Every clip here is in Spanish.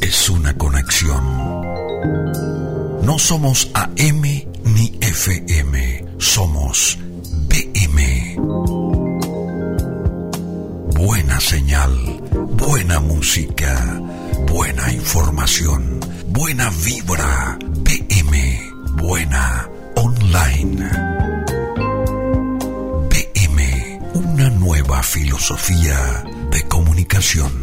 es una conexión. No somos AM ni FM, somos BM. Buena señal, buena música, buena información, buena vibra, BM, buena online. BM, una nueva filosofía de comunicación.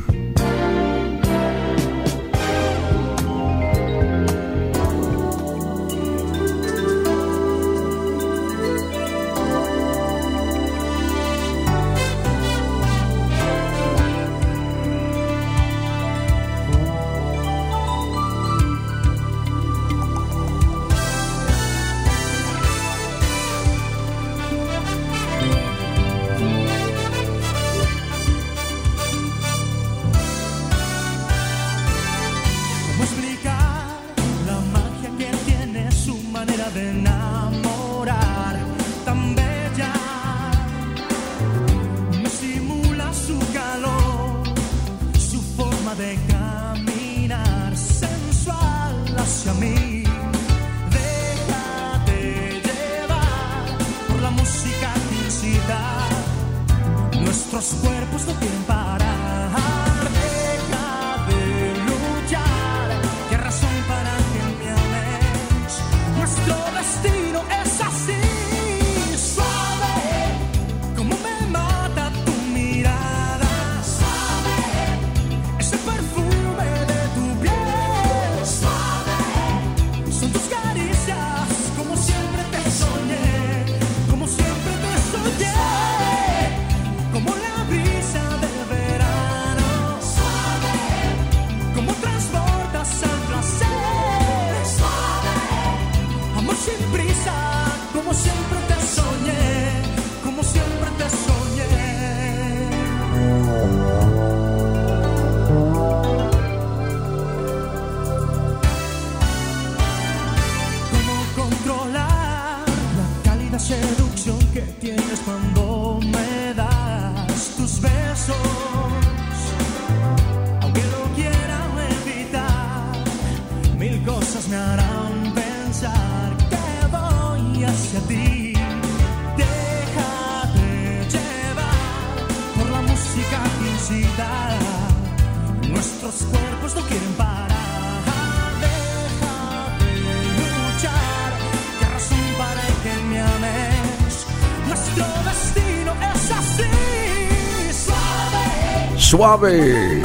Suave.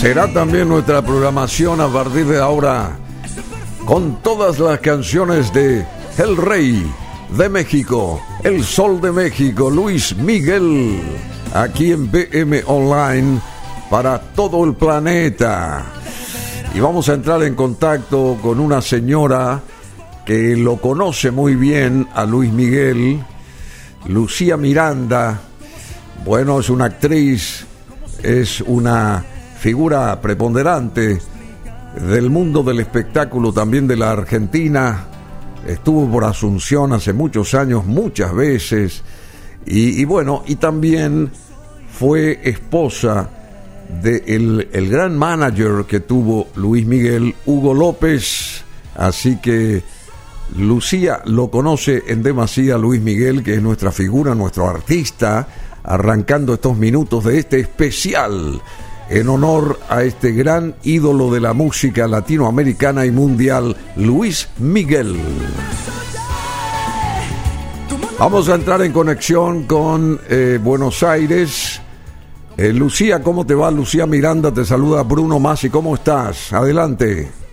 Será también nuestra programación a partir de ahora con todas las canciones de El Rey de México, El Sol de México, Luis Miguel, aquí en BM Online para todo el planeta. Y vamos a entrar en contacto con una señora que lo conoce muy bien a Luis Miguel, Lucía Miranda. Bueno, es una actriz es una figura preponderante del mundo del espectáculo, también de la Argentina. Estuvo por Asunción hace muchos años, muchas veces. Y, bueno, y también fue esposa del el gran manager que tuvo Luis Miguel, Hugo López. Así que Lucía lo conoce en demasía Luis Miguel, que es nuestra figura, nuestro artista arrancando estos minutos de este especial en honor a este gran ídolo de la música latinoamericana y mundial, Luis Miguel. Vamos a entrar en conexión con eh, Buenos Aires. Eh, Lucía, ¿cómo te va? Lucía Miranda, te saluda Bruno Masi, ¿cómo estás? Adelante.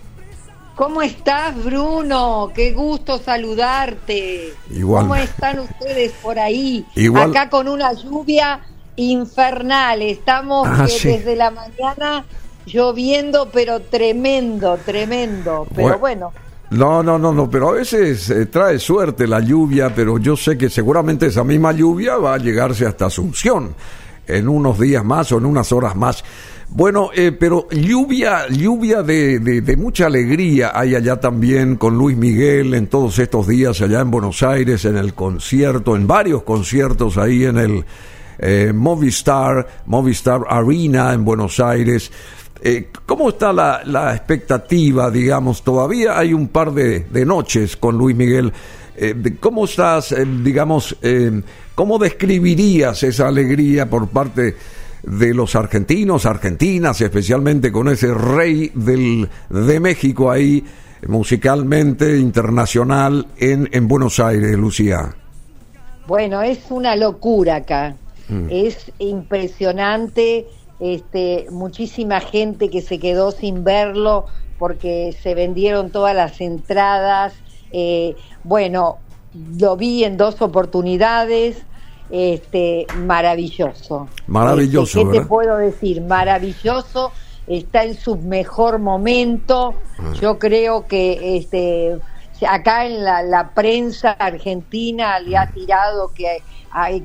¿Cómo estás, Bruno? Qué gusto saludarte. Igual. ¿Cómo están ustedes por ahí? Igual. Acá con una lluvia infernal. Estamos ah, eh, desde la mañana lloviendo, pero tremendo, tremendo. Pero bueno. No, no, no, no, pero a veces eh, trae suerte la lluvia, pero yo sé que seguramente esa misma lluvia va a llegarse hasta Asunción en unos días más o en unas horas más. Bueno, eh, pero lluvia, lluvia de, mucha alegría hay allá también con Luis Miguel en todos estos días allá en Buenos Aires, en el concierto, en varios conciertos ahí en el eh, Movistar, Movistar Arena en Buenos Aires. Eh, ¿Cómo está la, expectativa, digamos? Todavía hay un par de, noches con Luis Miguel. Eh, ¿Cómo estás, eh, digamos, cómo describirías esa alegría por parte de los argentinos, argentinas, especialmente con ese rey del, de México ahí, musicalmente, internacional, en, en Buenos Aires, Lucía? Bueno, es una locura acá. Mm. Es impresionante este, muchísima gente que se quedó sin verlo porque se vendieron todas las entradas. Eh, bueno, lo vi en dos oportunidades, este, maravilloso. Maravilloso. Este, ¿Qué te puedo decir? Maravilloso, está en su mejor momento. Ah. Yo creo que este, acá en la, prensa argentina le ha tirado que,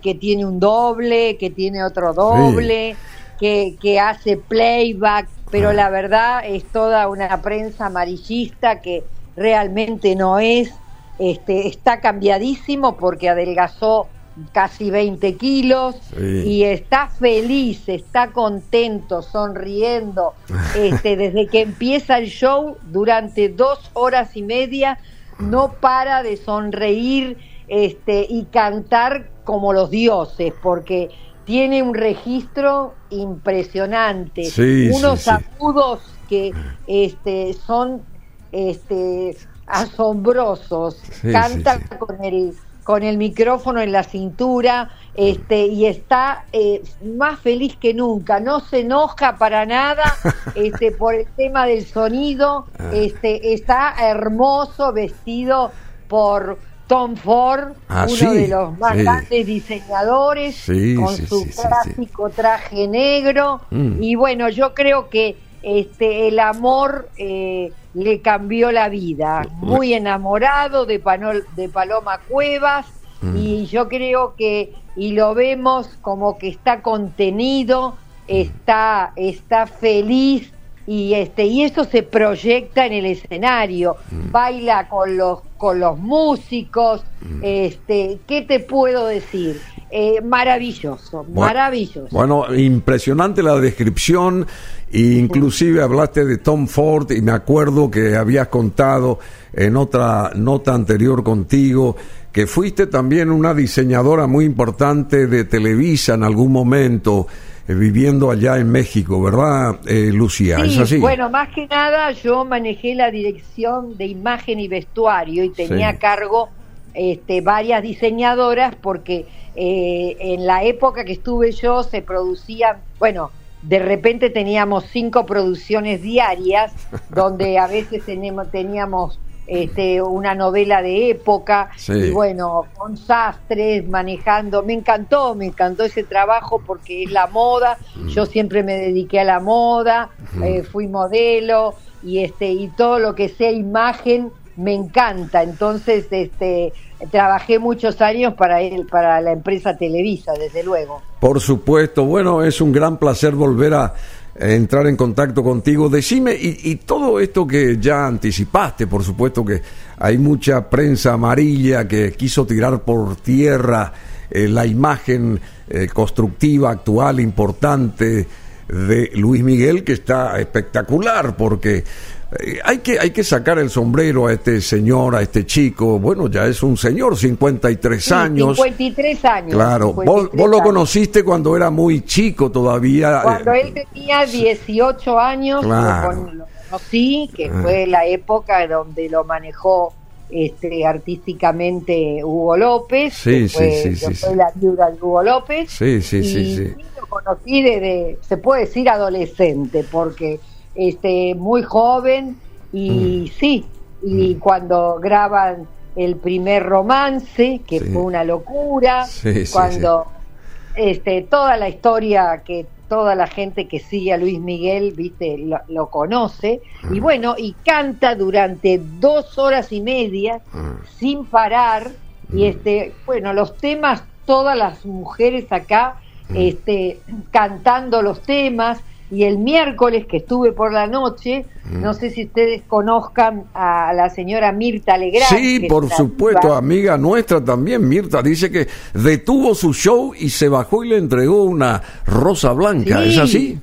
que tiene un doble, que tiene otro doble que, hace playback, pero ah. la verdad es toda una prensa amarillista que realmente no es, este, está cambiadísimo porque adelgazó casi 20 kilos y está feliz, está contento, sonriendo. Este, desde que empieza el show, durante dos horas y media, no para de sonreír este, y cantar como los dioses, porque tiene un registro impresionante, unos agudos que este, son este, asombrosos, canta con el con el micrófono en la cintura este y está eh, más feliz que nunca no se enoja para nada este por el tema del sonido ah. este está hermoso vestido por Tom Ford, ah, uno de los más grandes diseñadores, con su clásico traje negro. Mm. Y bueno, yo creo que este el amor eh, le cambió la vida. Muy enamorado de, de Paloma Cuevas. Mm. Y yo creo que, y lo vemos como que está contenido, está, está feliz y este y eso se proyecta en el escenario mm. baila con los con los músicos mm. este qué te puedo decir eh, maravilloso maravilloso bueno impresionante la descripción inclusive hablaste de Tom Ford y me acuerdo que habías contado en otra nota anterior contigo que fuiste también una diseñadora muy importante de Televisa en algún momento eh, viviendo allá en México, ¿verdad, eh, Lucía? ¿Es así? Bueno, más que nada yo manejé la dirección de imagen y vestuario y tenía a cargo este, varias diseñadoras porque eh, en la época que estuve yo se producían, bueno, de repente teníamos cinco producciones diarias donde a veces teníamos, este, una novela de época, y bueno, con sastres, manejando, me encantó, me encantó ese trabajo porque es la moda, mm. yo siempre me dediqué a la moda, eh, fui modelo, y este, y todo lo que sea imagen me encanta, entonces este trabajé muchos años para él, para la empresa Televisa, desde luego. Por supuesto, bueno, es un gran placer volver a entrar en contacto contigo. Decime, y, todo esto que ya anticipaste, por supuesto que hay mucha prensa amarilla que quiso tirar por tierra eh, la imagen eh, constructiva actual importante de Luis Miguel, que está espectacular, porque eh, hay, que, hay que sacar el sombrero a este señor, a este chico. Bueno, ya es un señor, 53 años. 53 años. Claro, vos, lo conociste cuando era muy chico todavía. Cuando él tenía 18 años, lo, conocí, que ah. fue la época donde lo manejó este, artísticamente Hugo López. Sí, sí, sí, sí, Fue la viuda de Hugo López. Sí, sí, sí, sí. Lo conocí desde, se puede decir, adolescente, porque este, muy joven y mm. sí, y mm. cuando graban el primer romance, que fue una locura, cuando Este, toda la historia que toda la gente que sigue a Luis Miguel, viste, lo, conoce, y mm. bueno, y canta durante dos horas y media sin parar, y este, bueno, los temas, todas las mujeres acá, este, cantando los temas, y el miércoles que estuve por la noche, mm. no sé si ustedes conozcan a la señora Mirta Legrand. Sí, por supuesto, amiga nuestra también, Mirta, dice que detuvo su show y se bajó y le entregó una rosa blanca, ¿es así?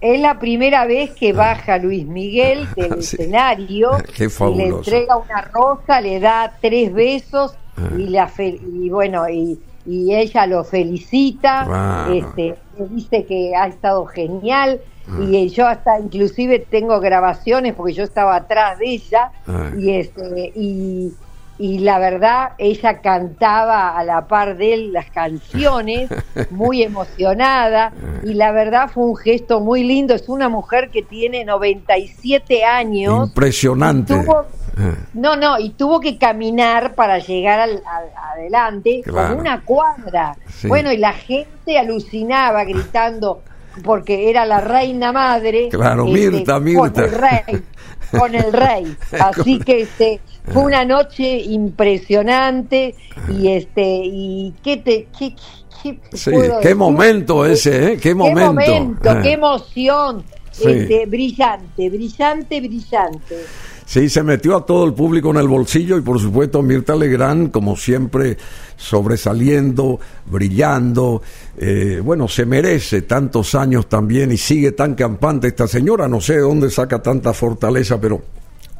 es la primera vez que baja Luis Miguel del escenario y le entrega una rosa, le da tres besos ah. y la y bueno y, y, ella lo felicita, este, dice que ha estado genial ah. y yo hasta inclusive tengo grabaciones porque yo estaba atrás de ella ah. y este y y la verdad ella cantaba a la par de él las canciones, muy emocionada, y la verdad fue un gesto muy lindo, es una mujer que tiene 97 años. Impresionante. No, no, y tuvo que caminar para llegar al, adelante con una cuadra. Bueno, y la gente alucinaba gritando porque era la reina madre. Claro, este, Mirta, Mirta. Con el rey, con el rey. Así que este fue una noche impresionante y este y qué te qué, qué, momento ese, ¿eh? Qué momento. Qué momento, qué emoción. Este, brillante, brillante, brillante. Sí, se metió a todo el público en el bolsillo y por supuesto Mirta Legrand, como siempre, sobresaliendo, brillando. Eh, bueno, se merece tantos años también y sigue tan campante esta señora. No sé de dónde saca tanta fortaleza, pero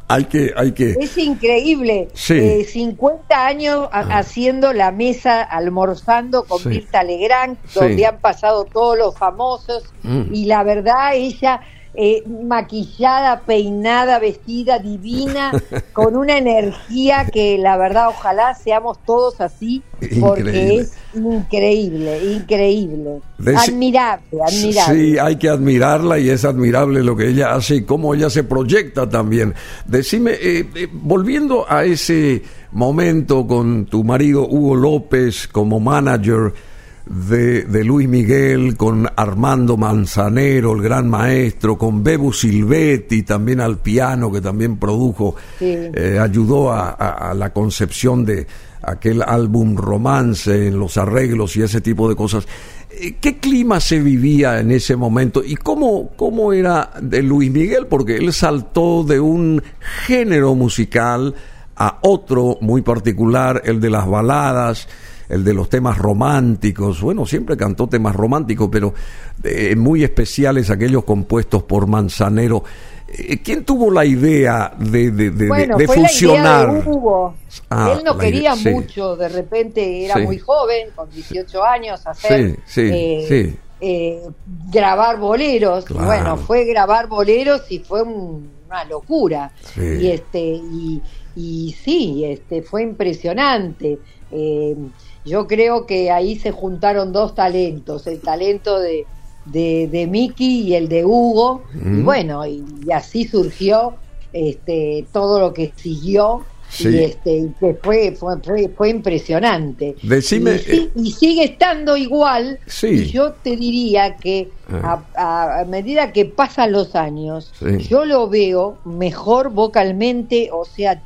hay que, hay que... Es increíble. Sí. 50 eh, años ah. haciendo la mesa, almorzando con Mirta Legrand, donde han pasado todos los famosos, mm. y la verdad ella eh, maquillada, peinada, vestida, divina, con una energía que la verdad ojalá seamos todos así, porque es increíble, increíble. admirable, admirable. Sí, hay que admirarla y es admirable lo que ella hace y cómo ella se proyecta también. Decime, eh, eh, volviendo a ese momento con tu marido Hugo López como manager, de, Luis Miguel, con Armando Manzanero, el gran maestro, con Bebu Silvetti, también al piano, que también produjo, eh, ayudó a, la concepción de aquel álbum romance en los arreglos y ese tipo de cosas. Eh, ¿Qué clima se vivía en ese momento y cómo, cómo era de Luis Miguel? Porque él saltó de un género musical a otro muy particular, el de las baladas el de los temas románticos. Bueno, siempre cantó temas románticos, pero eh, muy especiales aquellos compuestos por Manzanero. Eh, ¿Quién tuvo la idea de, de, de, bueno, de fue funcionar? La idea de Hugo. Ah, Él no quería mucho, de repente era muy joven, con 18 años, hacer eh, grabar boleros. Bueno, fue grabar boleros y fue una locura. Y este y, y sí, este fue impresionante. Eh, yo creo que ahí se juntaron dos talentos, el talento de, de, de Mickey y el de Hugo, y bueno, y, así surgió este, todo lo que siguió. Y este que fue, fue, fue, impresionante. Decime, y, eh, y, sigue estando igual. Y yo te diría que ah. a, medida que pasan los años, yo lo veo mejor vocalmente, o sea,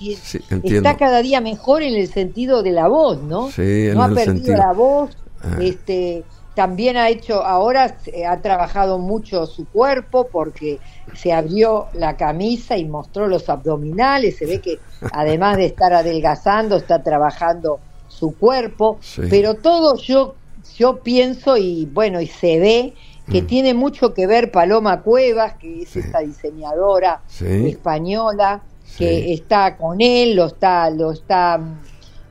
está cada día mejor en el sentido de la voz, ¿no? no ha perdido la voz, ah. este también ha hecho, ahora ha trabajado mucho su cuerpo porque se abrió la camisa y mostró los abdominales, se ve que además de estar adelgazando, está trabajando su cuerpo, pero todo yo, yo pienso y bueno, y se ve que mm. tiene mucho que ver Paloma Cuevas, que es esta diseñadora española, que está con él, lo está, lo está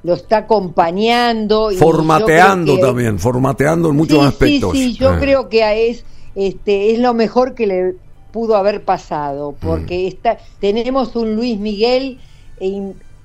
lo está acompañando. Y formateando también, formateando en muchos aspectos. Sí, sí, yo ah. creo que es, este, es lo mejor que le pudo haber pasado, porque mm. está, tenemos un Luis Miguel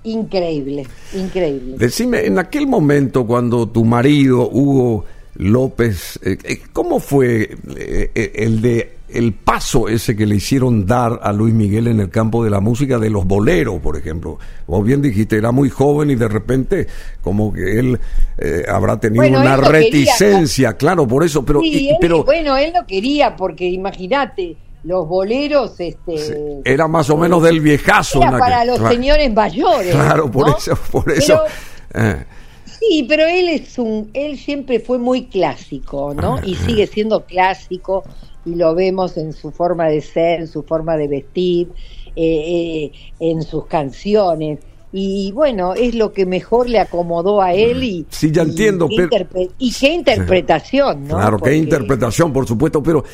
increíble, increíble. Decime, en aquel momento cuando tu marido, Hugo López, eh, eh, ¿cómo fue eh, el de el paso ese que le hicieron dar a Luis Miguel en el campo de la música de los boleros, por ejemplo. Vos bien dijiste, era muy joven y de repente como que él eh, habrá tenido una reticencia, claro, por eso, pero, pero... Bueno, él lo quería porque imagínate, los boleros este era más o menos del viejazo era para los señores mayores claro por eso por eso eh. sí pero él es un él siempre fue muy clásico no ah, y sigue siendo clásico y lo vemos en su forma de ser, en su forma de vestir, eh, eh, en sus canciones. Y bueno, es lo que mejor le acomodó a él y... Sí, ya entiendo, y, y qué interpretación, ¿no? Claro, qué interpretación, por supuesto, pero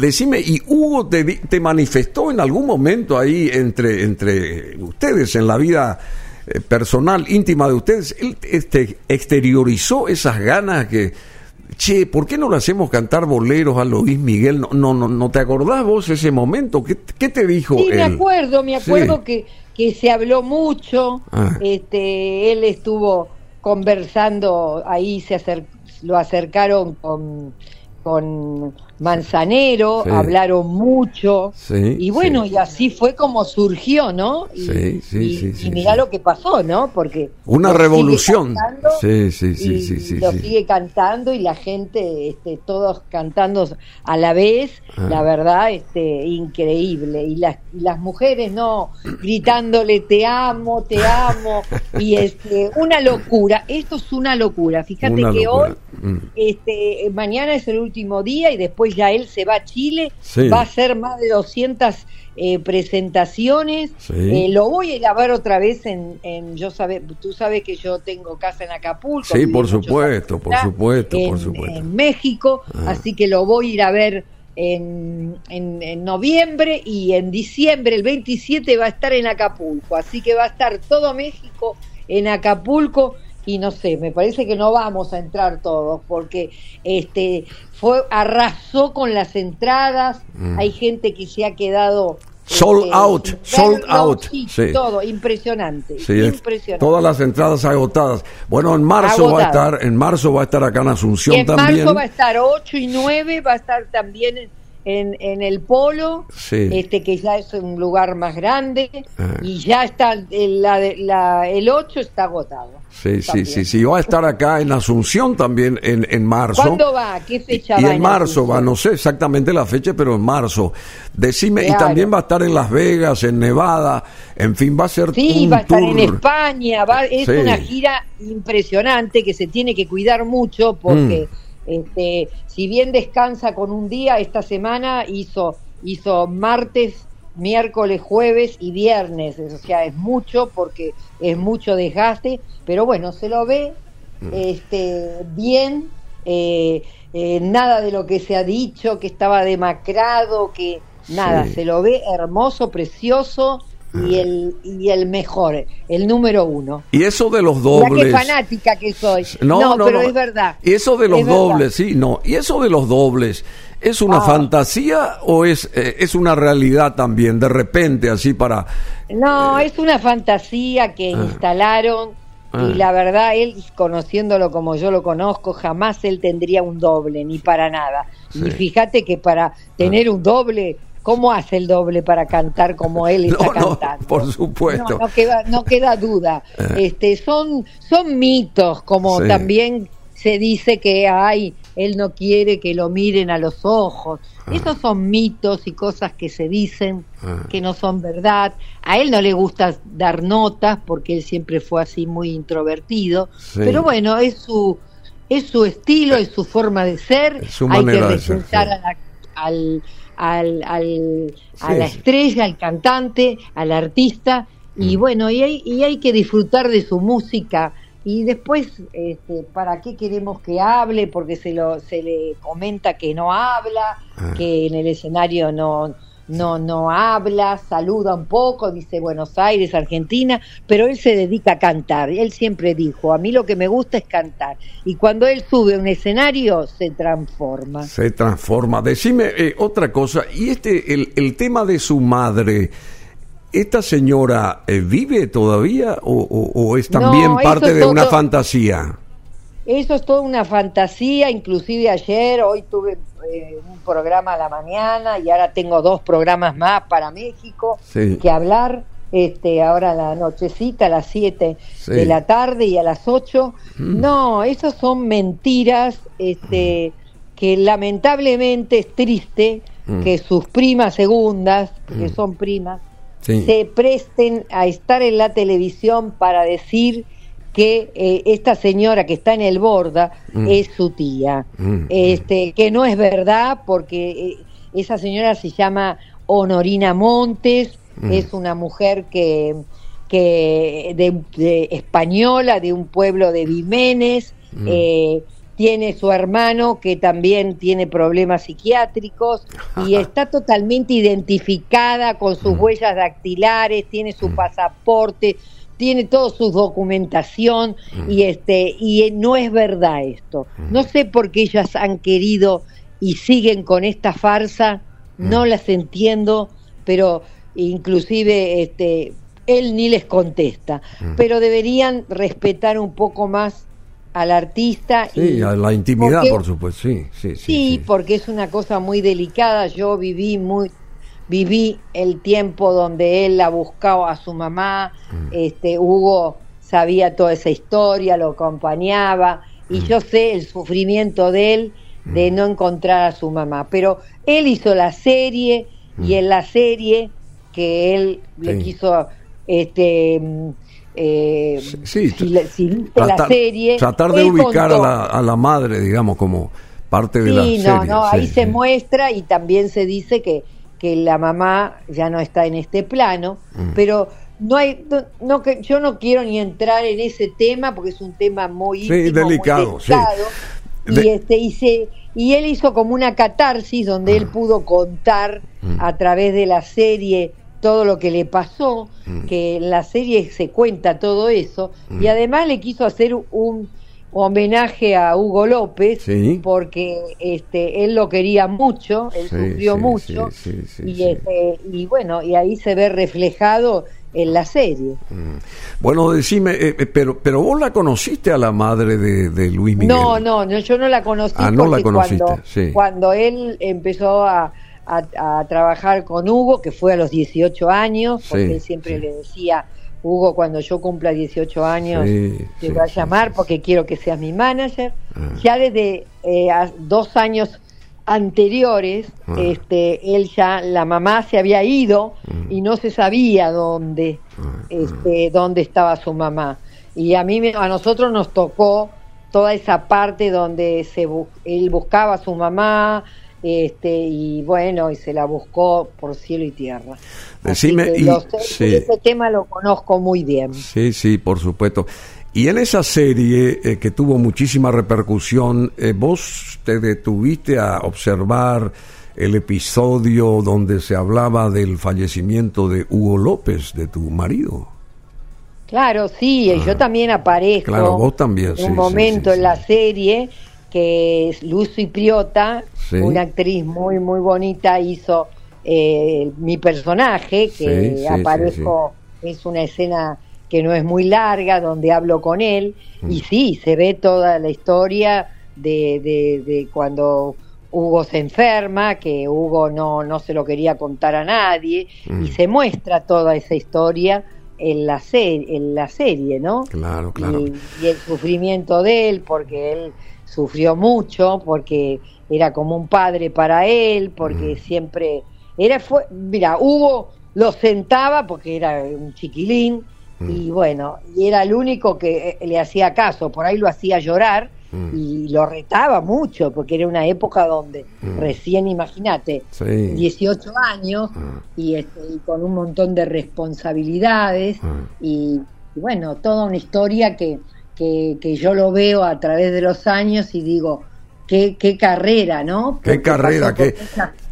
decime, ¿y Hugo te, te manifestó en algún momento ahí entre, entre ustedes en la vida eh, personal, íntima de ustedes? ¿Él este, exteriorizó esas ganas que che, ¿por qué no le hacemos cantar boleros a Luis Miguel? No, no, no, ¿no te acordás vos ese momento? ¿Qué, qué te dijo sí, me acuerdo, me acuerdo que, que se habló mucho, ah. este, él estuvo conversando, ahí se lo acercaron con, con Manzanero, hablaron mucho, y bueno, y así fue como surgió, ¿no? Y, sí, sí, sí, y mirá lo que pasó, ¿no? Porque... Una revolución. sí, sí, sí, sí, sí. Lo sigue cantando y la gente, este, todos cantando a la vez, ah. la verdad, este, increíble. Y las, las mujeres, ¿no? Gritándole, te amo, te amo, y este, una locura, esto es una locura. Fíjate que hoy, mm. este, mañana es el último día y después ya él se va a Chile, va a hacer más de 200 eh, presentaciones. Eh, lo voy a ir a ver otra vez en, yo sabe, tú sabes que yo tengo casa en Acapulco. Sí, por supuesto, por supuesto, en, por supuesto. En México, ah. así que lo voy a ir a ver en, en, noviembre y en diciembre, el 27, va a estar en Acapulco. Así que va a estar todo México en Acapulco y no sé, me parece que no vamos a entrar todos porque este fue arrasó con las entradas, mm. hay gente que se ha quedado Sold este, out, sold out. Sí, Todo, impresionante. impresionante. Todas las entradas agotadas. Bueno, en marzo va a estar, en marzo va a estar acá en Asunción también. En marzo va a estar 8 y 9, va a estar también en en, en el polo, este que ya es un lugar más grande, ah. y ya está, el, la, la, el 8 está agotado. Sí, sí, sí, sí, va a estar acá en Asunción también en, en marzo. ¿Cuándo va? ¿Qué fecha y, va? Y en marzo va, no sé exactamente la fecha, pero en marzo. Decime, y también va a estar en Las Vegas, en Nevada, en fin, va a ser Sí, va a estar en España, va, es una gira impresionante que se tiene que cuidar mucho porque... Mm. Este, si bien descansa con un día, esta semana hizo, hizo martes, miércoles, jueves y viernes. O sea, es mucho porque es mucho desgaste, pero bueno, se lo ve mm. este, bien. Eh, eh, nada de lo que se ha dicho, que estaba demacrado, que nada, se lo ve hermoso, precioso y el, y el mejor, el número uno. Y eso de los dobles. qué fanática que soy. No, pero es verdad. Y eso de los dobles, sí, no. Y eso de los dobles, ¿es una ah. fantasía o es, eh, es una realidad también, de repente, así para. No, eh, es una fantasía que ah. instalaron. Y ah. la verdad, él, conociéndolo como yo lo conozco, jamás él tendría un doble, ni para nada. Y fíjate que para tener un doble ¿Cómo hace el doble para cantar como él está cantando? por supuesto. No, queda, no queda duda. Eh. Este, son, son mitos, como también se dice que hay, él no quiere que lo miren a los ojos. Ah. Esos son mitos y cosas que se dicen ah. que no son verdad. A él no le gusta dar notas porque él siempre fue así muy introvertido. Pero bueno, es su, es su estilo, es su forma de ser. Hay que respetar al al, al, a la estrella, al cantante, al artista, y mm. bueno, y hay, y hay que disfrutar de su música. Y después, este, ¿para qué queremos que hable? Porque se, lo, se le comenta que no habla, ah. que en el escenario no, no, no habla, saluda un poco, dice Buenos Aires, Argentina, pero él se dedica a cantar. Él siempre dijo, a mí lo que me gusta es cantar. Y cuando él sube a un escenario, se transforma. Se transforma. Decime eh, otra cosa, y este, el, el tema de su madre. ¿Esta señora eh, vive todavía o, es también parte de una fantasía? Eso es toda una fantasía, inclusive ayer, hoy tuve eh, un programa a la mañana y ahora tengo dos programas más para México que hablar. Este, ahora a la nochecita, a las 7 de la tarde y a las 8. Mm. No, esas son mentiras este, que lamentablemente es triste mm. que sus primas segundas, que mm. son primas, se presten a estar en la televisión para decir que eh, esta señora que está en el Borda mm. es su tía. Mm. Este, que no es verdad porque eh, esa señora se llama Honorina Montes, mm. es una mujer que, que de, española, de un pueblo de Vimenes, mm. eh, tiene su hermano que también tiene problemas psiquiátricos y está totalmente identificada con sus mm. huellas dactilares, tiene su mm. pasaporte, tiene toda su documentación y este y no es verdad esto. No sé por qué ellas han querido y siguen con esta farsa, no las entiendo, pero inclusive este él ni les contesta, mm. pero deberían respetar un poco más al artista. Sí, y, a la intimidad, por supuesto, sí sí, sí sí, porque es una cosa muy delicada. Yo viví muy, viví el tiempo donde él la buscaba a su mamá, mm. este Hugo sabía toda esa historia, lo acompañaba, y mm. yo sé el sufrimiento de él de no encontrar a su mamá. Pero él hizo la serie y en la serie que él le quiso este eh, sí, si, la serie tratar de ubicar a la, a la, madre digamos como parte de la serie no no ahí se muestra y también se dice que que la mamá ya no está en este plano mm. pero no hay no, que yo no quiero ni entrar en ese tema porque es un tema muy delicado, y este y y él hizo como una catarsis donde él ah. pudo contar mm. a través de la serie todo lo que le pasó, mm. que en la serie se cuenta todo eso, y mm. además le quiso hacer un homenaje a Hugo López, porque este, él lo quería mucho, él sufrió mucho, y, este, y bueno, y ahí se ve reflejado en la serie. Mm. Bueno, decime, eh, eh, pero pero vos la conociste a la madre de, Luis Miguel. No, no, yo no la conocí. Ah, no la conociste, cuando, cuando él empezó a a, trabajar con Hugo, que fue a los 18 años, porque él siempre le decía, Hugo, cuando yo cumpla 18 años, te voy a llamar porque quiero que seas mi manager. Ah. Ya desde eh, dos años anteriores, ah. este, él ya, la mamá se había ido mm. y no se sabía dónde, ah, este, dónde estaba su mamá. Y a mí, a nosotros nos tocó toda esa parte donde se él buscaba a su mamá, este y bueno y se la buscó por cielo y tierra decime y, ese tema lo conozco muy bien sí sí por supuesto y en esa serie eh, que tuvo muchísima repercusión eh, vos te detuviste a observar el episodio donde se hablaba del fallecimiento de Hugo López de tu marido Claro, sí, yo ah. también aparezco. Claro, vos también. En un momento en la serie que es Lucy Priota, una actriz muy, muy bonita, hizo eh, mi personaje, que aparezco, es una escena que no es muy larga, donde hablo con él, y mm. sí, se ve toda la historia de, de, cuando Hugo se enferma, que Hugo no, no se lo quería contar a nadie, y mm. se muestra toda esa historia en la, serie en la serie, ¿no? Claro, claro. y, el sufrimiento de él, porque él sufrió mucho porque era como un padre para él, porque mm. siempre era fue, mira, Hugo lo sentaba porque era un chiquilín mm. y bueno, y era el único que eh, le hacía caso, por ahí lo hacía llorar mm. y lo retaba mucho porque era una época donde recién imagínate, 18 años y, este, y con un montón de responsabilidades y bueno, toda una historia que que, yo lo veo a través de los años y digo, qué, qué carrera, ¿no? qué carrera, qué,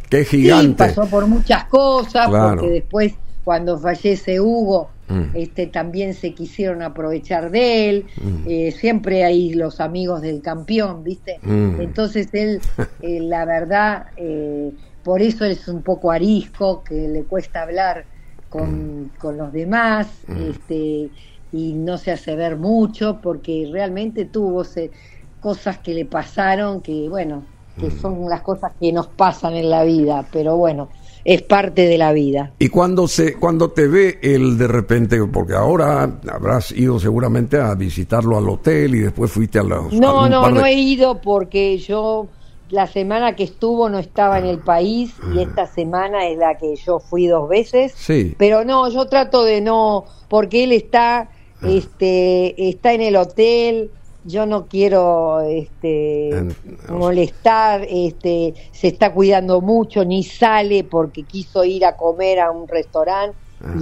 qué gigante. Sí, pasó por muchas cosas, porque después cuando fallece Hugo, mm. este también se quisieron aprovechar de él, mm. eh, siempre hay los amigos del campeón, ¿viste? Mm. Entonces él, eh, la verdad, eh, por eso es un poco arisco, que le cuesta hablar con, con los demás, este y no se hace ver mucho porque realmente tuvo cosas que le pasaron que, bueno, que mm. son las cosas que nos pasan en la vida, pero bueno, es parte de la vida. Y cuando se cuando te ve él de repente, porque ahora habrás ido seguramente a visitarlo al hotel y después fuiste a los No, no, no he ido porque yo la semana que estuvo no estaba en el país y ah. esta semana es la que yo fui dos veces. Sí. Pero no, yo trato de no, porque él está Ah. este, está en el hotel, yo no quiero este, molestar, este, se está cuidando mucho, ni sale porque quiso ir a comer a un restaurante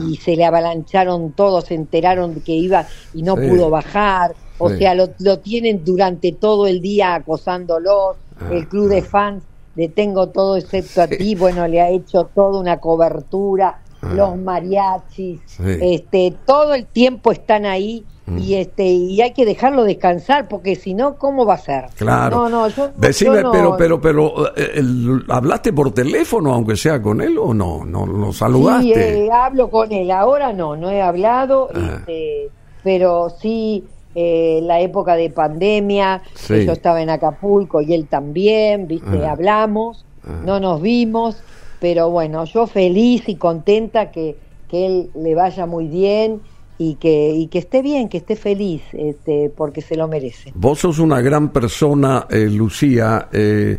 y se le avalancharon todos, se enteraron que iba y no pudo bajar, o sea, lo, lo, tienen durante todo el día acosándolos, ah, el club de ah. fans de Tengo todo excepto a ti, bueno, le ha hecho toda una cobertura, ah. los mariachis, este, todo el tiempo están ahí mm. y este y hay que dejarlo descansar porque si no cómo va a ser claro. No no decime pero pero pero eh, hablaste por teléfono aunque sea con él o no no lo saludaste sí eh, hablo con él. Ahora no no he hablado este, pero sí eh, la época de pandemia, yo estaba en Acapulco y él también, viste, hablamos, no nos vimos, pero bueno, yo feliz y contenta que, que él le vaya muy bien y que, y que esté bien, que esté feliz, este, porque se lo merece. Vos sos una gran persona, eh, Lucía, eh,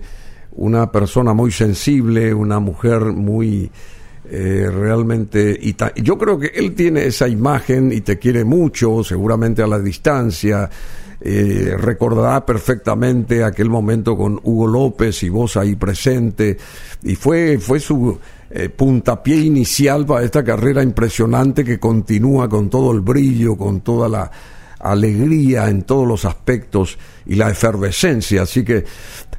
una persona muy sensible, una mujer muy eh, realmente, y yo creo que él tiene esa imagen y te quiere mucho, seguramente a la distancia. Eh, recordará perfectamente aquel momento con Hugo López y vos ahí presente, y fue, fue su eh, puntapié inicial para esta carrera impresionante que continúa con todo el brillo, con toda la alegría en todos los aspectos y la efervescencia. Así que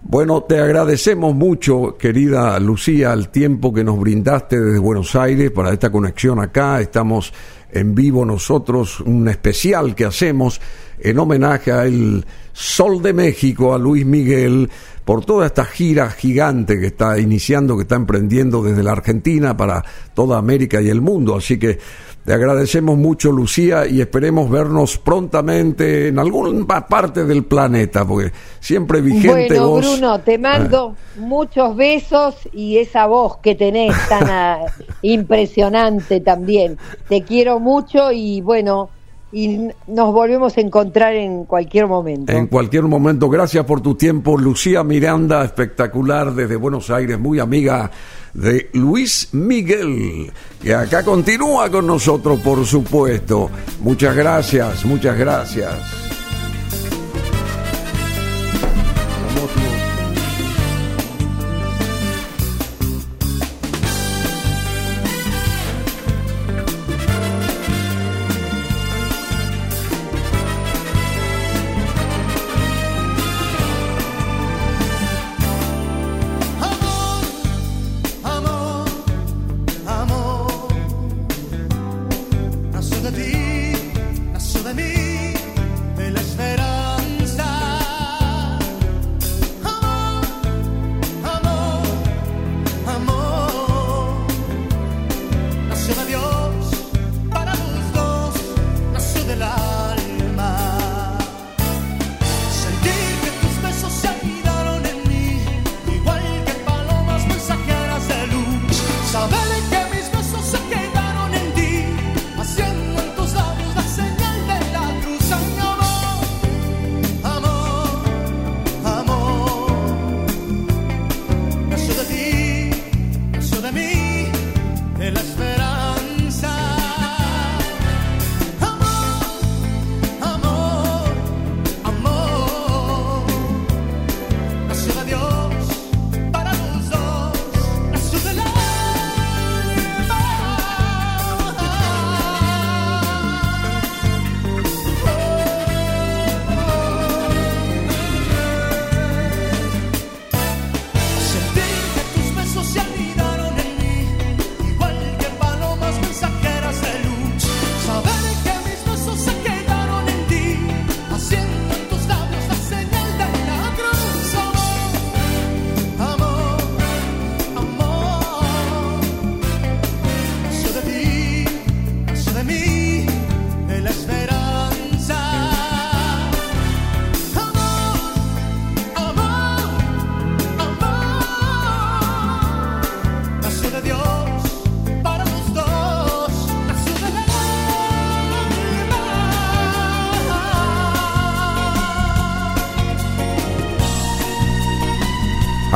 bueno, te agradecemos mucho, querida Lucía, el tiempo que nos brindaste desde Buenos Aires para esta conexión acá. Estamos en vivo nosotros, un especial que hacemos en homenaje al Sol de México, a Luis Miguel, por toda esta gira gigante que está iniciando, que está emprendiendo desde la Argentina para toda América y el mundo. Así que te agradecemos mucho, Lucía, y esperemos vernos prontamente en alguna parte del planeta, porque siempre vigente bueno, Bruno, te mando ah. muchos besos y esa voz que tenés tan ah, impresionante también. Te quiero mucho y bueno, y nos volvemos a encontrar en cualquier momento. En cualquier momento. Gracias por tu tiempo, Lucía Miranda, espectacular desde Buenos Aires, muy amiga de Luis Miguel, que acá continúa con nosotros, por supuesto. Muchas gracias, muchas gracias.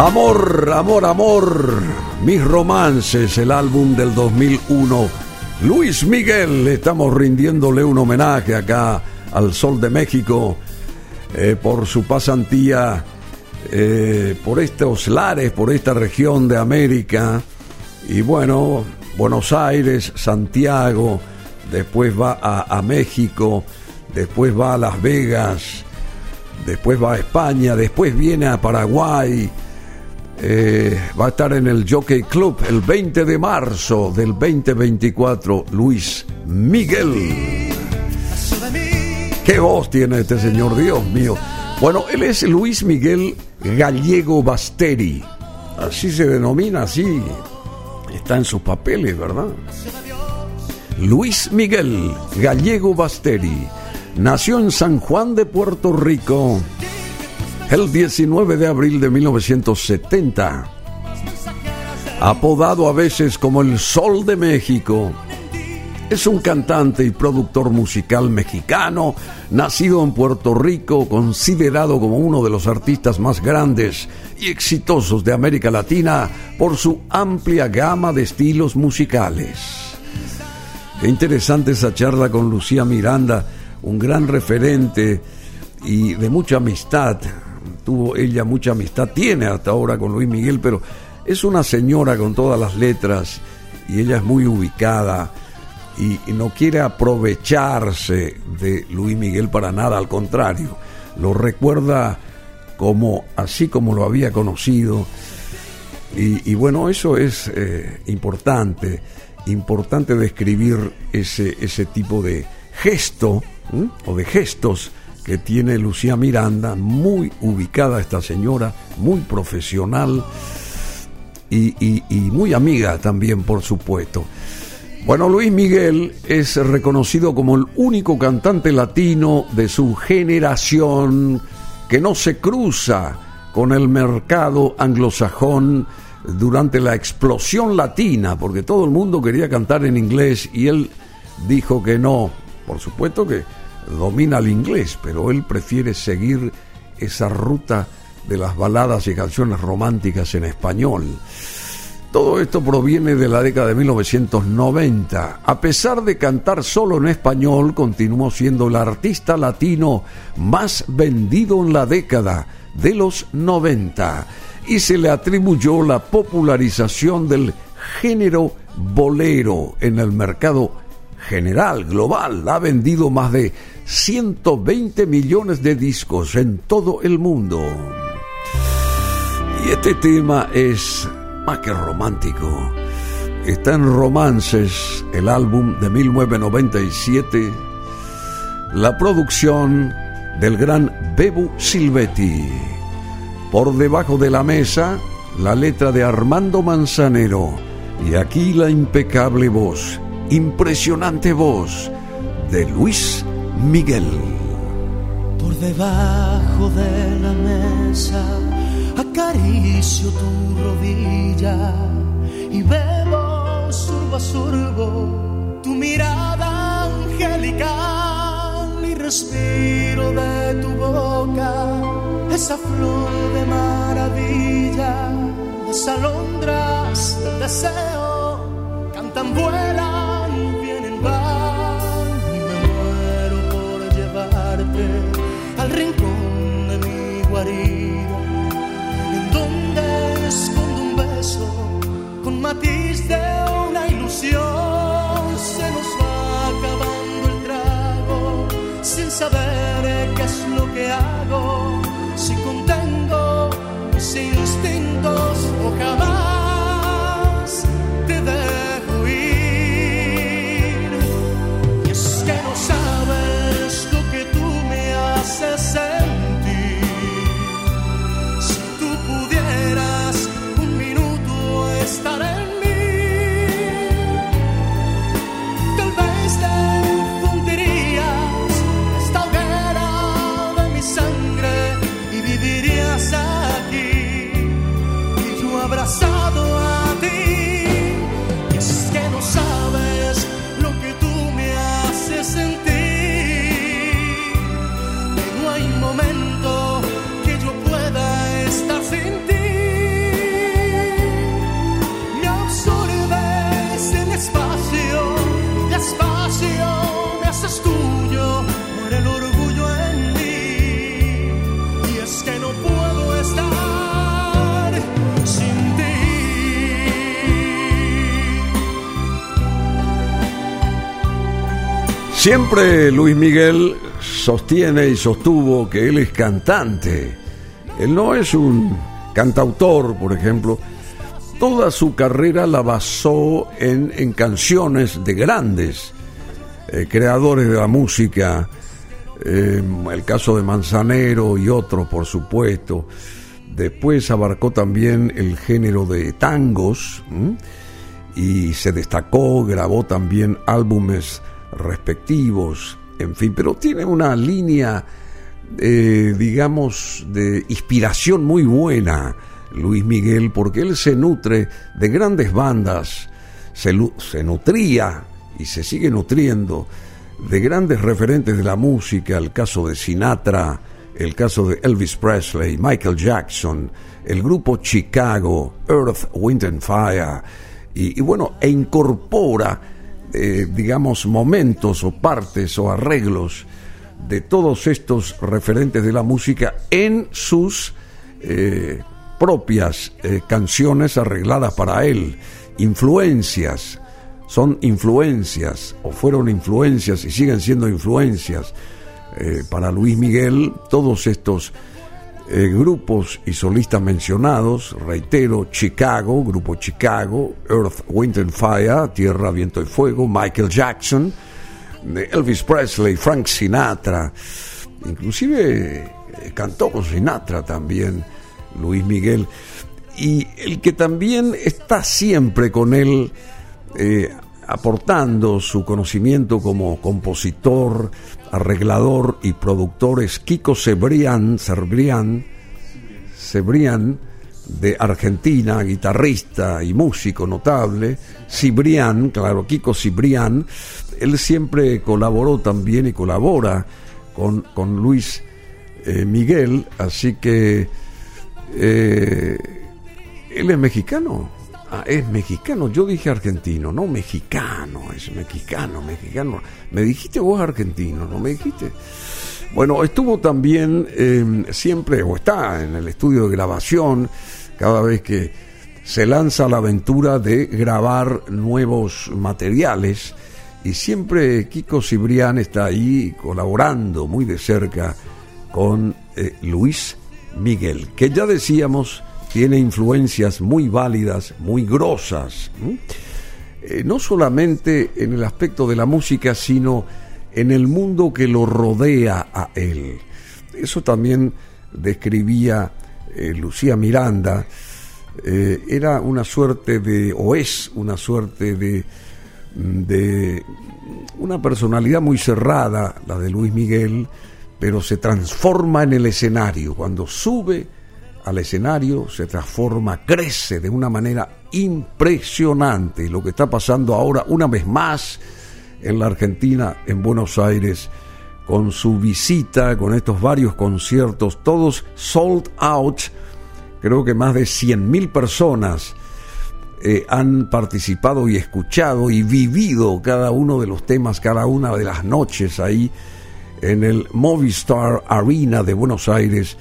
Amor, amor, amor. Mis romances, el álbum del 2001. Luis Miguel, estamos rindiéndole un homenaje acá al Sol de México eh, por su pasantía eh, por estos lares, por esta región de América. Y bueno, Buenos Aires, Santiago, después va a, México, después va a Las Vegas, después va a España, después viene a Paraguay. Eh, va a estar en el Jockey Club el 20 de marzo del 2024, Luis Miguel. ¿Qué voz tiene este señor, Dios mío? Bueno, él es Luis Miguel Gallego Basteri. Así se denomina, así está en sus papeles, ¿verdad? Luis Miguel Gallego Basteri nació en San Juan de Puerto Rico el 19 de abril de 1970. Apodado a veces como el Sol de México, es un cantante y productor musical mexicano, nacido en Puerto Rico, considerado como uno de los artistas más grandes y exitosos de América Latina por su amplia gama de estilos musicales. Qué interesante esa charla con Lucía Miranda, un gran referente y de mucha amistad. Tuvo ella mucha amistad, tiene hasta ahora con Luis Miguel, pero es una señora con todas las letras y ella es muy ubicada y, no quiere aprovecharse de Luis Miguel para nada, al contrario, lo recuerda como así como lo había conocido. Y, bueno, eso es eh, importante, importante describir ese, ese tipo de gesto o de gestos que tiene Lucía Miranda, muy ubicada esta señora, muy profesional y, muy amiga también, por supuesto. Bueno, Luis Miguel es reconocido como el único cantante latino de su generación que no se cruza con el mercado anglosajón durante la explosión latina, porque todo el mundo quería cantar en inglés y él dijo que no. Por supuesto que domina el inglés, pero él prefiere seguir esa ruta de las baladas y canciones románticas en español. Todo esto proviene de la década de 1990. A pesar de cantar solo en español, continuó siendo el artista latino más vendido en la década de los 90 y se le atribuyó la popularización del género bolero en el mercado general, global. Ha vendido más de 120 millones de discos en todo el mundo. Y este tema es más que romántico. Está en Romances, el álbum de 1997, la producción del gran Bebu Silvetti. Por debajo de la mesa, la letra de Armando Manzanero. Y aquí la impecable voz, impresionante voz de Luis Miguel. Por debajo de la mesa acaricio tu rodilla y bebo surbo a surbo tu mirada angelical y respiro de tu boca esa flor de maravilla, las alondras del deseo cantan, vuelan, al rincón de mi guarida con matiz de una ilusión. Se nos va acabando el trago sin saber qué es lo que hago, si contengo mis instintos o jamás Siempre Luis Miguel sostiene y sostuvo que él es cantante. Él no es un cantautor, por ejemplo. Toda su carrera la basó en, canciones de grandes eh, creadores de la música. Eh, el caso de Manzanero y otros, por supuesto. Después abarcó también el género de tangos y se destacó, grabó también álbumes respectivos, en fin, pero tiene una línea, eh, digamos, de inspiración muy buena, Luis Miguel, porque él se nutre de grandes bandas, se, nutría y se sigue nutriendo de grandes referentes de la música, el caso de Sinatra, el caso de Elvis Presley, Michael Jackson, el grupo Chicago, Earth, Wind and Fire, y, y bueno, e incorpora eh, digamos, momentos o partes o arreglos de todos estos referentes de la música en sus eh, propias eh, canciones arregladas para él, influencias, son influencias o fueron influencias y siguen siendo influencias para Luis Miguel, todos estos eh, grupos y solistas mencionados, reitero, Chicago, Grupo Chicago, Earth, Wind and Fire, Tierra, Viento y Fuego, Michael Jackson, Elvis Presley, Frank Sinatra, inclusive eh, cantó con Sinatra también, Luis Miguel, y el que también está siempre con él, eh, aportando su conocimiento como compositor, arreglador y productor es Kiko Cebrián, Cebrián, Cebrián de Argentina, guitarrista y músico notable, Cibrián, claro, Kiko Cibrián, él siempre colaboró también y colabora con, con Luis eh, Miguel, así que eh, él es mexicano. Ah, es mexicano. Yo dije argentino, no mexicano, es mexicano, mexicano. Me dijiste vos argentino, ¿no me dijiste? Bueno, estuvo también em, siempre, o está en el estudio de grabación, cada vez que se lanza la aventura de grabar nuevos materiales. Y siempre Kiko Cibrián está ahí colaborando muy de cerca con eh, Luis Miguel, que ya decíamos tiene influencias muy válidas, muy grosas, eh, no solamente en el aspecto de la música, sino en el mundo que lo rodea a él. Eso también describía eh, Lucía Miranda, eh, era una suerte de, o es una suerte de, de una personalidad muy cerrada, la de Luis Miguel, pero se transforma en el escenario, cuando sube al escenario, se transforma, crece de una manera impresionante. Lo que está pasando ahora, una vez más, en la Argentina, en Buenos Aires, con su visita, con estos varios conciertos, todos sold out. Creo que más de 100.000 personas eh, han participado y escuchado y vivido cada uno de los temas, cada una de las noches ahí en el Movistar Arena de Buenos Aires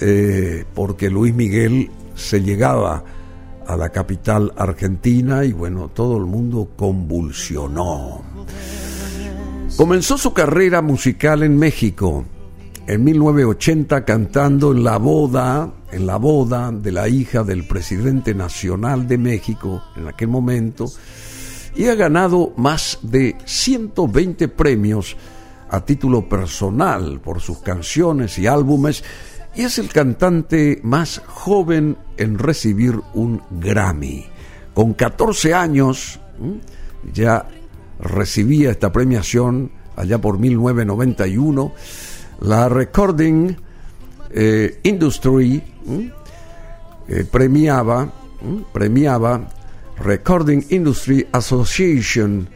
eh, porque Luis Miguel se llegaba a la capital argentina y bueno, todo el mundo convulsionó. Comenzó su carrera musical en México en 1980 cantando en la boda, en la boda de la hija del presidente nacional de México en aquel momento y ha ganado más de 120 premios a título personal por sus canciones y álbumes y es el cantante más joven en recibir un Grammy. Con 14 años ya recibía esta premiación allá por 1991. La Recording eh, Industry eh, premiaba, premiaba Recording Industry Association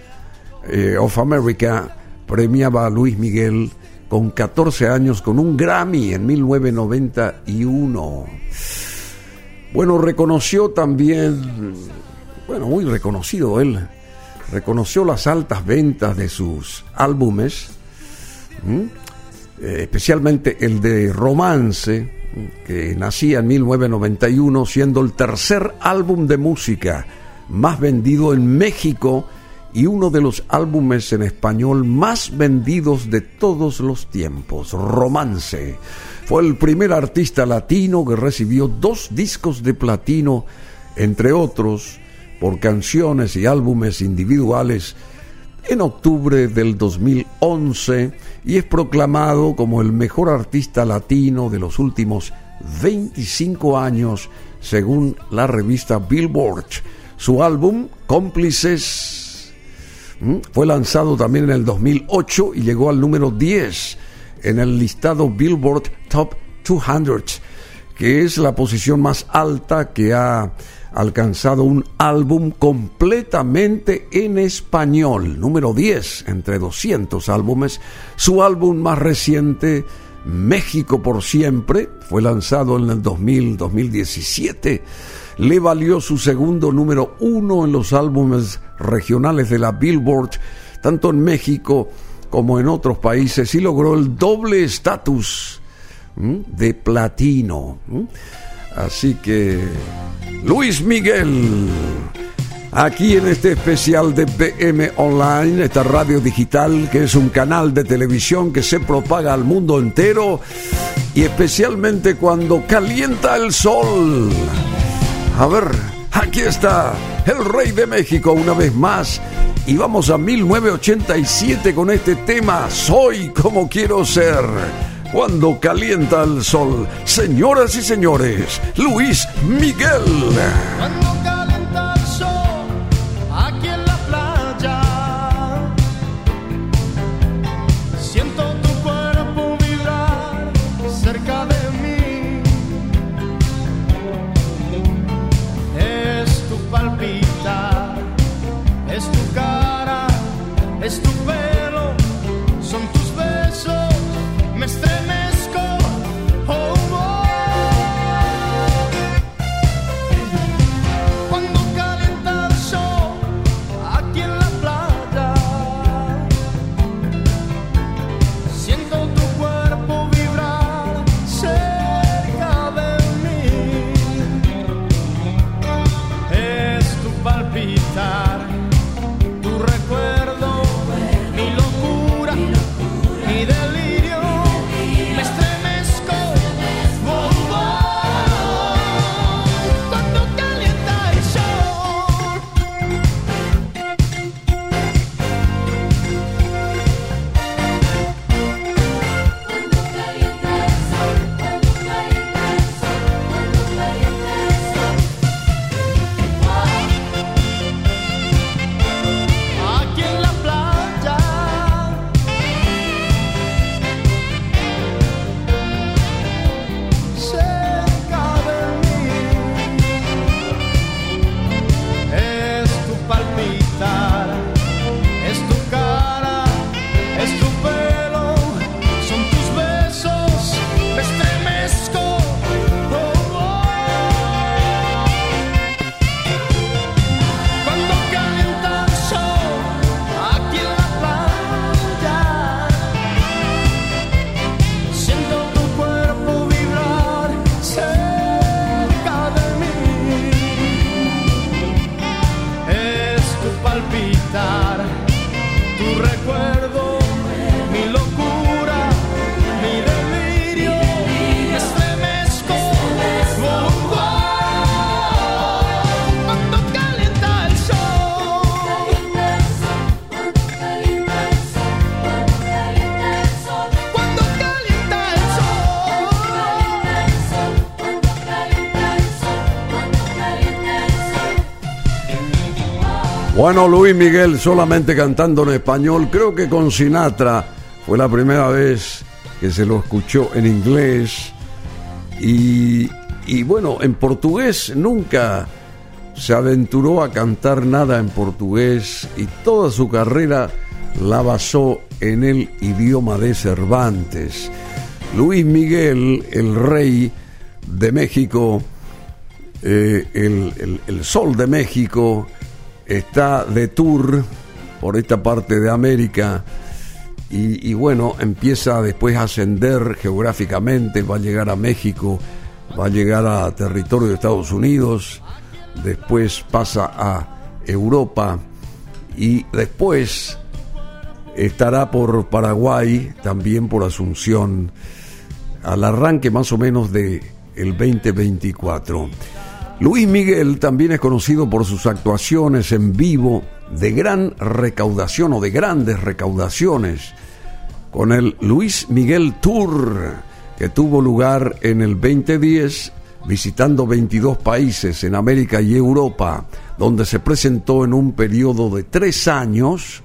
eh, of America premiaba a Luis Miguel con 14 años con un Grammy en 1991. Bueno, reconoció también, bueno, muy reconocido él, reconoció las altas ventas de sus álbumes, eh, especialmente el de Romance, que nacía en 1991, siendo el tercer álbum de música más vendido en México y uno de los álbumes en español más vendidos de todos los tiempos, Romance. Fue el primer artista latino que recibió dos discos de platino, entre otros, por canciones y álbumes individuales en octubre del 2011 y es proclamado como el mejor artista latino de los últimos 25 años según la revista Billboard. Su álbum, Cómplices, fue lanzado también en el 2008 y llegó al número 10 en el listado Billboard Top 200, que es la posición más alta que ha alcanzado un álbum completamente en español, número 10 entre 200 álbumes. Su álbum más reciente, México por siempre, fue lanzado en el 2000-2017. Le valió su segundo número uno en los álbumes regionales de la Billboard, tanto en México como en otros países, y logró el doble estatus de platino. Así que Luis Miguel, aquí en este especial de BM Online, esta radio digital que es un canal de televisión que se propaga al mundo entero y especialmente cuando calienta el sol. A ver, aquí está el rey de México una vez más y vamos a 1987 con este tema, Soy como quiero ser cuando calienta el sol. Señoras y señores, Luis Miguel. Bueno, Luis Miguel solamente cantando en español, creo que con Sinatra fue la primera vez que se lo escuchó en inglés y, y bueno, en portugués nunca se aventuró a cantar nada en portugués y toda su carrera la basó en el idioma de Cervantes. Luis Miguel, el rey de México, eh, el, el- el sol de México, está de tour por esta parte de América y, bueno, empieza después a ascender geográficamente, va a llegar a México, va a llegar a territorio de Estados Unidos, después pasa a Europa y después estará por Paraguay, también por Asunción, al arranque más o menos de el 2024. Luis Miguel también es conocido por sus actuaciones en vivo de gran recaudación o de grandes recaudaciones con el Luis Miguel Tour que tuvo lugar en el 2010 visitando 22 países en América y Europa, donde se presentó en un periodo de tres años,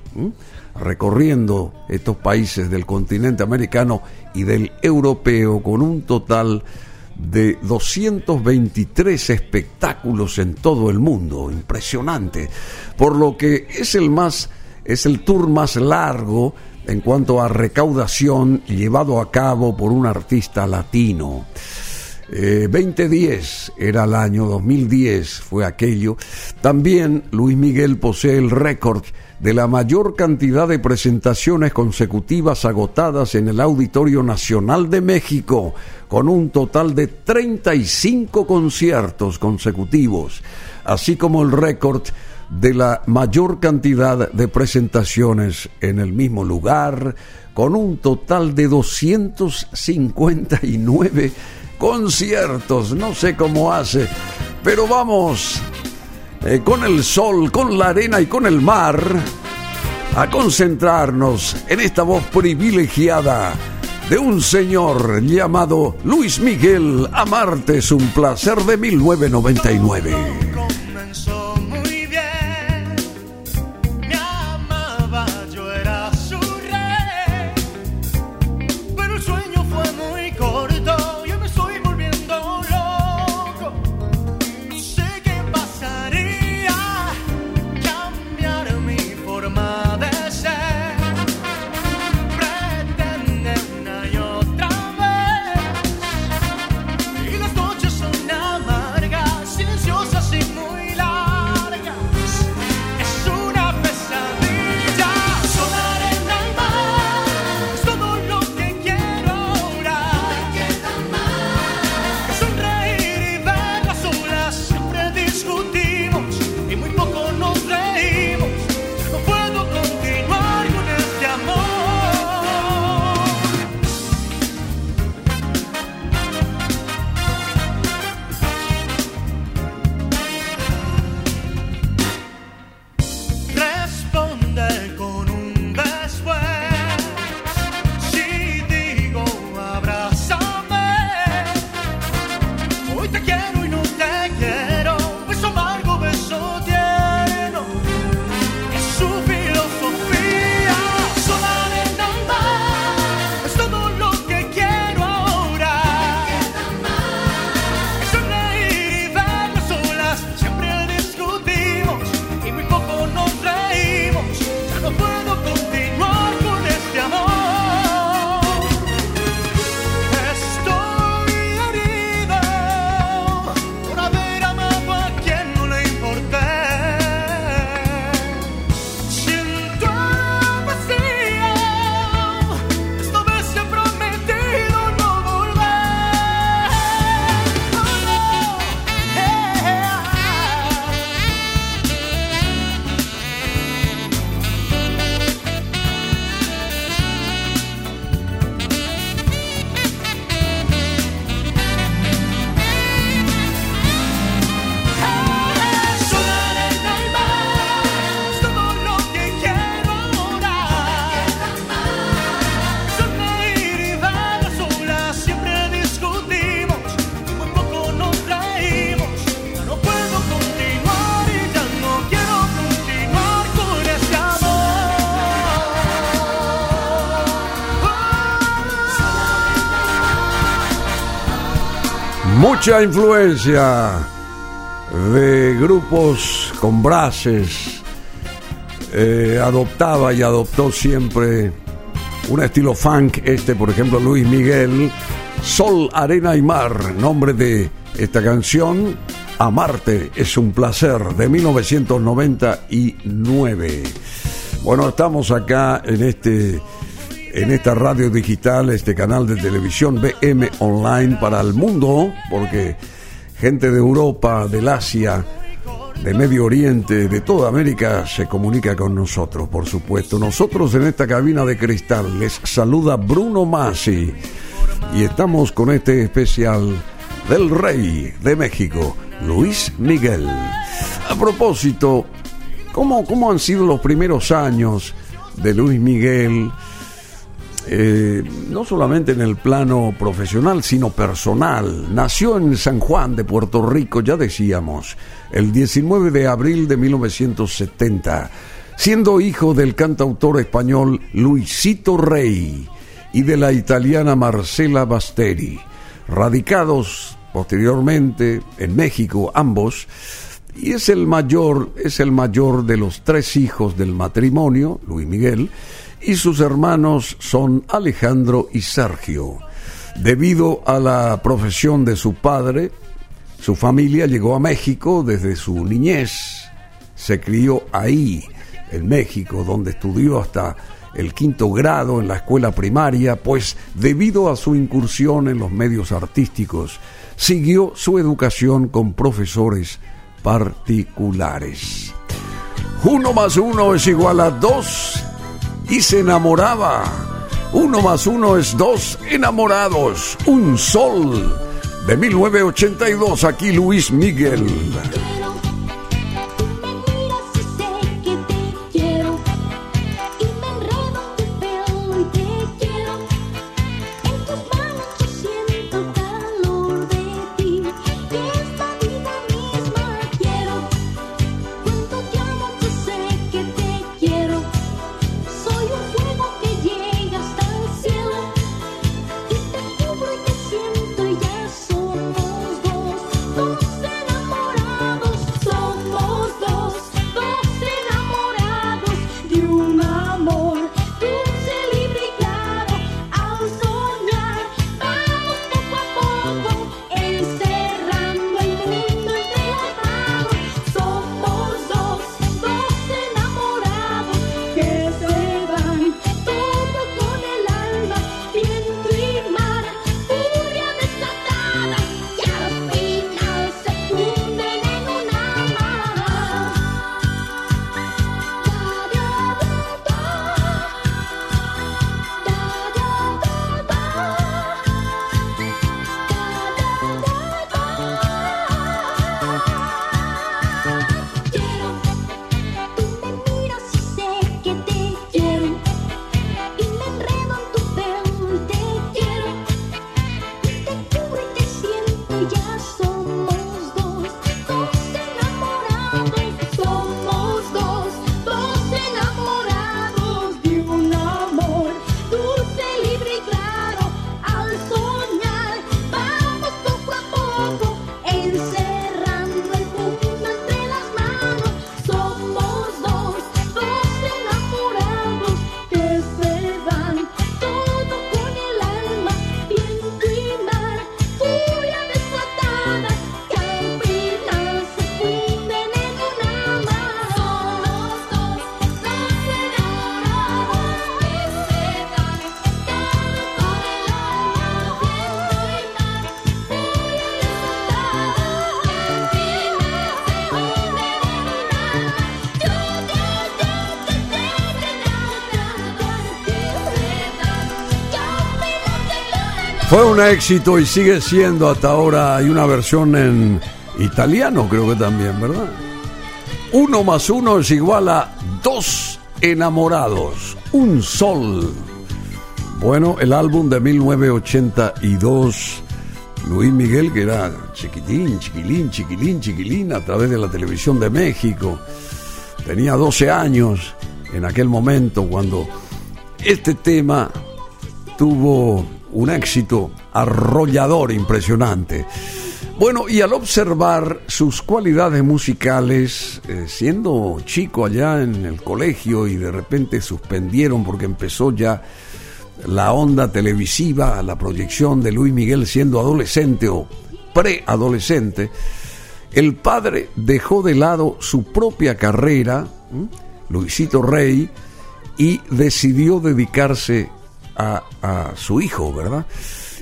recorriendo estos países del continente americano y del europeo con un total de 223 espectáculos en todo el mundo, impresionante, por lo que es el más es el tour más largo en cuanto a recaudación llevado a cabo por un artista latino. 2010 eh, era el año 2010, fue aquello. También Luis Miguel posee el récord de la mayor cantidad de presentaciones consecutivas agotadas en el Auditorio Nacional de México, con un total de 35 conciertos consecutivos, así como el récord de la mayor cantidad de presentaciones en el mismo lugar, con un total de 259 conciertos. No sé cómo hace, pero vamos eh, con el sol, con la arena y con el mar a concentrarnos en esta voz privilegiada de un señor llamado Luis Miguel Amarte es un placer de 1999. Mucha influencia de grupos con brases. Eh, adoptaba y adoptó siempre un estilo funk. Este, por ejemplo, Luis Miguel. Sol, arena y mar. Nombre de esta canción. Amarte es un placer de 1999. Bueno, estamos acá en este en esta radio digital, este canal de televisión BM Online para el mundo, porque gente de Europa, del Asia, de Medio Oriente, de toda América, se comunica con nosotros, por supuesto. Nosotros en esta cabina de cristal les saluda Bruno Masi y estamos con este especial del Rey de México, Luis Miguel. A propósito, ¿cómo, cómo han sido los primeros años de Luis Miguel? Eh, no solamente en el plano profesional, sino personal. Nació en San Juan de Puerto Rico, ya decíamos, el 19 de abril de 1970, siendo hijo del cantautor español Luisito Rey y de la italiana Marcela Basteri, radicados posteriormente en México ambos, y es el mayor, es el mayor de los tres hijos del matrimonio, Luis Miguel, y sus hermanos son Alejandro y Sergio. Debido a la profesión de su padre, su familia llegó a México desde su niñez. Se crió ahí, en México, donde estudió hasta el quinto grado en la escuela primaria, pues debido a su incursión en los medios artísticos, siguió su educación con profesores particulares. Uno más uno es igual a dos y se enamoraba. Uno más uno es dos enamorados. Un sol. De 1982 aquí Luis Miguel. Fue un éxito y sigue siendo hasta ahora. Hay una versión en italiano, creo que también, ¿verdad? Uno más uno es igual a dos enamorados, un sol. Bueno, el álbum de 1982, Luis Miguel, que era chiquitín, chiquilín, chiquilín, chiquilín, a través de la televisión de México. Tenía 12 años en aquel momento cuando este tema tuvo un éxito arrollador, impresionante. Bueno, y al observar sus cualidades musicales, eh, siendo chico allá en el colegio y de repente suspendieron porque empezó ya la onda televisiva, la proyección de Luis Miguel siendo adolescente o preadolescente, el padre dejó de lado su propia carrera, Luisito Rey, y decidió dedicarse a, su hijo, ¿verdad?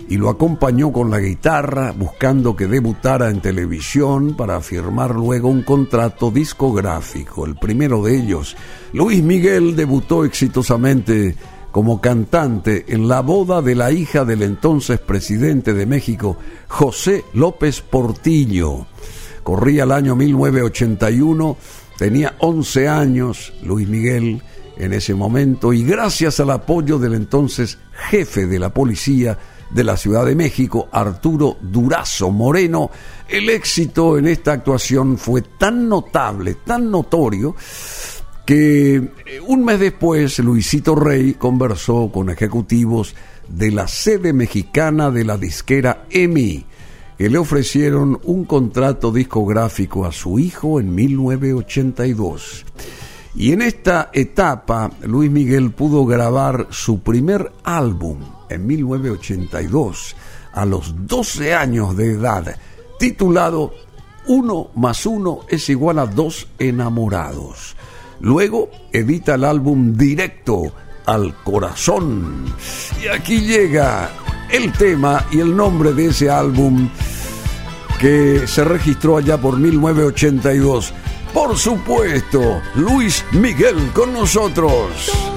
y lo acompañó con la guitarra buscando que debutara en televisión para firmar luego un contrato discográfico. El primero de ellos, Luis Miguel, debutó exitosamente como cantante en la boda de la hija del entonces presidente de México, José López Portillo. Corría el año 1981, tenía 11 años Luis Miguel en ese momento y gracias al apoyo del entonces jefe de la policía, de la Ciudad de México, Arturo Durazo Moreno, el éxito en esta actuación fue tan notable, tan notorio, que eh, un mes después Luisito Rey conversó con ejecutivos de la sede mexicana de la disquera EMI, que le ofrecieron un contrato discográfico a su hijo en 1982. Y en esta etapa Luis Miguel pudo grabar su primer álbum, en 1982, a los 12 años de edad, titulado Uno más uno es igual a dos enamorados. Luego edita el álbum Directo al Corazón. Y aquí llega el tema y el nombre de ese álbum que se registró allá por 1982. Por supuesto, Luis Miguel con nosotros.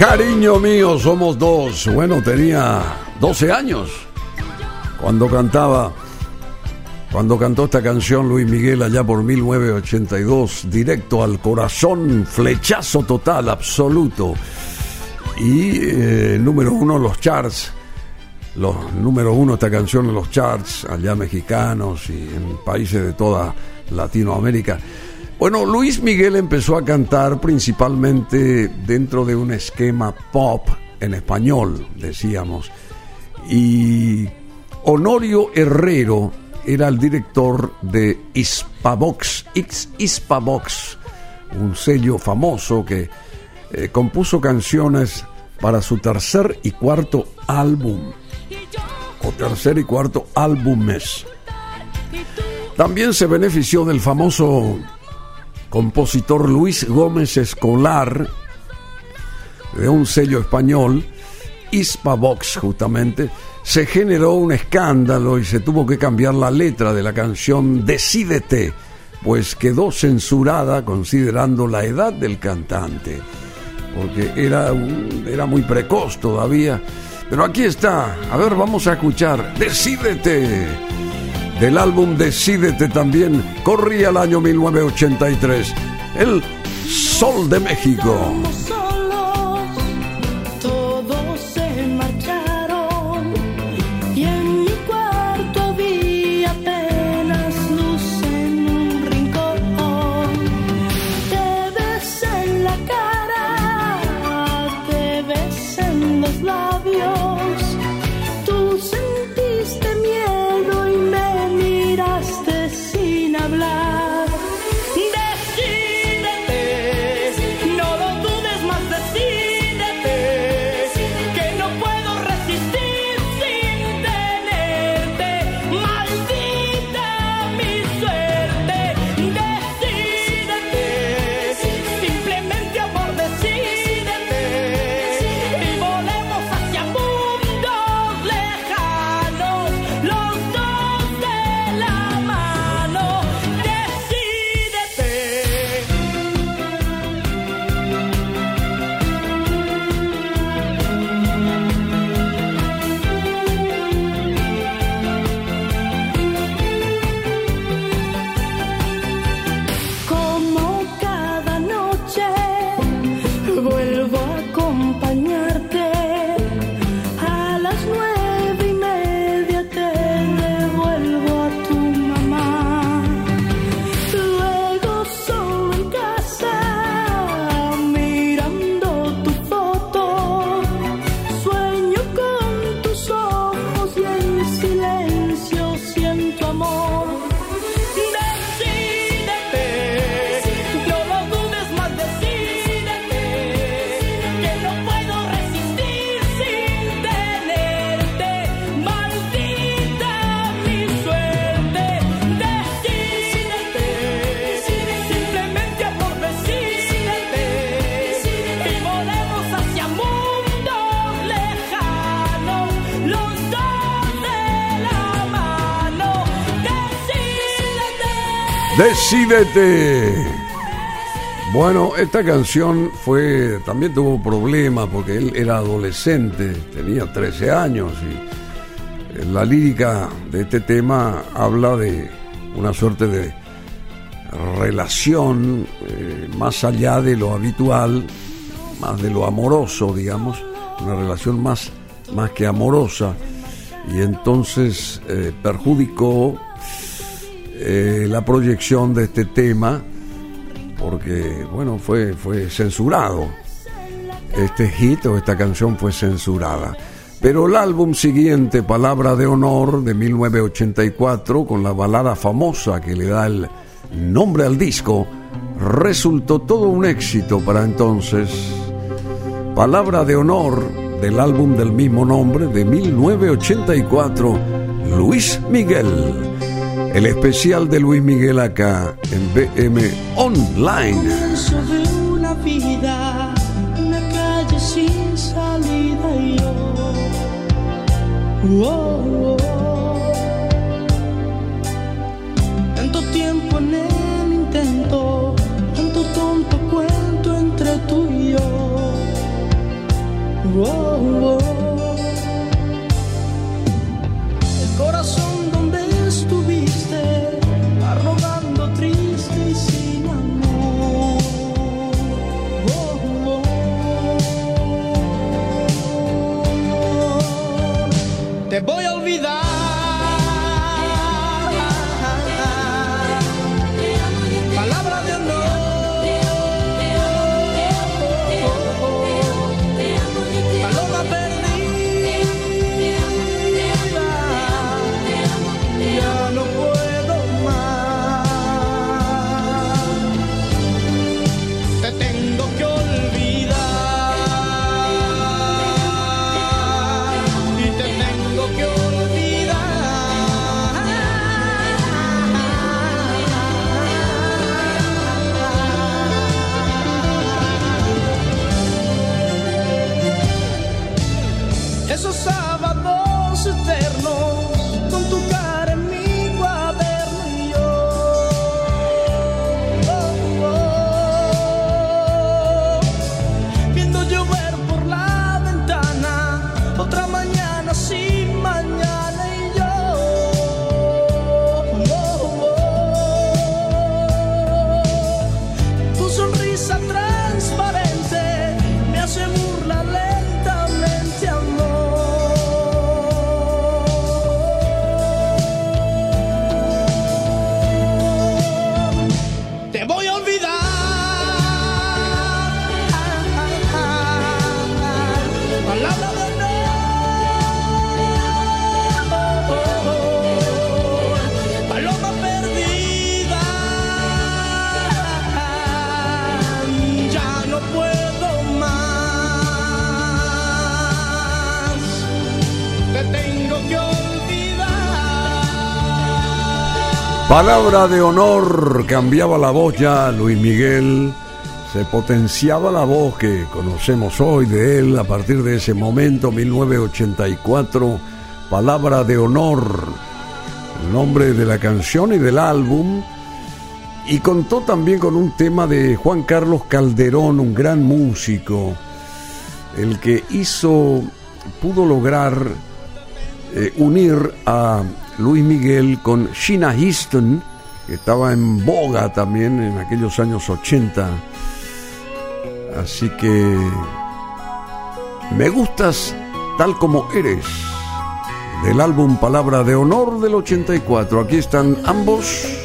Cariño mío, somos dos. Bueno, tenía 12 años cuando cantaba, cuando cantó esta canción Luis Miguel allá por 1982, directo al corazón, flechazo total, absoluto. Y eh, número uno los charts, los número uno esta canción en los charts, allá mexicanos y en países de toda Latinoamérica. Bueno, Luis Miguel empezó a cantar principalmente dentro de un esquema pop en español, decíamos. Y Honorio Herrero era el director de Hispavox, Hispavox, un sello famoso que eh, compuso canciones para su tercer y cuarto álbum, o tercer y cuarto álbumes. También se benefició del famoso compositor Luis Gómez Escolar, de un sello español, Hispavox justamente, se generó un escándalo y se tuvo que cambiar la letra de la canción Decídete, pues quedó censurada considerando la edad del cantante, porque era, era muy precoz todavía. Pero aquí está, a ver, vamos a escuchar, Decídete. Del álbum Decídete también, corría el año 1983. El Sol de México. Decídete. Bueno, esta canción fue también tuvo problemas porque él era adolescente, tenía 13 años y la lírica de este tema habla de una suerte de relación eh, más allá de lo habitual, más de lo amoroso, digamos, una relación más, más que amorosa y entonces eh, perjudicó eh, la proyección de este tema porque, bueno, fue, fue censurado. Este hit o esta canción fue censurada. Pero el álbum siguiente, Palabra de Honor, de 1984, con la balada famosa que le da el nombre al disco, resultó todo un éxito para entonces. Palabra de Honor del álbum del mismo nombre de 1984, Luis Miguel. El especial de Luis Miguel acá en BM Online. de una vida, una calle sin salida y yo. Oh, oh. Tanto tiempo en el intento, tanto tonto cuento entre tú y yo. Palabra de honor, cambiaba la voz ya Luis Miguel, se potenciaba la voz que conocemos hoy de él a partir de ese momento, 1984, Palabra de honor, el nombre de la canción y del álbum, y contó también con un tema de Juan Carlos Calderón, un gran músico, el que hizo, pudo lograr eh, unir a Luis Miguel con Sheena Easton, que estaba en boga también en aquellos años 80. Así que me gustas tal como eres, del álbum Palabra de Honor del 84. Aquí están ambos.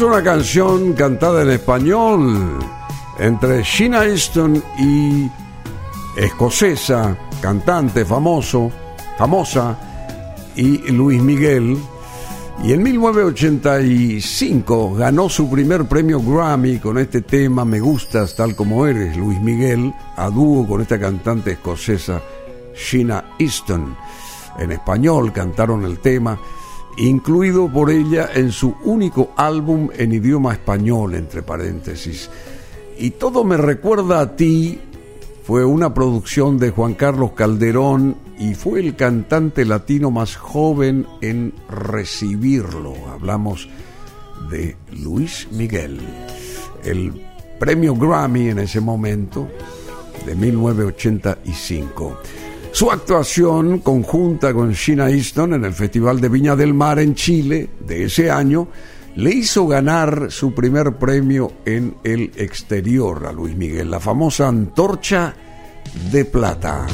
Es una canción cantada en español entre Sheena Easton y escocesa, cantante famoso, famosa, y Luis Miguel. Y en 1985 ganó su primer premio Grammy con este tema Me gustas tal como eres, Luis Miguel, a dúo con esta cantante escocesa, Sheena Easton. En español cantaron el tema incluido por ella en su único álbum en idioma español, entre paréntesis. Y todo me recuerda a ti fue una producción de Juan Carlos Calderón y fue el cantante latino más joven en recibirlo. Hablamos de Luis Miguel, el premio Grammy en ese momento de 1985. Su actuación conjunta con Sheena Easton en el Festival de Viña del Mar en Chile de ese año le hizo ganar su primer premio en el exterior a Luis Miguel, la famosa antorcha de plata.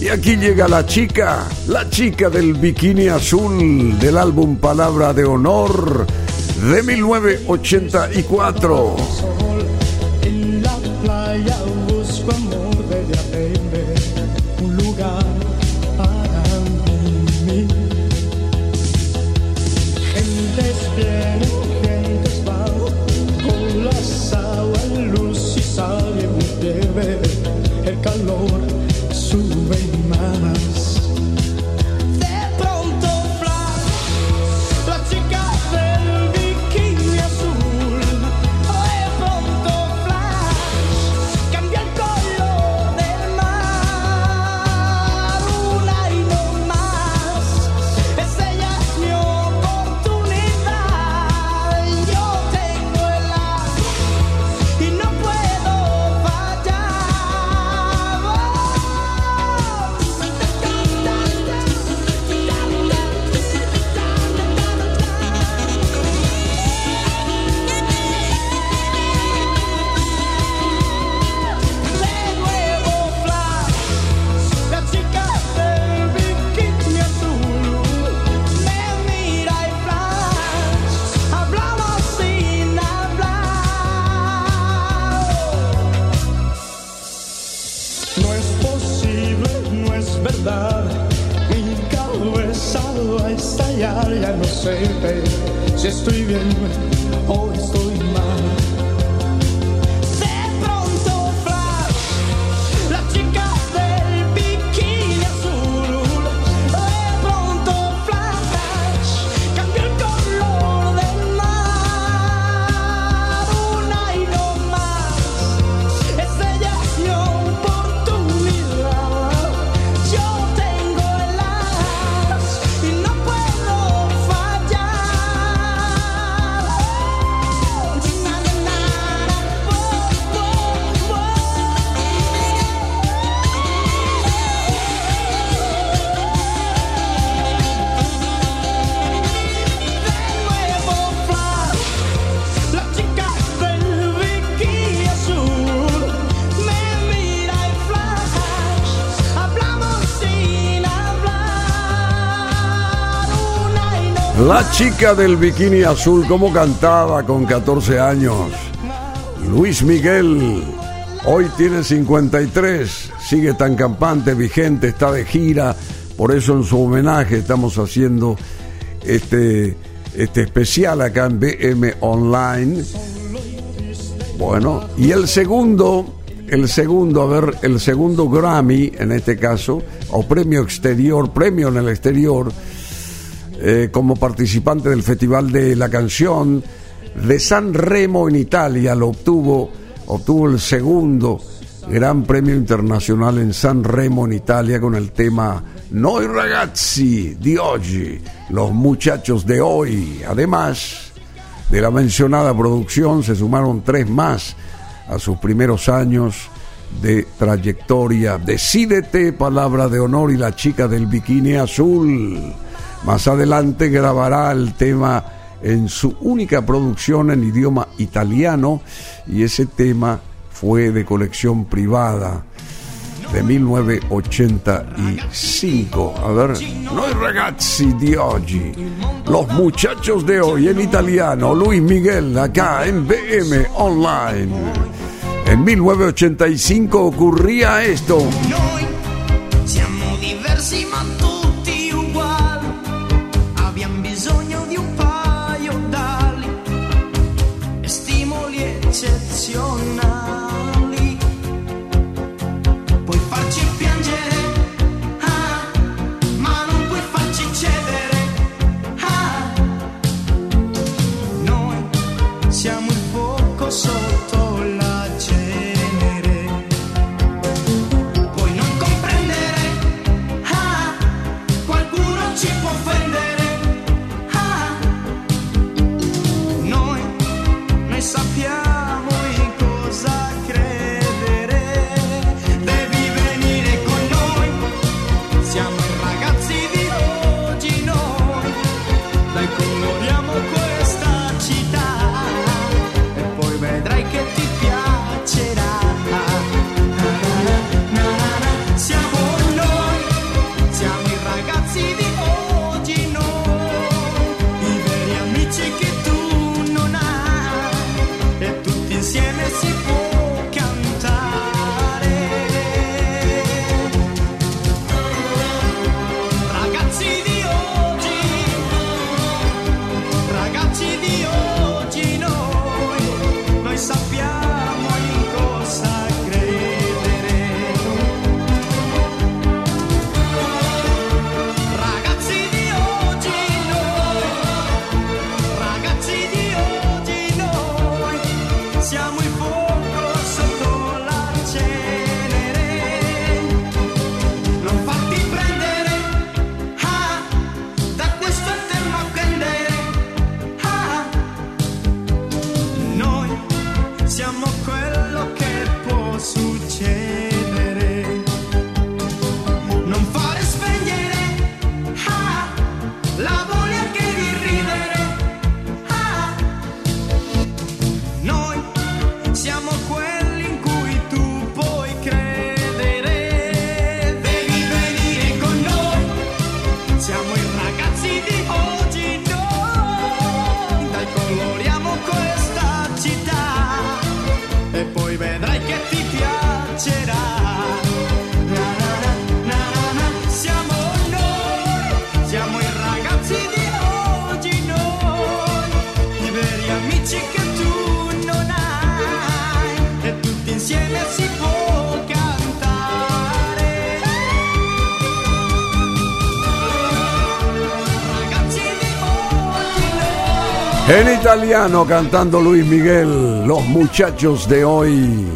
Y aquí llega la chica, la chica del bikini azul del álbum Palabra de Honor de 1984. empezado a sé si estoy bien o estoy La chica del bikini azul, como cantaba con 14 años. Luis Miguel, hoy tiene 53, sigue tan campante, vigente, está de gira. Por eso en su homenaje estamos haciendo este, este especial acá en BM Online. Bueno, y el segundo, el segundo, a ver, el segundo Grammy en este caso, o premio exterior, premio en el exterior eh, como participante del Festival de la Canción de San Remo en Italia. Lo obtuvo, obtuvo el segundo Gran Premio Internacional en San Remo en Italia con el tema Noi ragazzi di oggi, los muchachos de hoy. Además de la mencionada producción, se sumaron tres más a sus primeros años de trayectoria. Decídete, palabra de honor y la chica del bikini azul. Más adelante grabará el tema en su única producción en idioma italiano y ese tema fue de colección privada de 1985. A ver, Noi ragazzi di oggi, los muchachos de hoy en italiano, Luis Miguel acá en BM Online. En 1985 ocurría esto. En italiano cantando Luis Miguel, los muchachos de hoy.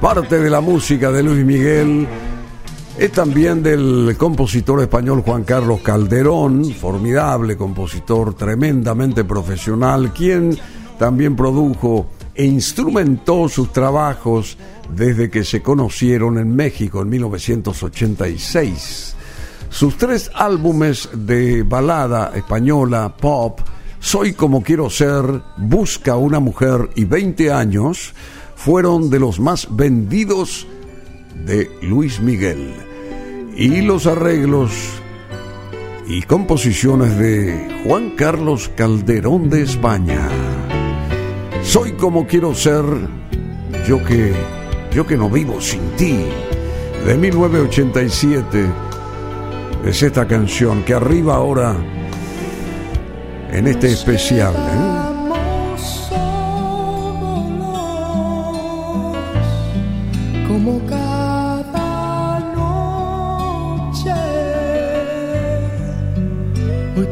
Parte de la música de Luis Miguel es también del compositor español Juan Carlos Calderón, formidable compositor, tremendamente profesional, quien también produjo e instrumentó sus trabajos desde que se conocieron en México en 1986. Sus tres álbumes de balada española, pop, Soy como quiero ser, Busca una mujer y 20 años, fueron de los más vendidos de Luis Miguel. Y los arreglos y composiciones de Juan Carlos Calderón de España. Soy como quiero ser, yo que yo que no vivo sin ti, de 1987. Es esta canción que arriba ahora en este especial. ¿eh?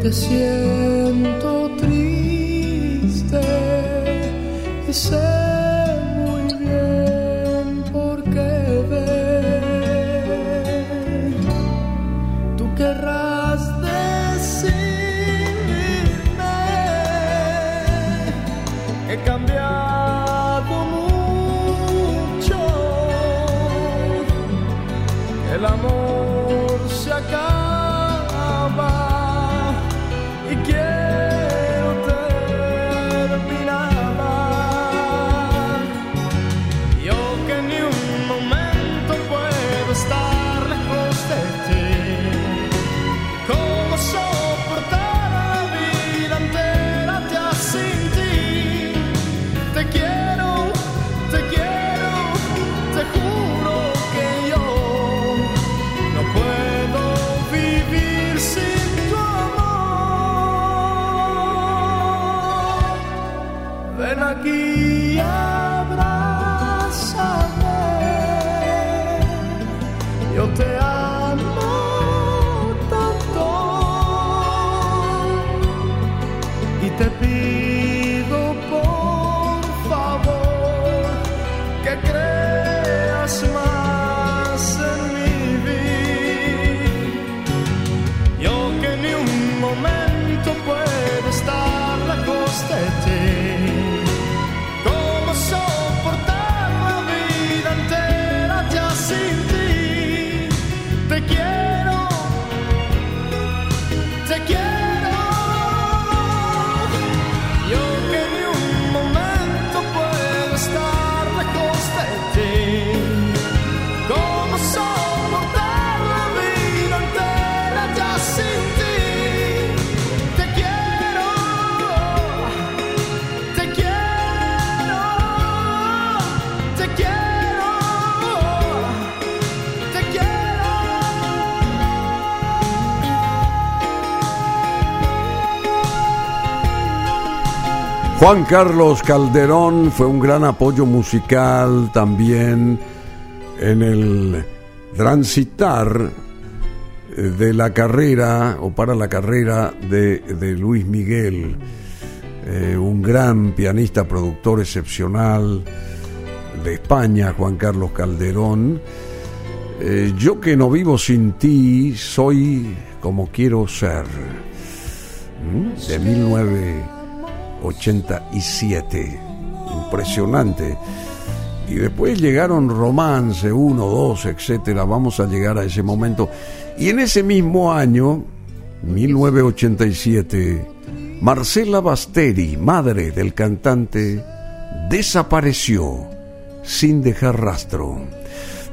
te Juan Carlos Calderón fue un gran apoyo musical también en el transitar de la carrera o para la carrera de, Luis Miguel, eh, un gran pianista, productor excepcional de España, Juan Carlos Calderón. Eh, yo que no vivo sin ti, soy como quiero ser. De 19 87. Impresionante. Y después llegaron Romance 1, 2, etcétera. Vamos a llegar a ese momento. Y en ese mismo año, 1987, Marcela Basteri, madre del cantante, desapareció sin dejar rastro.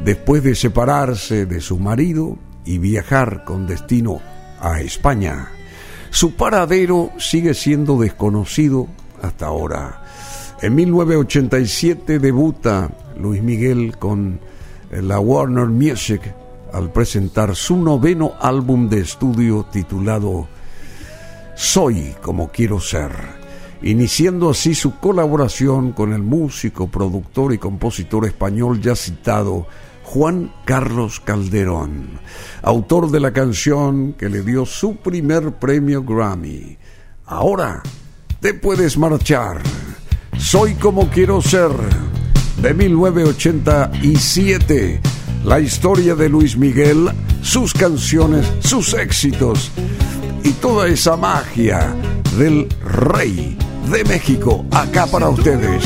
Después de separarse de su marido y viajar con destino a España. Su paradero sigue siendo desconocido hasta ahora. En 1987 debuta Luis Miguel con la Warner Music al presentar su noveno álbum de estudio titulado Soy como quiero ser, iniciando así su colaboración con el músico, productor y compositor español ya citado Juan Carlos Calderón, autor de la canción que le dio su primer premio Grammy. Ahora, te puedes marchar. Soy como quiero ser, de 1987. La historia de Luis Miguel, sus canciones, sus éxitos y toda esa magia del rey de México acá para ustedes.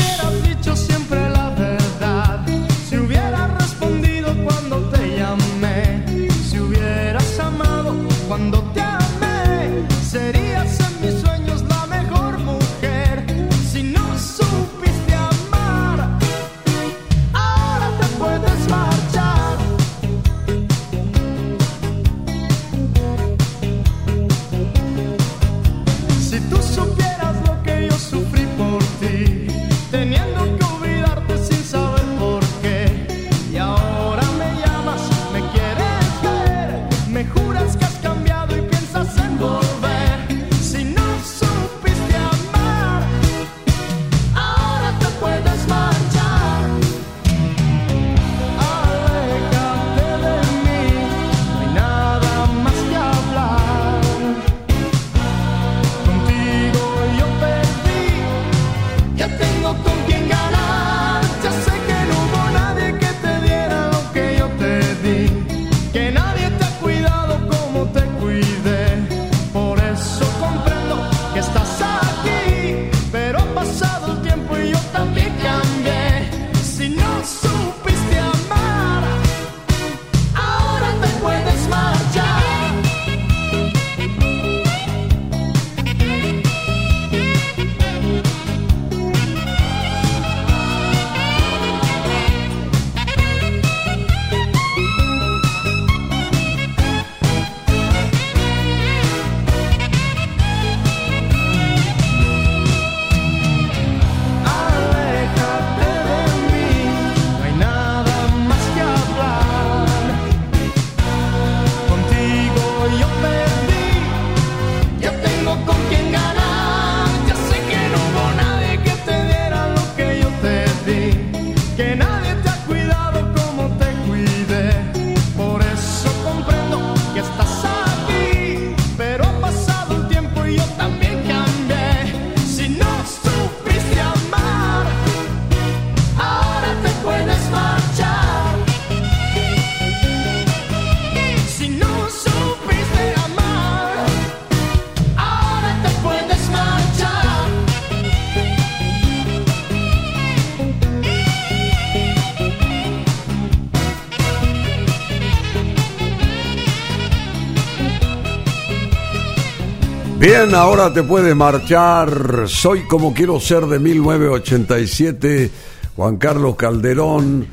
Ahora te puedes marchar. Soy como quiero ser de 1987. Juan Carlos Calderón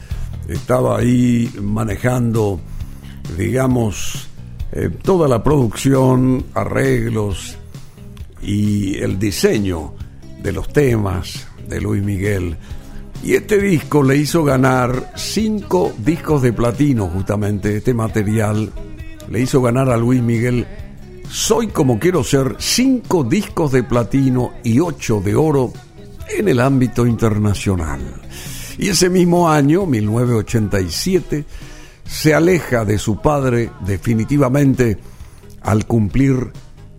estaba ahí manejando, digamos, eh, toda la producción, arreglos y el diseño de los temas de Luis Miguel. Y este disco le hizo ganar cinco discos de platino, justamente, este material le hizo ganar a Luis Miguel soy como quiero ser, cinco discos de platino y ocho de oro en el ámbito internacional. Y ese mismo año, 1987, se aleja de su padre definitivamente al cumplir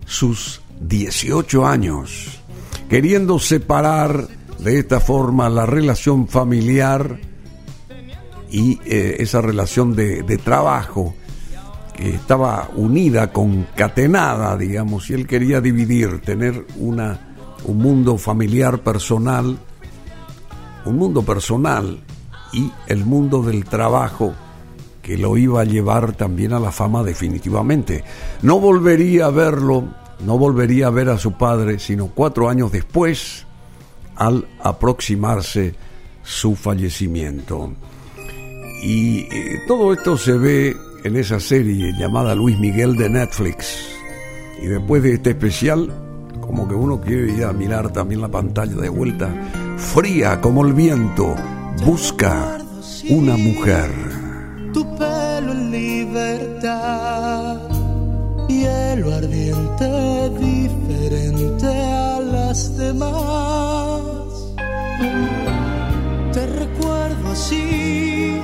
sus 18 años, queriendo separar de esta forma la relación familiar y eh, esa relación de, trabajo estaba unida, concatenada, digamos, y él quería dividir, tener una, un mundo familiar personal, un mundo personal y el mundo del trabajo que lo iba a llevar también a la fama definitivamente. No volvería a verlo, no volvería a ver a su padre, sino cuatro años después, al aproximarse su fallecimiento. Y eh, todo esto se ve en esa serie llamada Luis Miguel de Netflix. Y después de este especial, como que uno quiere ir a mirar también la pantalla de vuelta, fría como el viento, busca una mujer. Tu pelo en libertad, hielo ardiente, diferente a las demás. Te recuerdo así,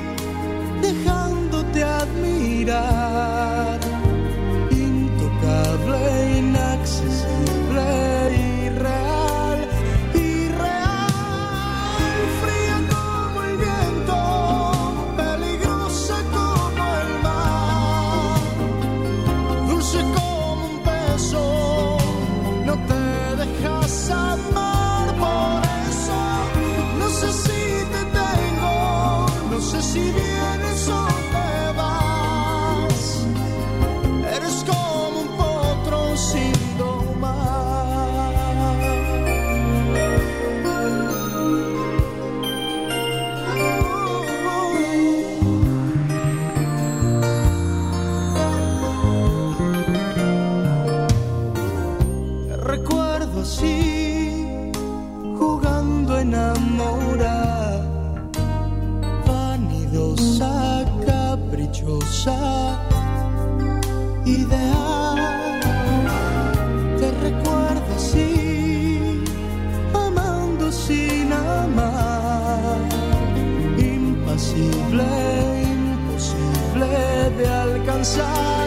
dejando admirar, intocable, 下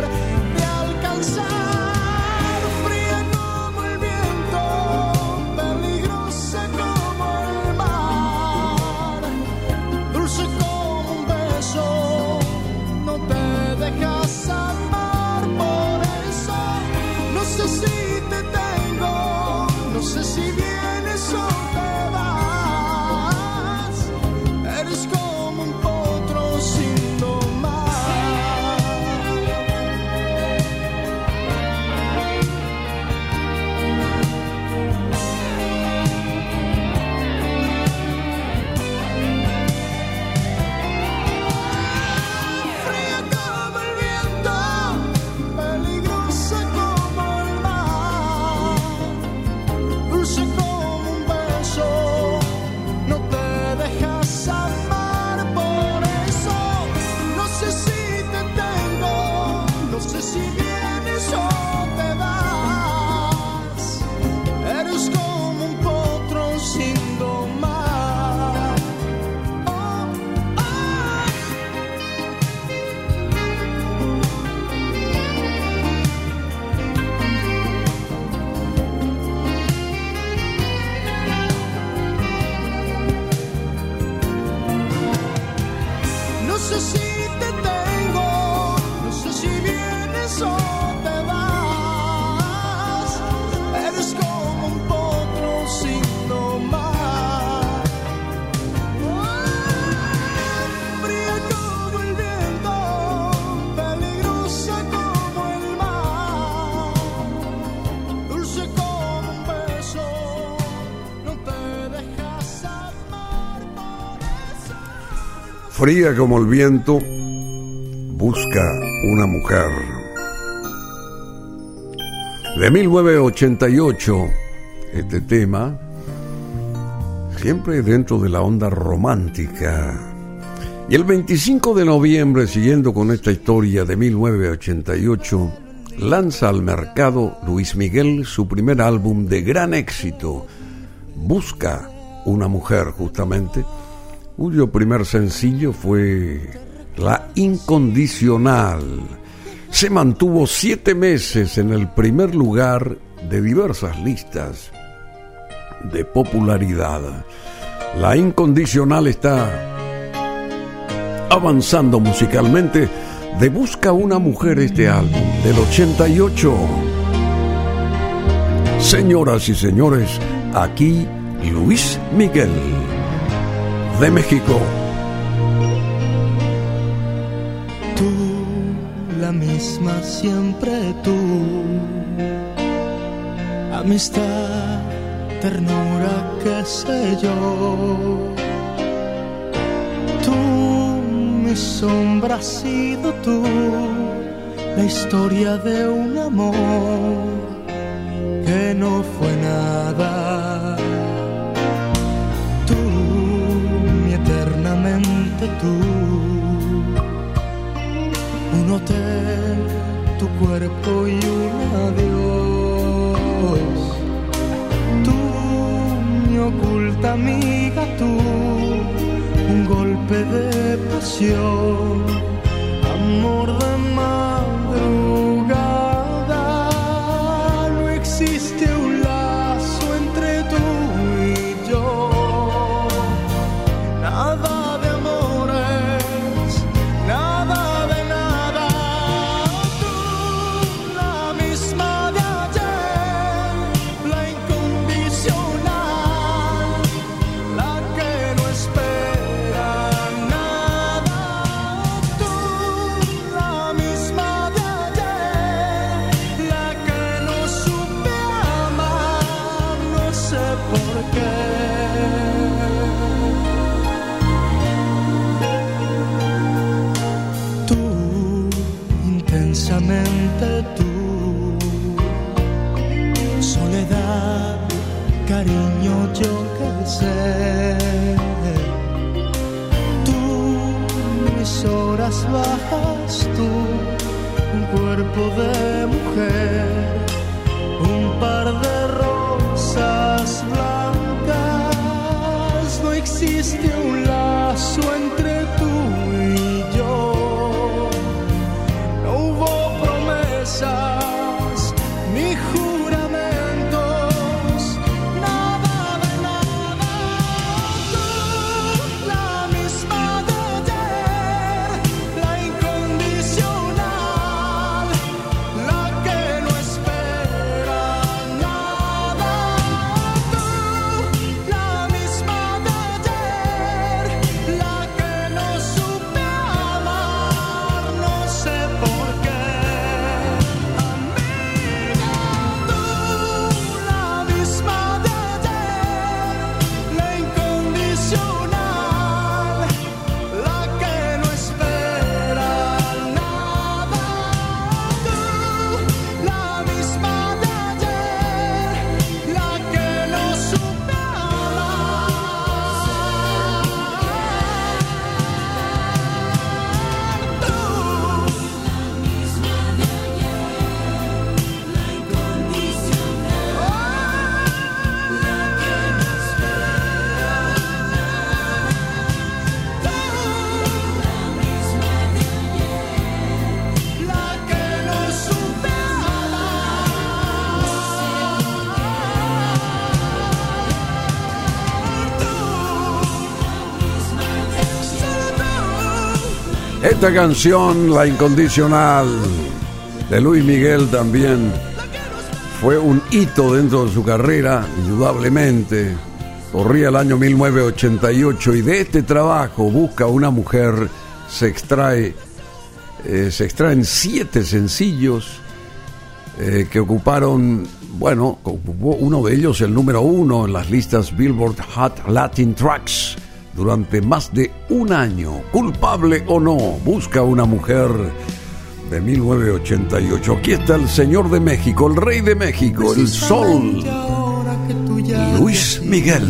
Fría como el viento, busca una mujer. De 1988, este tema, siempre dentro de la onda romántica. Y el 25 de noviembre, siguiendo con esta historia de 1988, lanza al mercado Luis Miguel su primer álbum de gran éxito, Busca una mujer justamente, cuyo primer sencillo fue La Incondicional. Se mantuvo siete meses en el primer lugar de diversas listas de popularidad. La Incondicional está avanzando musicalmente de Busca una mujer este álbum del 88. Señoras y señores, aquí Luis Miguel de México. Tú, la misma siempre tú. Amistad, ternura, qué sé yo. Tú, mi sombra has sido tú. La historia de un amor que no fue nada tú. Un hotel, tu cuerpo y un adiós. Tú, mi oculta amiga, tú, un golpe de pasión, amor de madrugada. Cuerpo Esta canción, La Incondicional, de Luis Miguel también fue un hito dentro de su carrera, indudablemente. Corría el año 1988 y de este trabajo, Busca una mujer, se extrae, eh, se extraen siete sencillos eh, que ocuparon, bueno, uno de ellos el número uno en las listas Billboard Hot Latin Tracks durante más de un año, culpable o no, busca una mujer de 1988. Aquí está el Señor de México, el Rey de México, el Sol, Luis Miguel.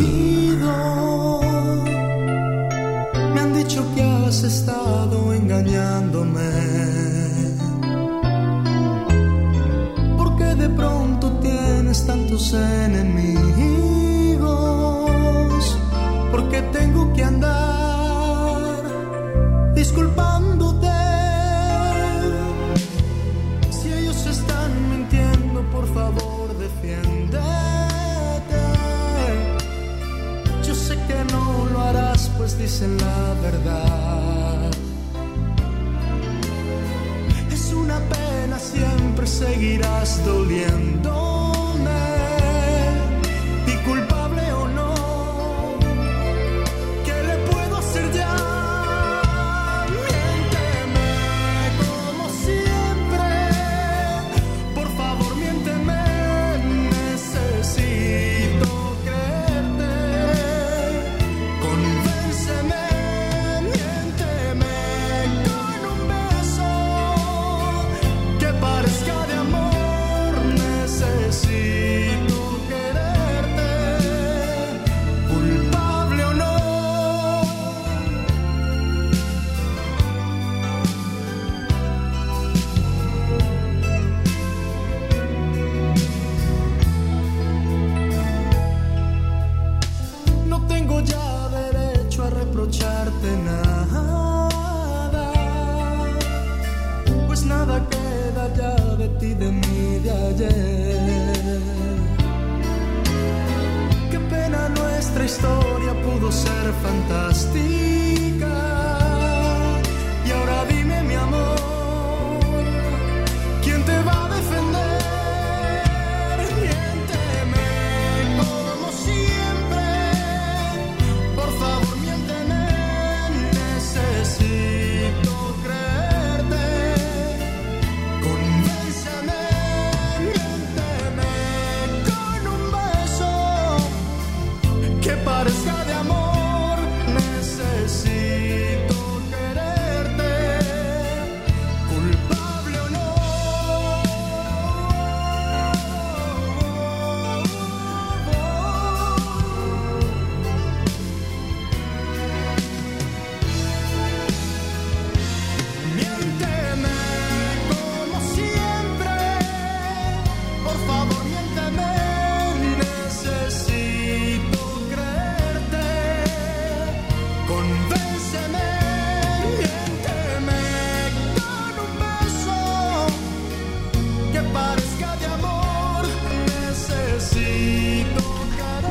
Me han dicho que has estado engañándome. Porque de pronto tienes tantos enemigos disculpándote. Si ellos están mintiendo, por favor, defiéndete. Yo sé que no lo harás, pues dicen la verdad. Es una pena, siempre seguirás doliendo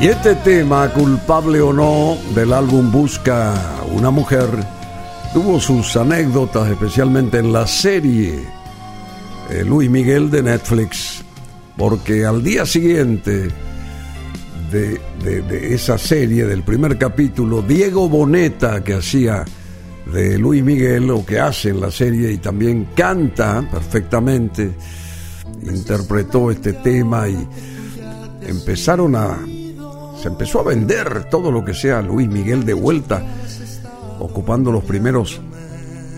Y este tema, culpable o no, del álbum Busca una mujer, tuvo sus anécdotas, especialmente en la serie eh, Luis Miguel de Netflix, porque al día siguiente de, de, esa serie, del primer capítulo, Diego Boneta, que hacía de Luis Miguel, o que hace en la serie y también canta perfectamente, interpretó este tema y empezaron a empezó a vender todo lo que sea Luis Miguel de vuelta, ocupando los primeros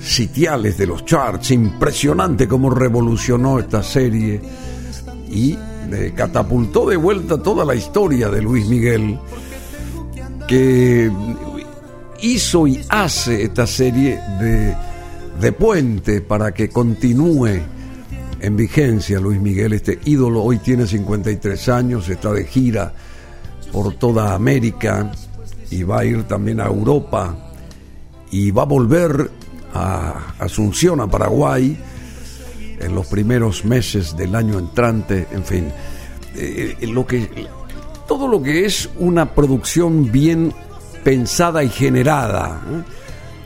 sitiales de los charts. Impresionante cómo revolucionó esta serie y eh, catapultó de vuelta toda la historia de Luis Miguel, que hizo y hace esta serie de, de puente para que continúe en vigencia Luis Miguel, este ídolo, hoy tiene 53 años, está de gira por toda América y va a ir también a Europa y va a volver a Asunción, a Paraguay, en los primeros meses del año entrante, en fin, eh, eh, lo que, todo lo que es una producción bien pensada y generada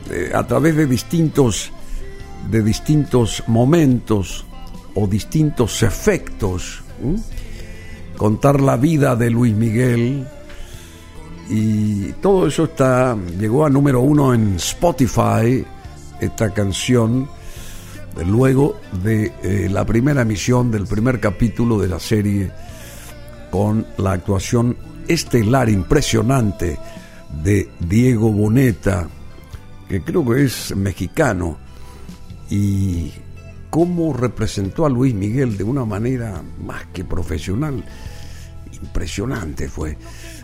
¿eh? a través de distintos, de distintos momentos o distintos efectos contar la vida de Luis Miguel. Y todo eso está llegó a número uno en Spotify esta canción luego de eh, la primera emisión del primer capítulo de la serie con la actuación estelar impresionante de Diego Boneta que creo que es mexicano y cómo representó a Luis Miguel de una manera más que profesional impresionante fue.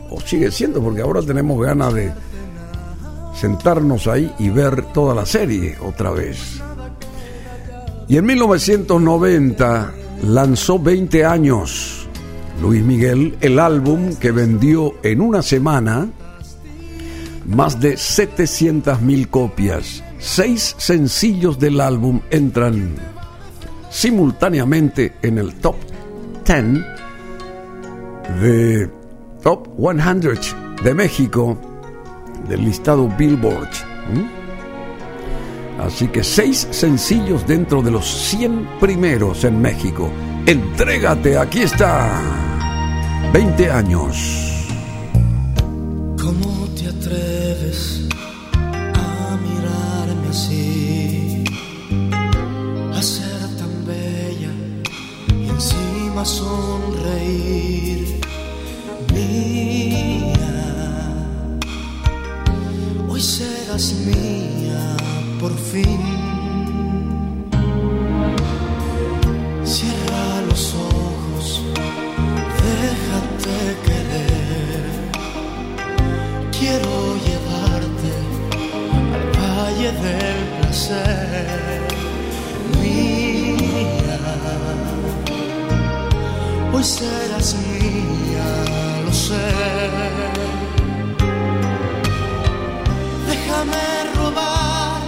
O sigue siendo, porque ahora tenemos ganas de sentarnos ahí y ver toda la serie otra vez. Y en 1990 lanzó 20 años Luis Miguel el álbum que vendió en una semana más de 700 mil copias. Seis sencillos del álbum entran simultáneamente en el top 10 de Top 100 de México del listado Billboard. Así que seis sencillos dentro de los 100 primeros en México. Entrégate, aquí está. 20 años. ¿Cómo te atreves a mirarme así? A ser tan bella y encima sonreír hoy serás mía Déjame robar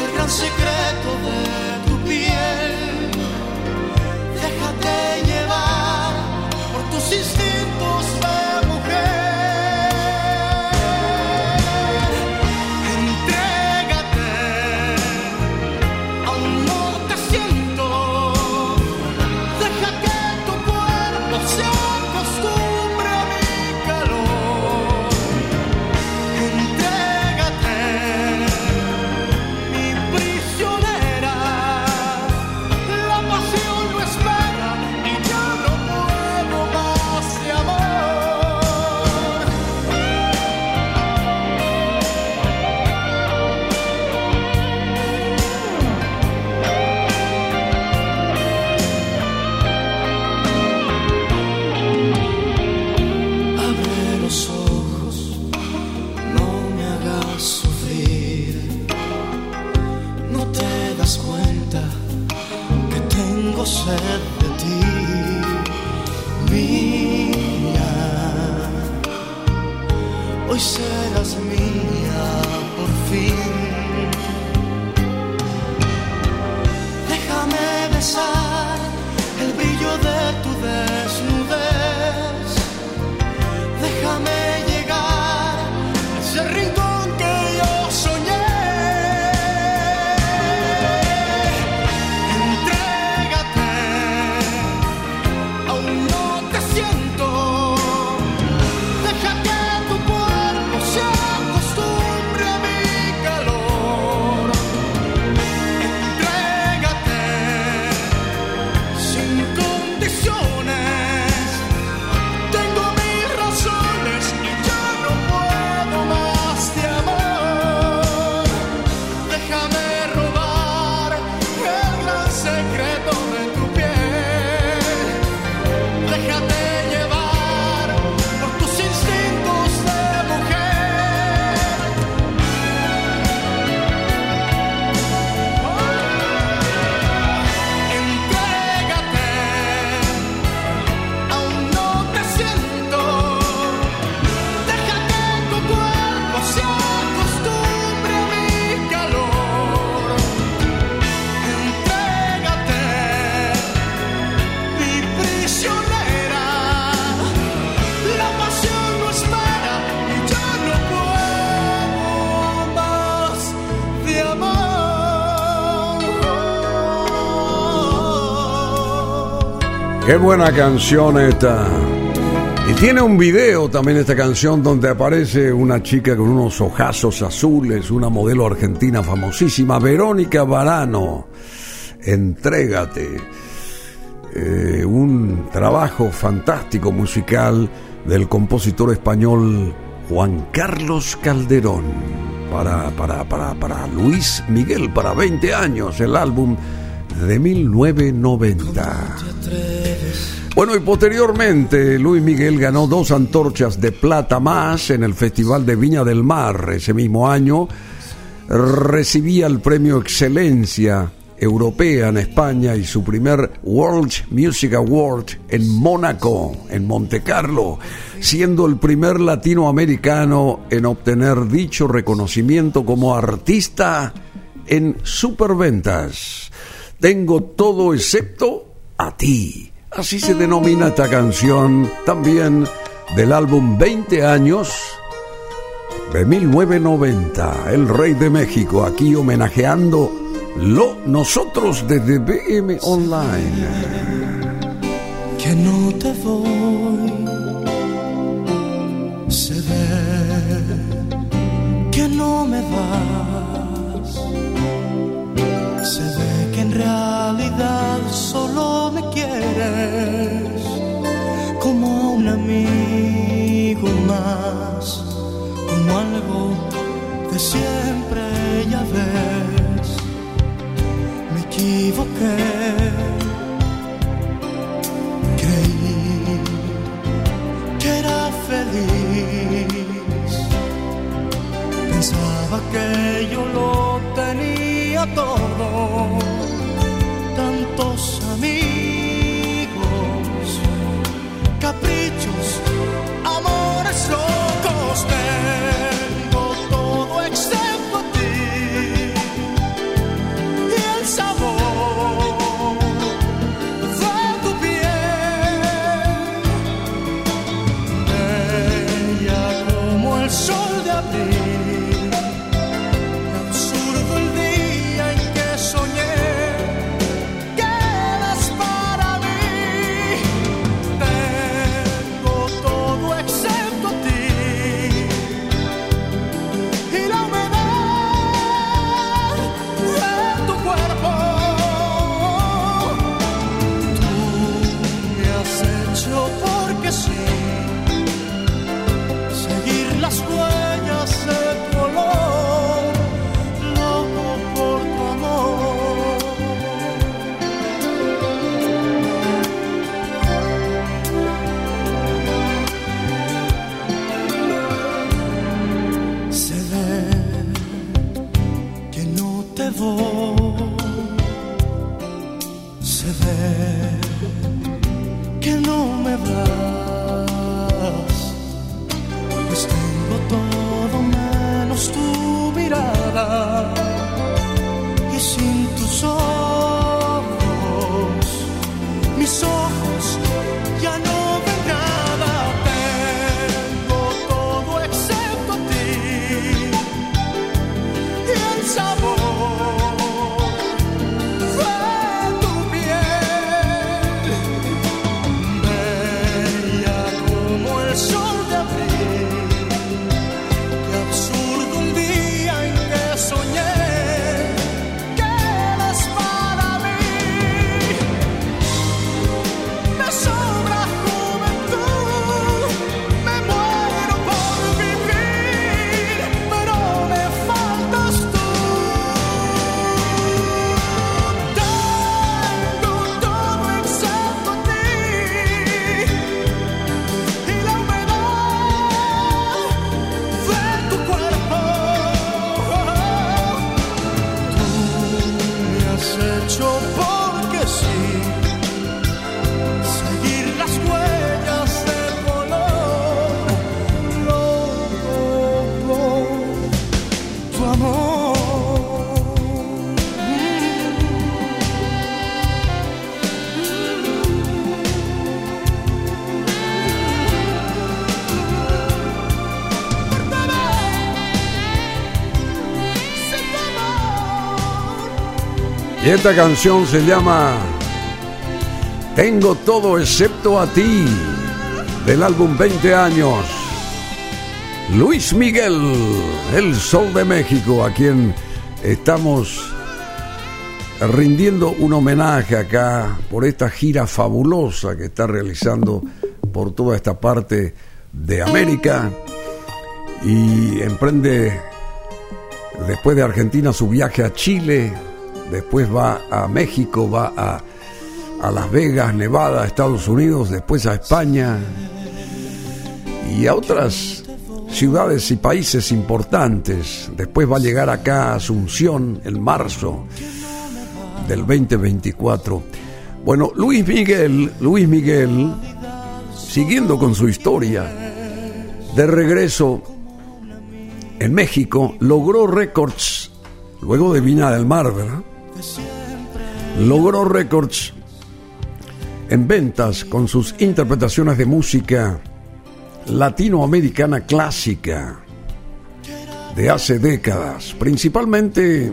el gran secreto de tu piel. Déjate llevar por tus instintos. Qué buena canción esta. Y tiene un video también esta canción donde aparece una chica con unos ojazos azules, una modelo argentina famosísima, Verónica Varano. Entrégate. Eh, un trabajo fantástico musical del compositor español Juan Carlos Calderón. Para, para, para, para Luis Miguel, para 20 años, el álbum de 1990. Bueno, y posteriormente Luis Miguel ganó dos antorchas de plata más en el Festival de Viña del Mar. Ese mismo año recibía el premio Excelencia Europea en España y su primer World Music Award en Mónaco, en Monte Carlo, siendo el primer latinoamericano en obtener dicho reconocimiento como artista en superventas. Tengo todo excepto a ti. Así se denomina esta canción también del álbum 20 años de 1990, El Rey de México, aquí homenajeando lo nosotros desde BM Online. Que no te voy, se ve que no me vas, se ve en realidad solo me quieres como un amigo más, como algo de siempre ya ves equivoqué. Creí que era feliz. Pensaba que yo lo tenía todo. Amigos, caprichos, amores locos. Y esta canción se llama Tengo todo excepto a ti, del álbum 20 años. Luis Miguel, el Sol de México, a quien estamos rindiendo un homenaje acá por esta gira fabulosa que está realizando por toda esta parte de América y emprende después de Argentina su viaje a Chile, después va a México, va a, a Las Vegas, Nevada, Estados Unidos, después a España y a otras ciudades y países importantes. Después va a llegar acá a Asunción en marzo del 2024. Bueno, Luis Miguel, Luis Miguel, siguiendo con su historia, de regreso en México, logró récords, luego de Viña del Mar, ¿verdad? Logró récords en ventas con sus interpretaciones de música latinoamericana clásica de hace décadas, principalmente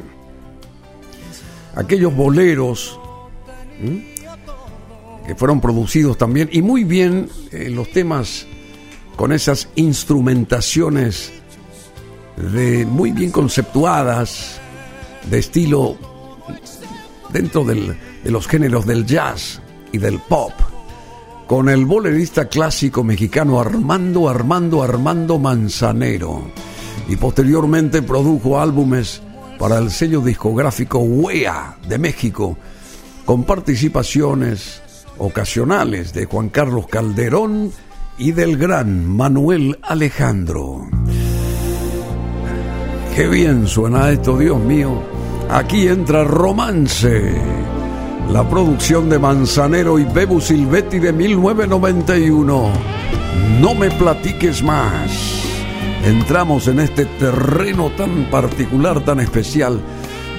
aquellos boleros que fueron producidos también y muy bien eh, los temas con esas instrumentaciones de muy bien conceptuadas de estilo dentro del, de los géneros del jazz y del pop con el bolerista clásico mexicano Armando Armando Armando Manzanero y posteriormente produjo álbumes para el sello discográfico WEA de México, con participaciones ocasionales de Juan Carlos Calderón y del gran Manuel Alejandro. Qué bien suena esto, Dios mío. Aquí entra Romance, la producción de Manzanero y Bebu Silvetti de 1991. No me platiques más entramos en este terreno tan particular, tan especial,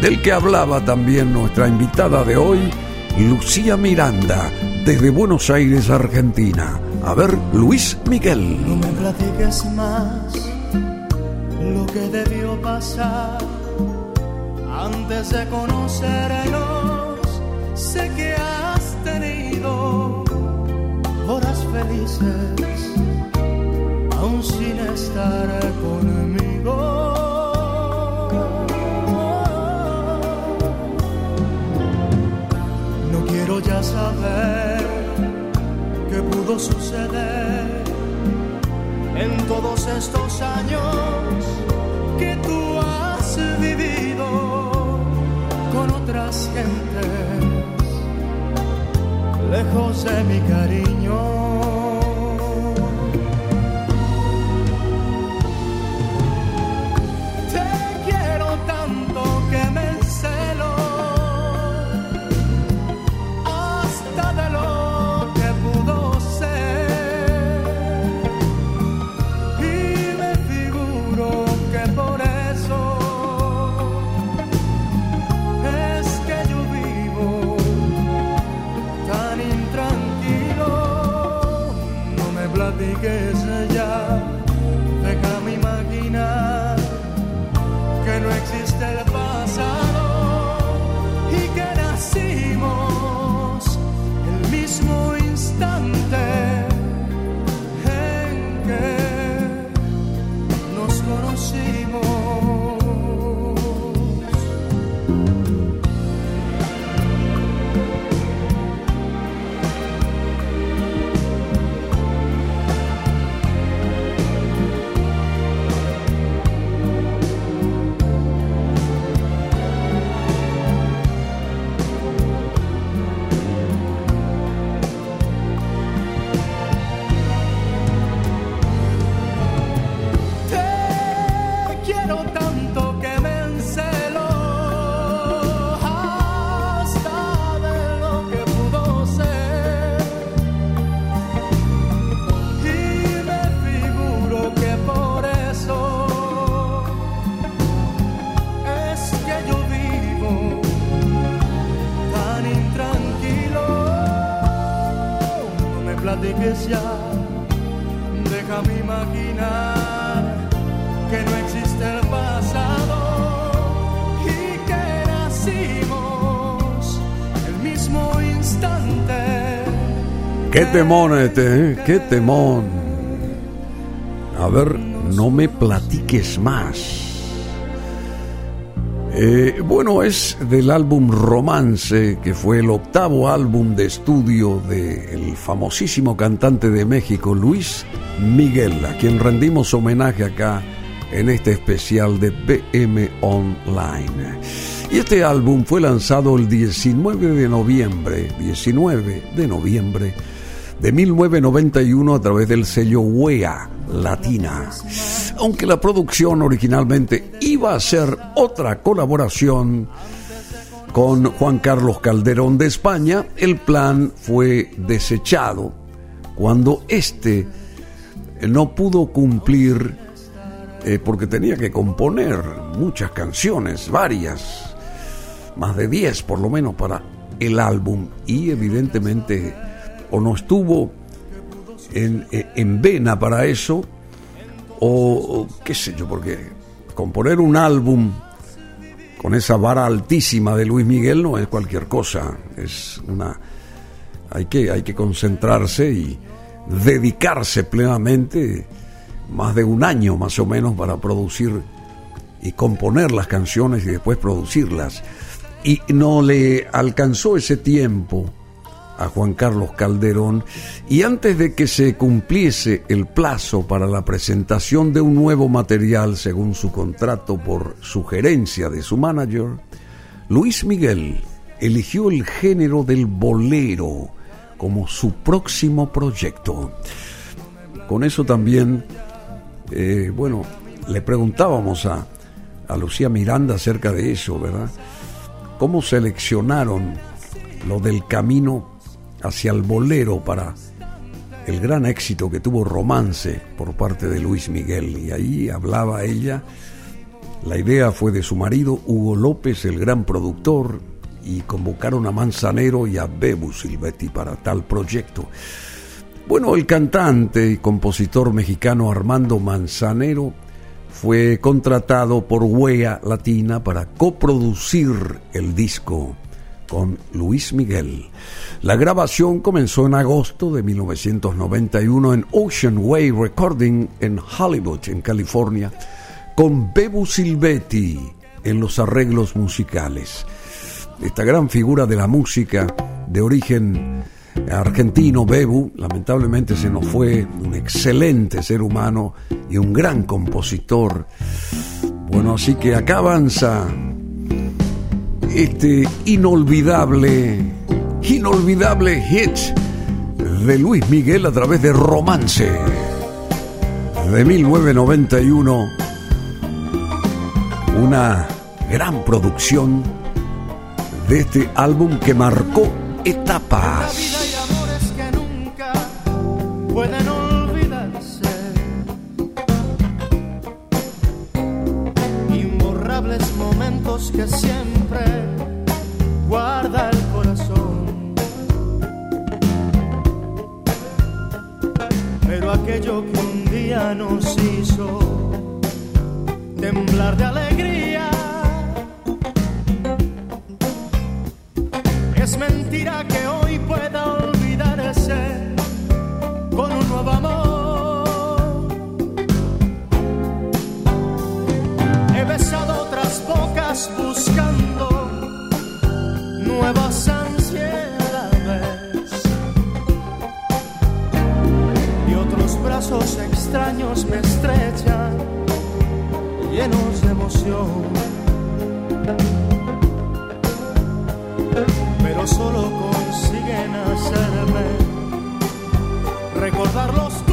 del que hablaba también nuestra invitada de hoy, Lucía Miranda, desde Buenos Aires, Argentina. A ver, Luis Miguel. No me platiques más lo que debió pasar antes de conocernos. Sé que has tenido horas felices aún sin estar conmigo. No quiero ya saber qué pudo suceder en todos estos años otras gentes, lejos de mi cariño. Mismo Qué temón este, ¿eh? Qué temón. A ver, no me platiques más. Eh, bueno, es del álbum Romance, que fue el octavo álbum de estudio del famosísimo cantante de México, Luis Miguel, a quien rendimos homenaje acá en este especial de BM Online. Y este álbum fue lanzado el 19 de noviembre, 19 de noviembre de 1991 a través del sello WEA Latina. Aunque la producción originalmente iba a ser otra colaboración con Juan Carlos Calderón de España, el plan fue desechado cuando éste no pudo cumplir eh, porque tenía que componer muchas canciones, varias, más de 10 por lo menos para el álbum y evidentemente o no estuvo en, en vena para eso, o, qué sé yo, porque componer un álbum con esa vara altísima de Luis Miguel no es cualquier cosa, es una hay que hay que concentrarse y dedicarse plenamente más de un año más o menos para producir y componer las canciones y después producirlas. Y no le alcanzó ese tiempo a Juan Carlos Calderón y antes de que se cumpliese el plazo para la presentación de un nuevo material según su contrato por sugerencia de su manager, Luis Miguel eligió el género del bolero como su próximo proyecto. Con eso también, eh, bueno, le preguntábamos a, a Lucía Miranda acerca de eso, ¿verdad? ¿Cómo seleccionaron lo del camino hacia el bolero para el gran éxito que tuvo Romance por parte de Luis Miguel. Y ahí hablaba ella. La idea fue de su marido Hugo López, el gran productor, y convocaron a Manzanero y a Bebu Silvetti para tal proyecto. Bueno, el cantante y compositor mexicano Armando Manzanero fue contratado por Wea Latina para coproducir el disco con Luis Miguel. La grabación comenzó en agosto de 1991 en Ocean Way Recording en Hollywood, en California, con Bebu Silvetti en los arreglos musicales. Esta gran figura de la música de origen argentino, Bebu, lamentablemente se nos fue un excelente ser humano y un gran compositor. Bueno, así que acá avanza este inolvidable, inolvidable hit de Luis Miguel a través de Romance de 1991. Una gran producción de este álbum que marcó etapas. que siempre guarda el corazón. Pero aquello que un día nos hizo temblar de alegría es mentira que bocas buscando nuevas ansiedades. Y otros brazos extraños me estrechan llenos de emoción. Pero solo consiguen hacerme recordar los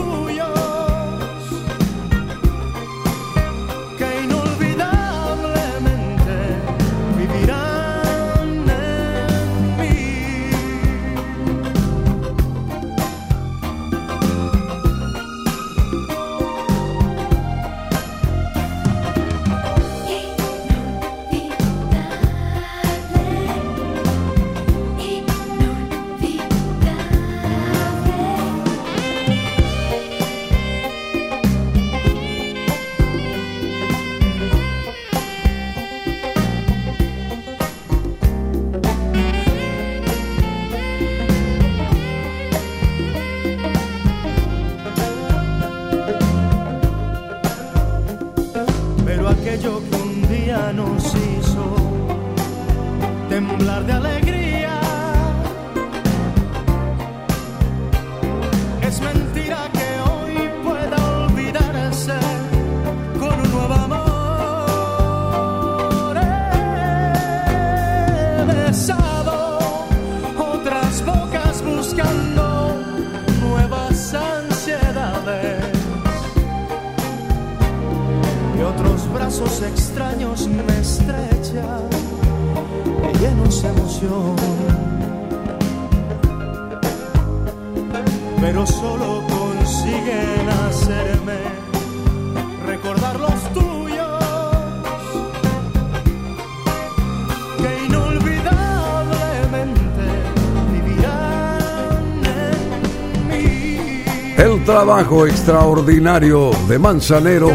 trabajo extraordinario de Manzanero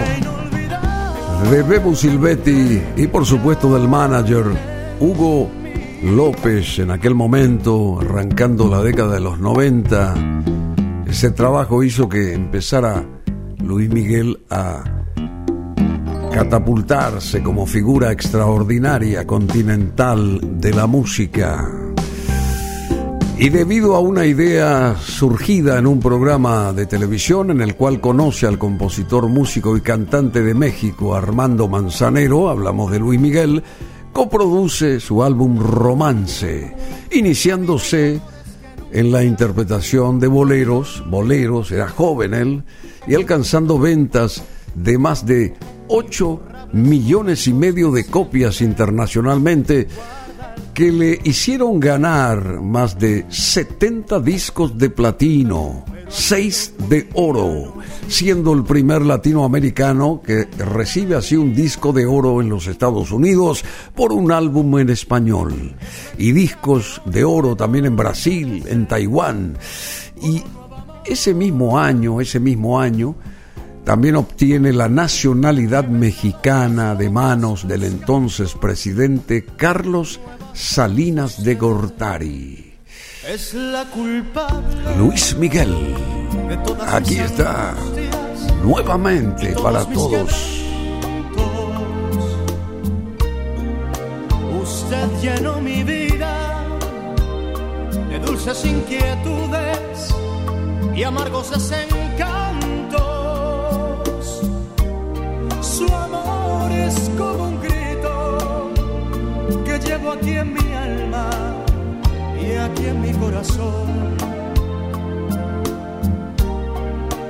de Bebo Silvetti y por supuesto del manager Hugo López en aquel momento, arrancando la década de los 90. Ese trabajo hizo que empezara Luis Miguel a catapultarse como figura extraordinaria continental de la música. Y debido a una idea surgida en un programa de televisión en el cual conoce al compositor, músico y cantante de México, Armando Manzanero, hablamos de Luis Miguel, coproduce su álbum Romance, iniciándose en la interpretación de boleros, boleros, era joven él, y alcanzando ventas de más de 8 millones y medio de copias internacionalmente que le hicieron ganar más de 70 discos de platino, 6 de oro, siendo el primer latinoamericano que recibe así un disco de oro en los Estados Unidos por un álbum en español, y discos de oro también en Brasil, en Taiwán, y ese mismo año, ese mismo año, también obtiene la nacionalidad mexicana de manos del entonces presidente Carlos Salinas de Gortari. Es la culpa Luis Miguel, aquí está nuevamente para todos. Usted llenó mi vida de dulces inquietudes y amargos desencantos. Su amor es como un llevo aquí en mi alma y aquí en mi corazón.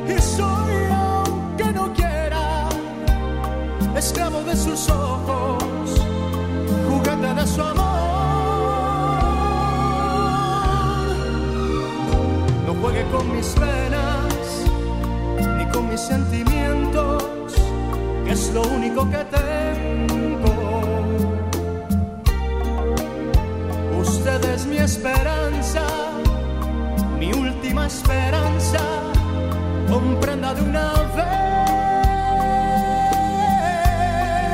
Y soy, aunque no quiera, esclavo de sus ojos, juguete de su amor. No juegue con mis penas ni con mis sentimientos, que es lo único que tengo. Usted es mi esperanza, mi última esperanza. Comprenda de una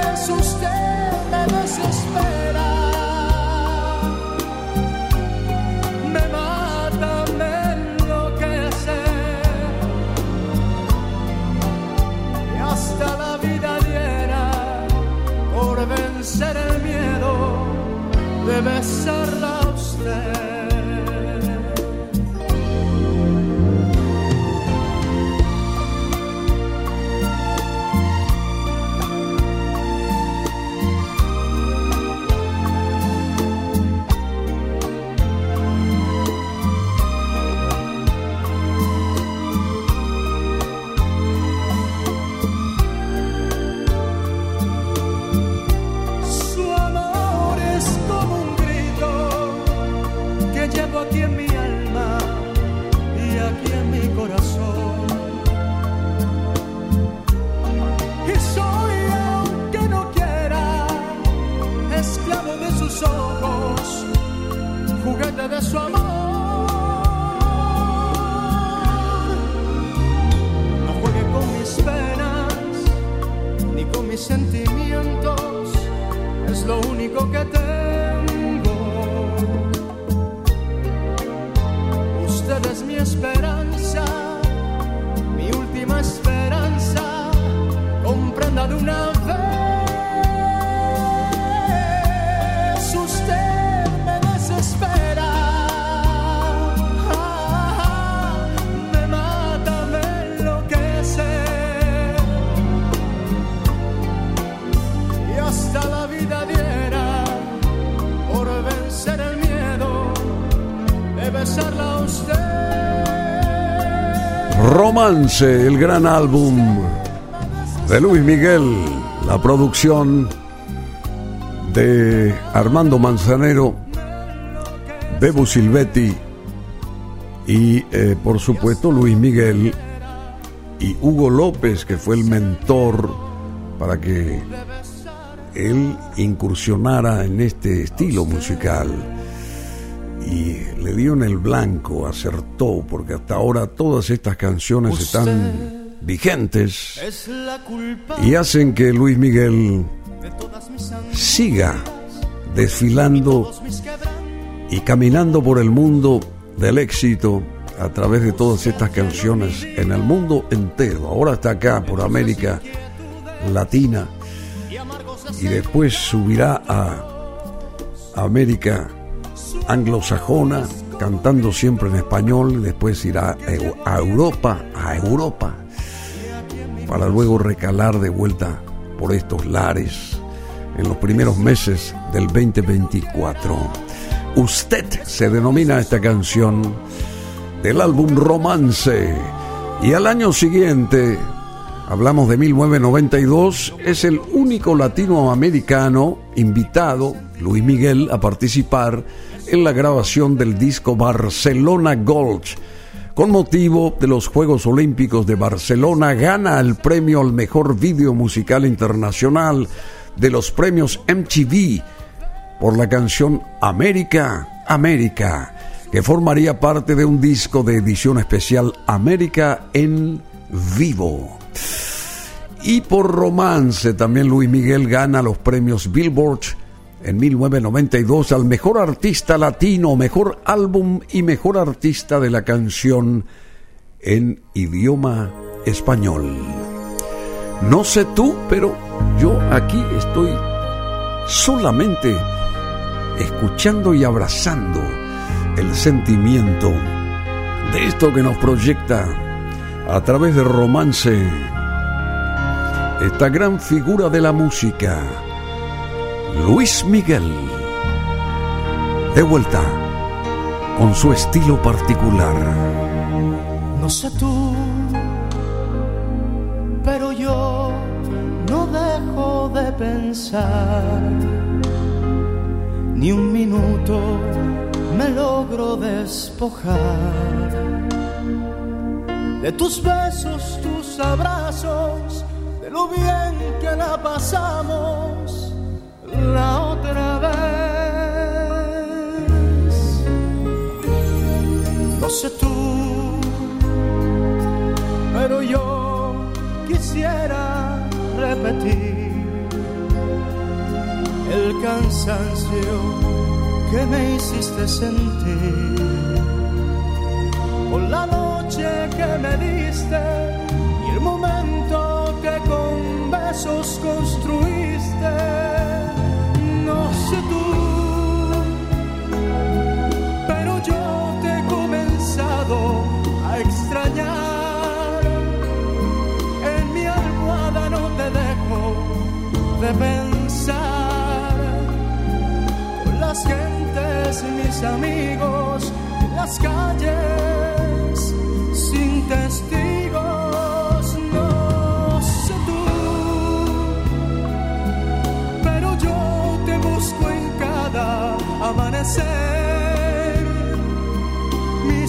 vez. Usted me desespera. Besarla a usted. El gran álbum de Luis Miguel. La producción de Armando Manzanero, Bebo Silvetti y eh, por supuesto Luis Miguel y Hugo López, que fue el mentor para que él incursionara en este estilo musical. Y le dio en el blanco, acertó, porque hasta ahora todas estas canciones están vigentes y hacen que Luis Miguel siga desfilando y caminando por el mundo del éxito a través de todas estas canciones en el mundo entero. Ahora está acá por América Latina y después subirá a América anglosajona cantando siempre en español, después irá a Europa, a Europa, para luego recalar de vuelta por estos lares en los primeros meses del 2024. Usted se denomina esta canción del álbum Romance y al año siguiente, hablamos de 1992, es el único latinoamericano invitado, Luis Miguel, a participar en la grabación del disco Barcelona Gold. Con motivo de los Juegos Olímpicos de Barcelona, gana el premio al mejor video musical internacional de los premios MTV por la canción América, América, que formaría parte de un disco de edición especial América en vivo. Y por romance también Luis Miguel gana los premios Billboard en 1992 al mejor artista latino, mejor álbum y mejor artista de la canción en idioma español. No sé tú, pero yo aquí estoy solamente escuchando y abrazando el sentimiento de esto que nos proyecta a través de romance esta gran figura de la música, Luis Miguel. De vuelta con su estilo particular. No sé tú, pero yo no dejo de pensar ni un minuto me logro despojar de tus besos, tus abrazos, de lo bien que la pasamos la otra vez. No sé tú, pero yo quisiera repetir el cansancio que me hiciste sentir. Por la noche que me diste y el momento que con besos construiste. Extrañar. En mi almohada no te dejo de pensar las gentes, mis amigos, en las calles, sin testigos, no sé tú, pero yo te busco en cada amanecer.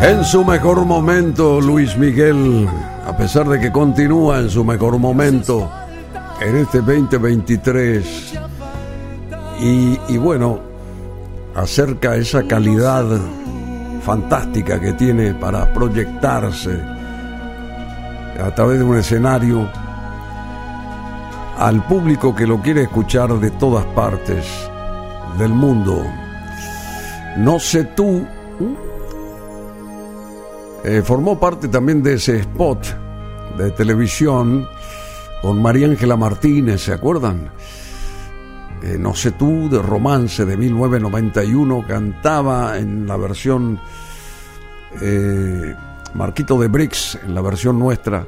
En su mejor momento, Luis Miguel, a pesar de que continúa en su mejor momento en este 2023, y, y bueno, acerca esa calidad fantástica que tiene para proyectarse a través de un escenario al público que lo quiere escuchar de todas partes del mundo. No sé tú, eh, formó parte también de ese spot de televisión con María Ángela Martínez, ¿se acuerdan? Eh, no sé tú, de romance de 1991, cantaba en la versión eh, Marquito de Brix, en la versión nuestra,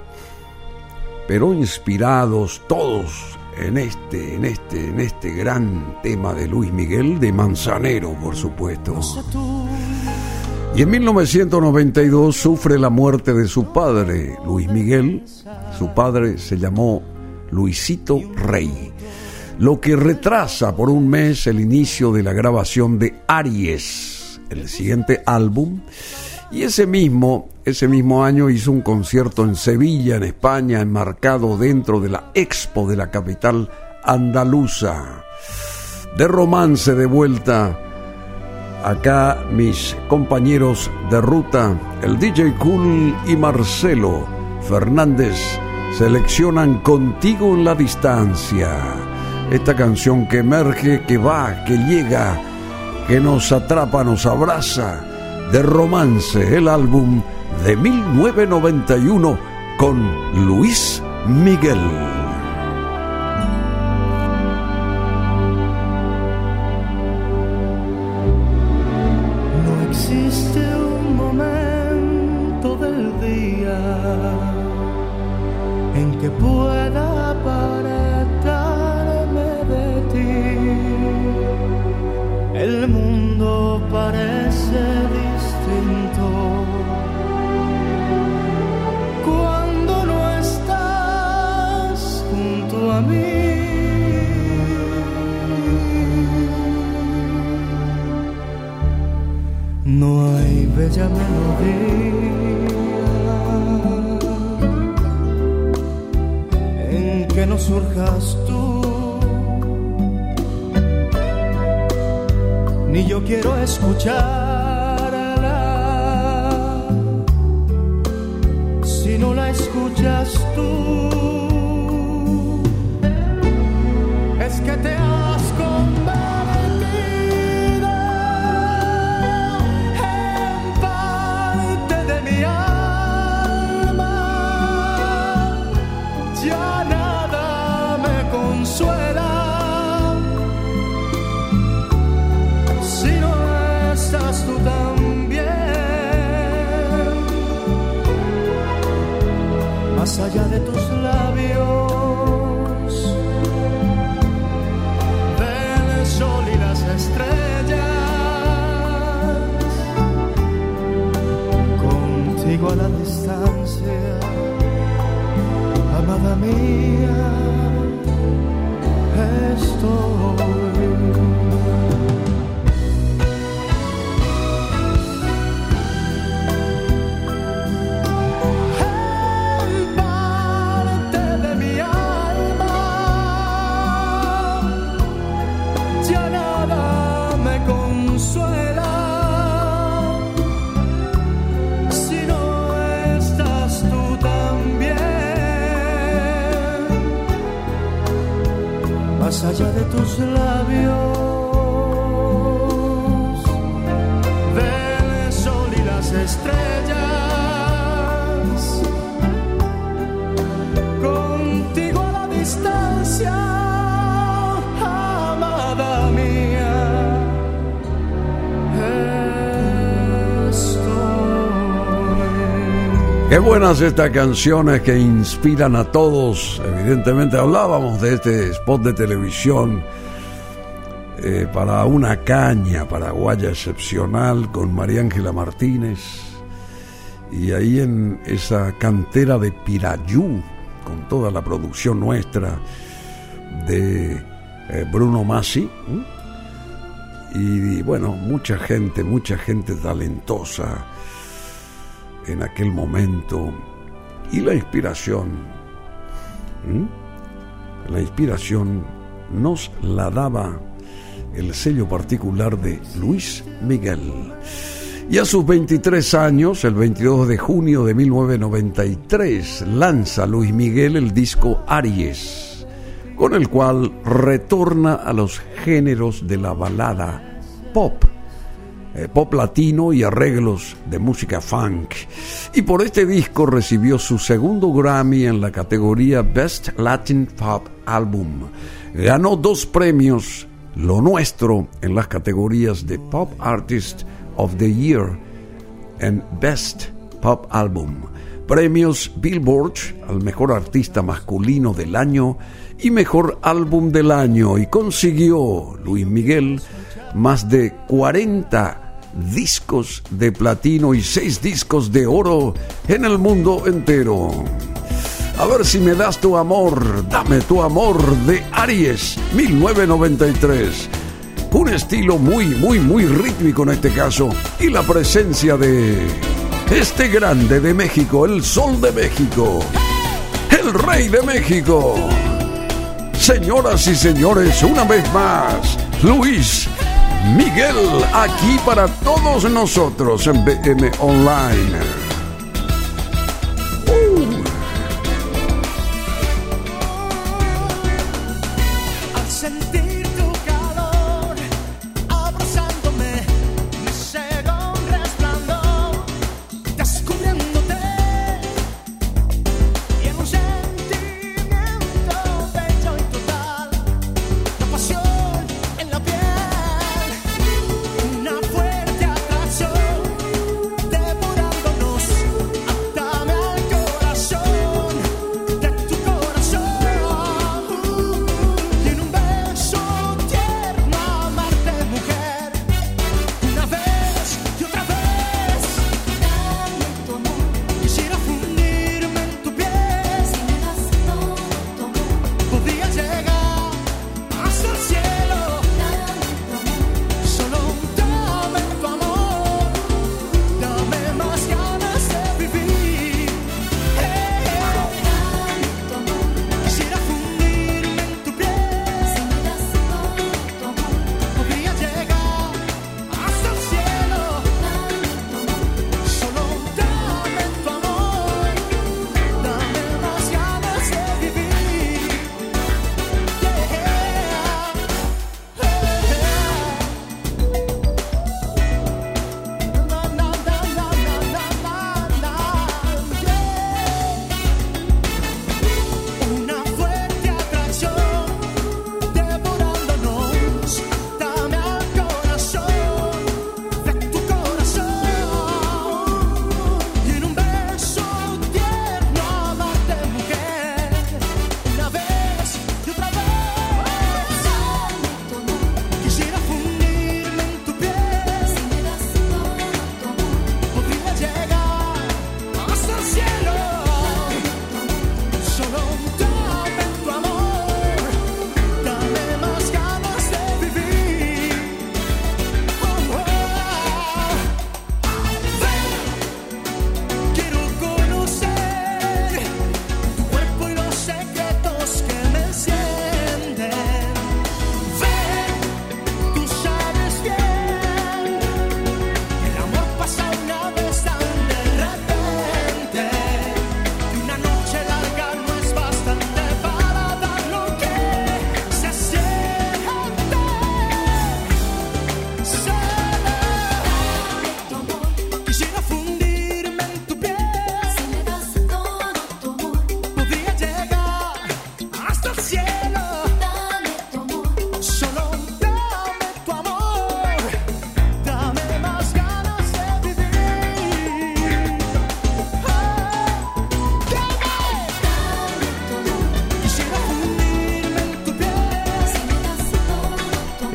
pero inspirados todos en este, en este, en este gran tema de Luis Miguel de Manzanero, por supuesto. Y en 1992 sufre la muerte de su padre, Luis Miguel. Su padre se llamó Luisito Rey, lo que retrasa por un mes el inicio de la grabación de Aries, el siguiente álbum. Y ese mismo, ese mismo año hizo un concierto en Sevilla, en España, enmarcado dentro de la Expo de la capital andaluza. De romance de vuelta Acá mis compañeros de ruta, el DJ Cool y Marcelo Fernández, seleccionan Contigo en la Distancia. Esta canción que emerge, que va, que llega, que nos atrapa, nos abraza, de romance, el álbum de 1991 con Luis Miguel. No hay bella melodía en que no surjas tú. Ni yo quiero escucharla, si no la escuchas tú. Es que te amo. amada mía, estoy. rosa de tus labios. Buenas estas canciones que inspiran a todos. Evidentemente hablábamos de este spot de televisión eh, para una caña paraguaya excepcional con María Ángela Martínez. Y ahí en esa cantera de Pirayú, con toda la producción nuestra de eh, Bruno Massi. Y bueno, mucha gente, mucha gente talentosa en aquel momento y la inspiración. La inspiración nos la daba el sello particular de Luis Miguel. Y a sus 23 años, el 22 de junio de 1993, lanza Luis Miguel el disco Aries, con el cual retorna a los géneros de la balada pop, eh, pop latino y arreglos de música funk. Y por este disco recibió su segundo Grammy en la categoría Best Latin Pop Album. Ganó dos premios, lo nuestro, en las categorías de Pop Artist of the Year and Best Pop Album, premios Billboard al mejor artista masculino del año y mejor álbum del año y consiguió Luis Miguel más de 40 discos de platino y 6 discos de oro en el mundo entero. A ver si me das tu amor, dame tu amor de Aries 1993 un estilo muy, muy, muy rítmico en este caso, y la presencia de este grande de México, el Sol de México, el Rey de México. Señoras y señores, una vez más, Luis Miguel, aquí para todos nosotros en BM Online.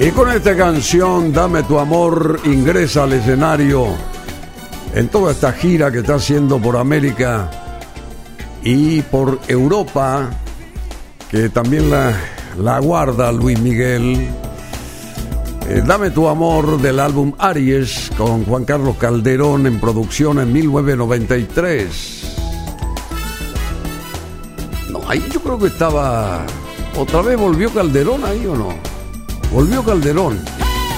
Y con esta canción, Dame tu amor, ingresa al escenario en toda esta gira que está haciendo por América y por Europa, que también la, la guarda Luis Miguel. Eh, Dame tu amor del álbum Aries con Juan Carlos Calderón en producción en 1993. No, ahí yo creo que estaba. ¿Otra vez volvió Calderón ahí o no? Volvió Calderón.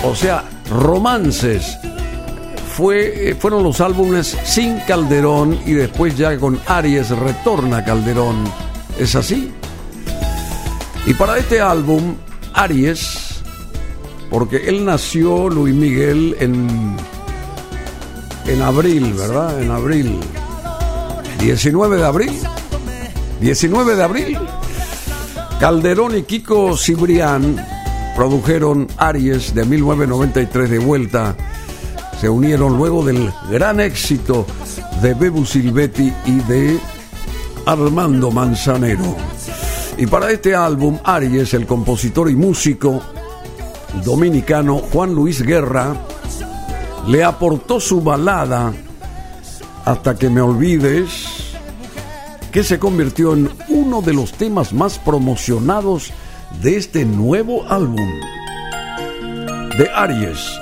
O sea, romances. Fue, eh, fueron los álbumes sin Calderón y después ya con Aries retorna Calderón. ¿Es así? Y para este álbum, Aries porque él nació, Luis Miguel, en, en abril, ¿verdad? En abril. 19 de abril. 19 de abril. Calderón y Kiko Cibrián produjeron Aries de 1993 de vuelta. Se unieron luego del gran éxito de Bebu Silvetti y de Armando Manzanero. Y para este álbum, Aries, el compositor y músico, dominicano Juan Luis Guerra le aportó su balada Hasta que me olvides, que se convirtió en uno de los temas más promocionados de este nuevo álbum de Aries.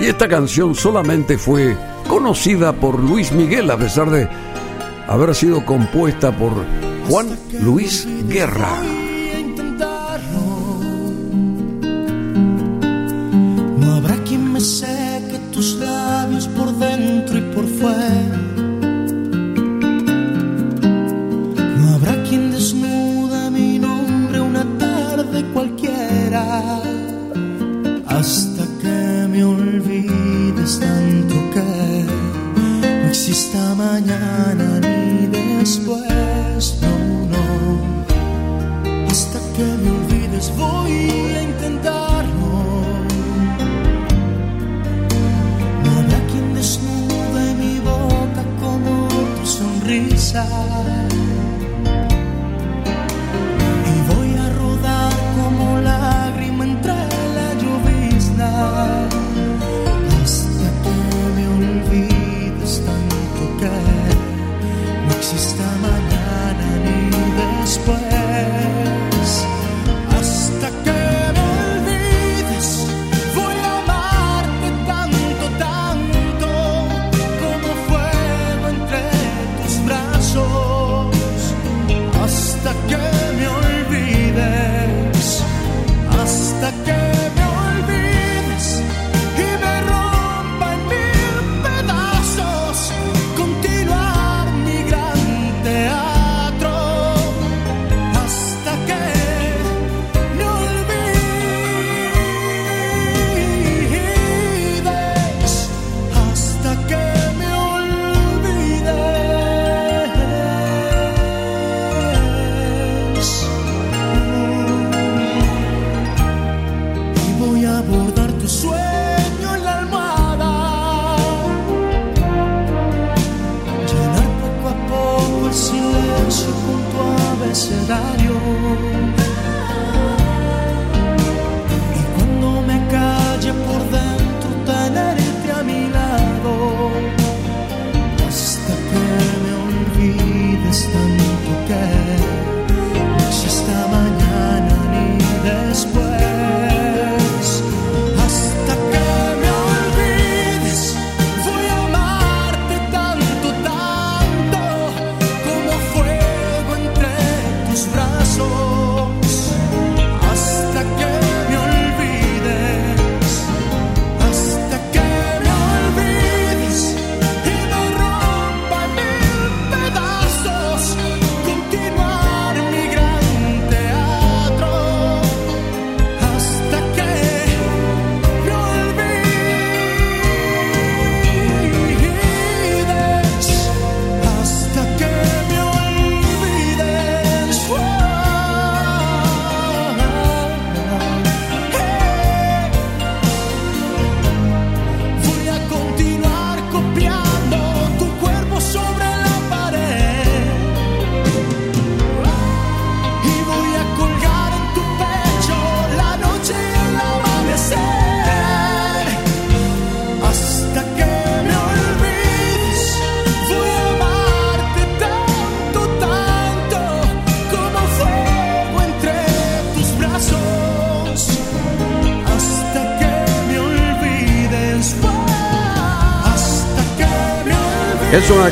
Y esta canción solamente fue conocida por Luis Miguel a pesar de haber sido compuesta por Juan Luis Guerra.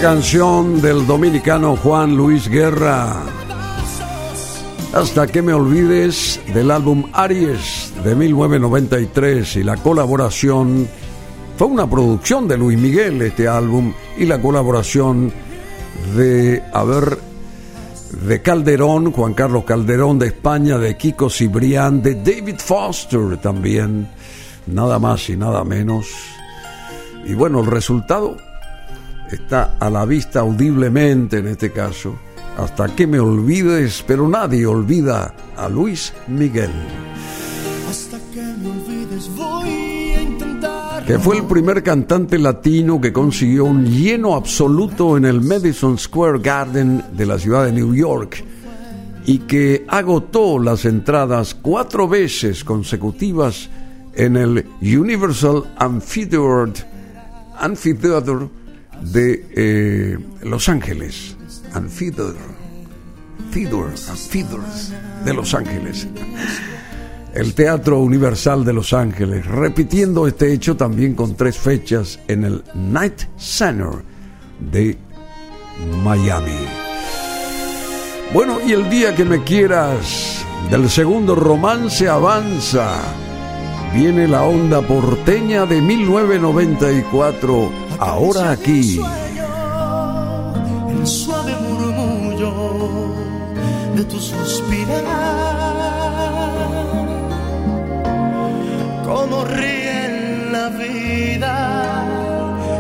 Canción del dominicano Juan Luis Guerra. Hasta que me olvides del álbum Aries de 1993 y la colaboración fue una producción de Luis Miguel este álbum y la colaboración de a ver de Calderón, Juan Carlos Calderón de España, de Kiko Cibrián, de David Foster también, nada más y nada menos. Y bueno, el resultado está a la vista audiblemente en este caso, hasta que me olvides, pero nadie olvida a Luis Miguel. Hasta que me olvides voy a intentar. Que fue el primer cantante latino que consiguió un lleno absoluto en el Madison Square Garden de la ciudad de New York y que agotó las entradas cuatro veces consecutivas en el Universal Amphitheater, Amphitheater de eh, Los Ángeles, Amphitheater, de Los Ángeles, el Teatro Universal de Los Ángeles, repitiendo este hecho también con tres fechas en el Night Center de Miami. Bueno, y el día que me quieras, del segundo romance avanza, viene la onda porteña de 1994 ahora aquí. El suave murmullo de tu suspirar, como ríe en la vida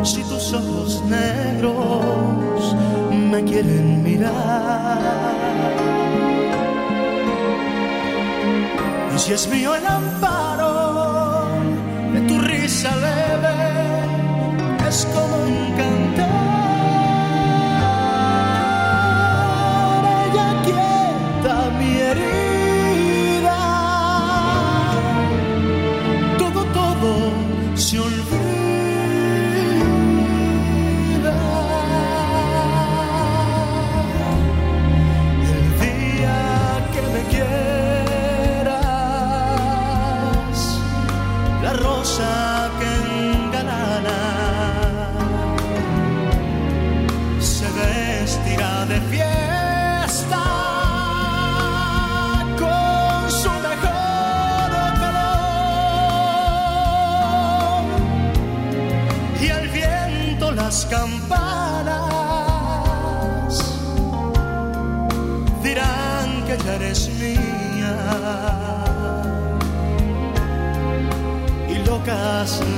si tus ojos negros me quieren mirar. Y si es mío el amparo de tu risa como un cantar.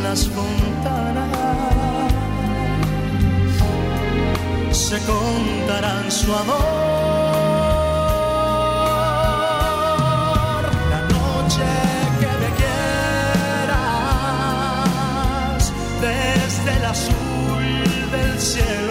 Las fontanas se contarán su amor. La noche que me quieras desde el azul del cielo,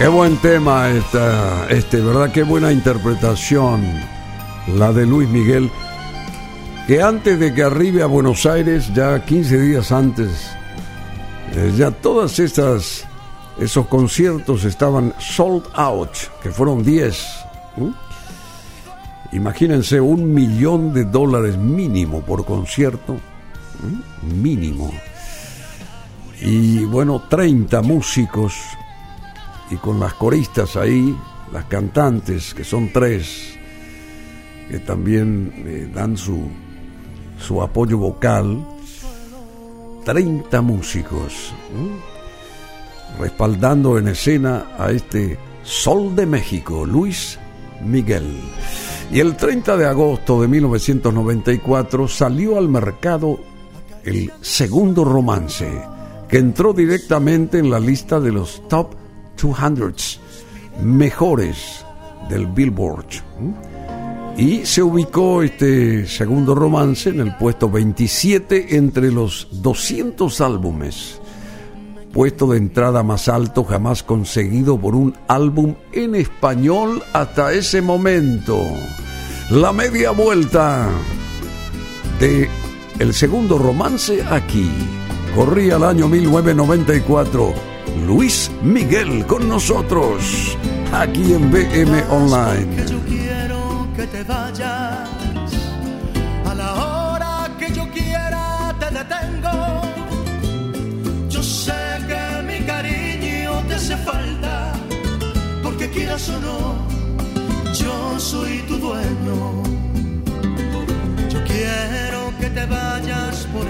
Qué buen tema esta, este, ¿verdad? Qué buena interpretación la de Luis Miguel, que antes de que arribe a Buenos Aires, ya 15 días antes, eh, ya todas estas, esos conciertos estaban sold out, que fueron 10. Imagínense un millón de dólares mínimo por concierto, mínimo. Y bueno, 30 músicos y con las coristas ahí, las cantantes, que son tres, que también eh, dan su, su apoyo vocal, 30 músicos, respaldando en escena a este Sol de México, Luis Miguel. Y el 30 de agosto de 1994 salió al mercado el segundo romance, que entró directamente en la lista de los top 200 mejores del Billboard. Y se ubicó este segundo romance en el puesto 27 entre los 200 álbumes. Puesto de entrada más alto jamás conseguido por un álbum en español hasta ese momento. La media vuelta de el segundo romance aquí. Corría el año 1994. Luis Miguel con nosotros, aquí en BM Online. yo quiero que te vayas. A la hora que yo quiera te detengo. Yo sé que mi cariño te hace falta. Porque quieras o no, yo soy tu dueño. Yo quiero que te vayas por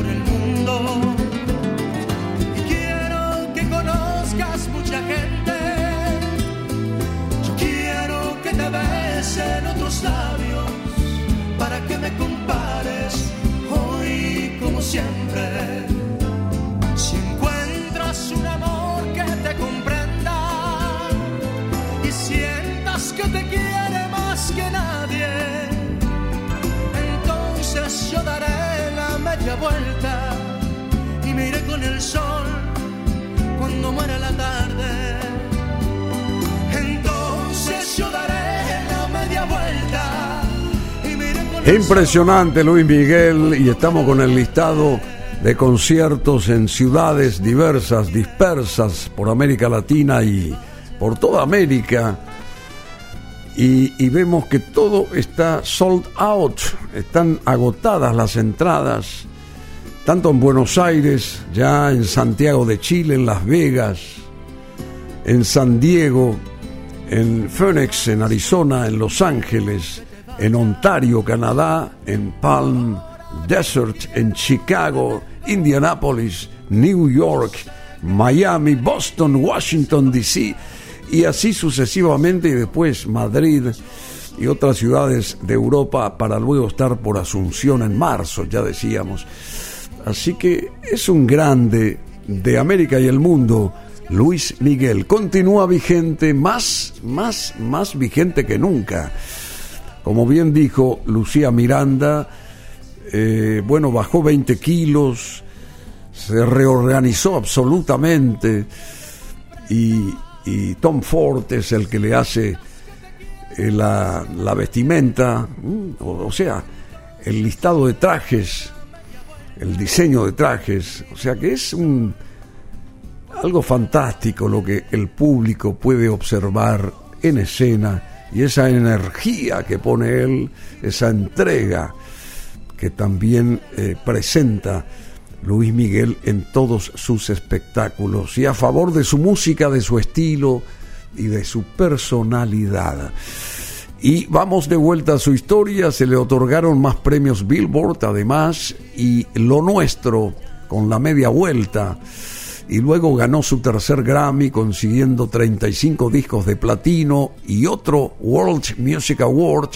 por el mundo. Y quiero que conozcas mucha gente. Yo quiero que te besen otros labios para que me compares hoy como siempre. Si encuentras un amor que te comprenda y sientas que te quiere más que nadie, entonces yo daré vuelta y con el sol cuando muera la tarde. Entonces yo daré la media vuelta Impresionante Luis Miguel y estamos con el listado de conciertos en ciudades diversas, dispersas por América Latina y por toda América. Y, vemos que todo está sold out, están agotadas las entradas tanto en Buenos Aires, ya en Santiago de Chile, en Las Vegas, en San Diego, en Phoenix, en Arizona, en Los Ángeles, en Ontario, Canadá, en Palm Desert, en Chicago, Indianapolis, New York, Miami, Boston, Washington, D.C. y así sucesivamente y después Madrid y otras ciudades de Europa para luego estar por Asunción en marzo, ya decíamos. Así que es un grande de América y el mundo. Luis Miguel continúa vigente, más, más, más vigente que nunca. Como bien dijo Lucía Miranda, eh, bueno, bajó 20 kilos, se reorganizó absolutamente y, Tom Ford es el que le hace eh, la, vestimenta, o sea, el listado de trajes el diseño de trajes, o sea que es un algo fantástico lo que el público puede observar en escena y esa energía que pone él, esa entrega que también eh, presenta Luis Miguel en todos sus espectáculos y a favor de su música, de su estilo y de su personalidad. Y vamos de vuelta a su historia, se le otorgaron más premios Billboard además y lo nuestro con la media vuelta. Y luego ganó su tercer Grammy consiguiendo 35 discos de platino y otro World Music Award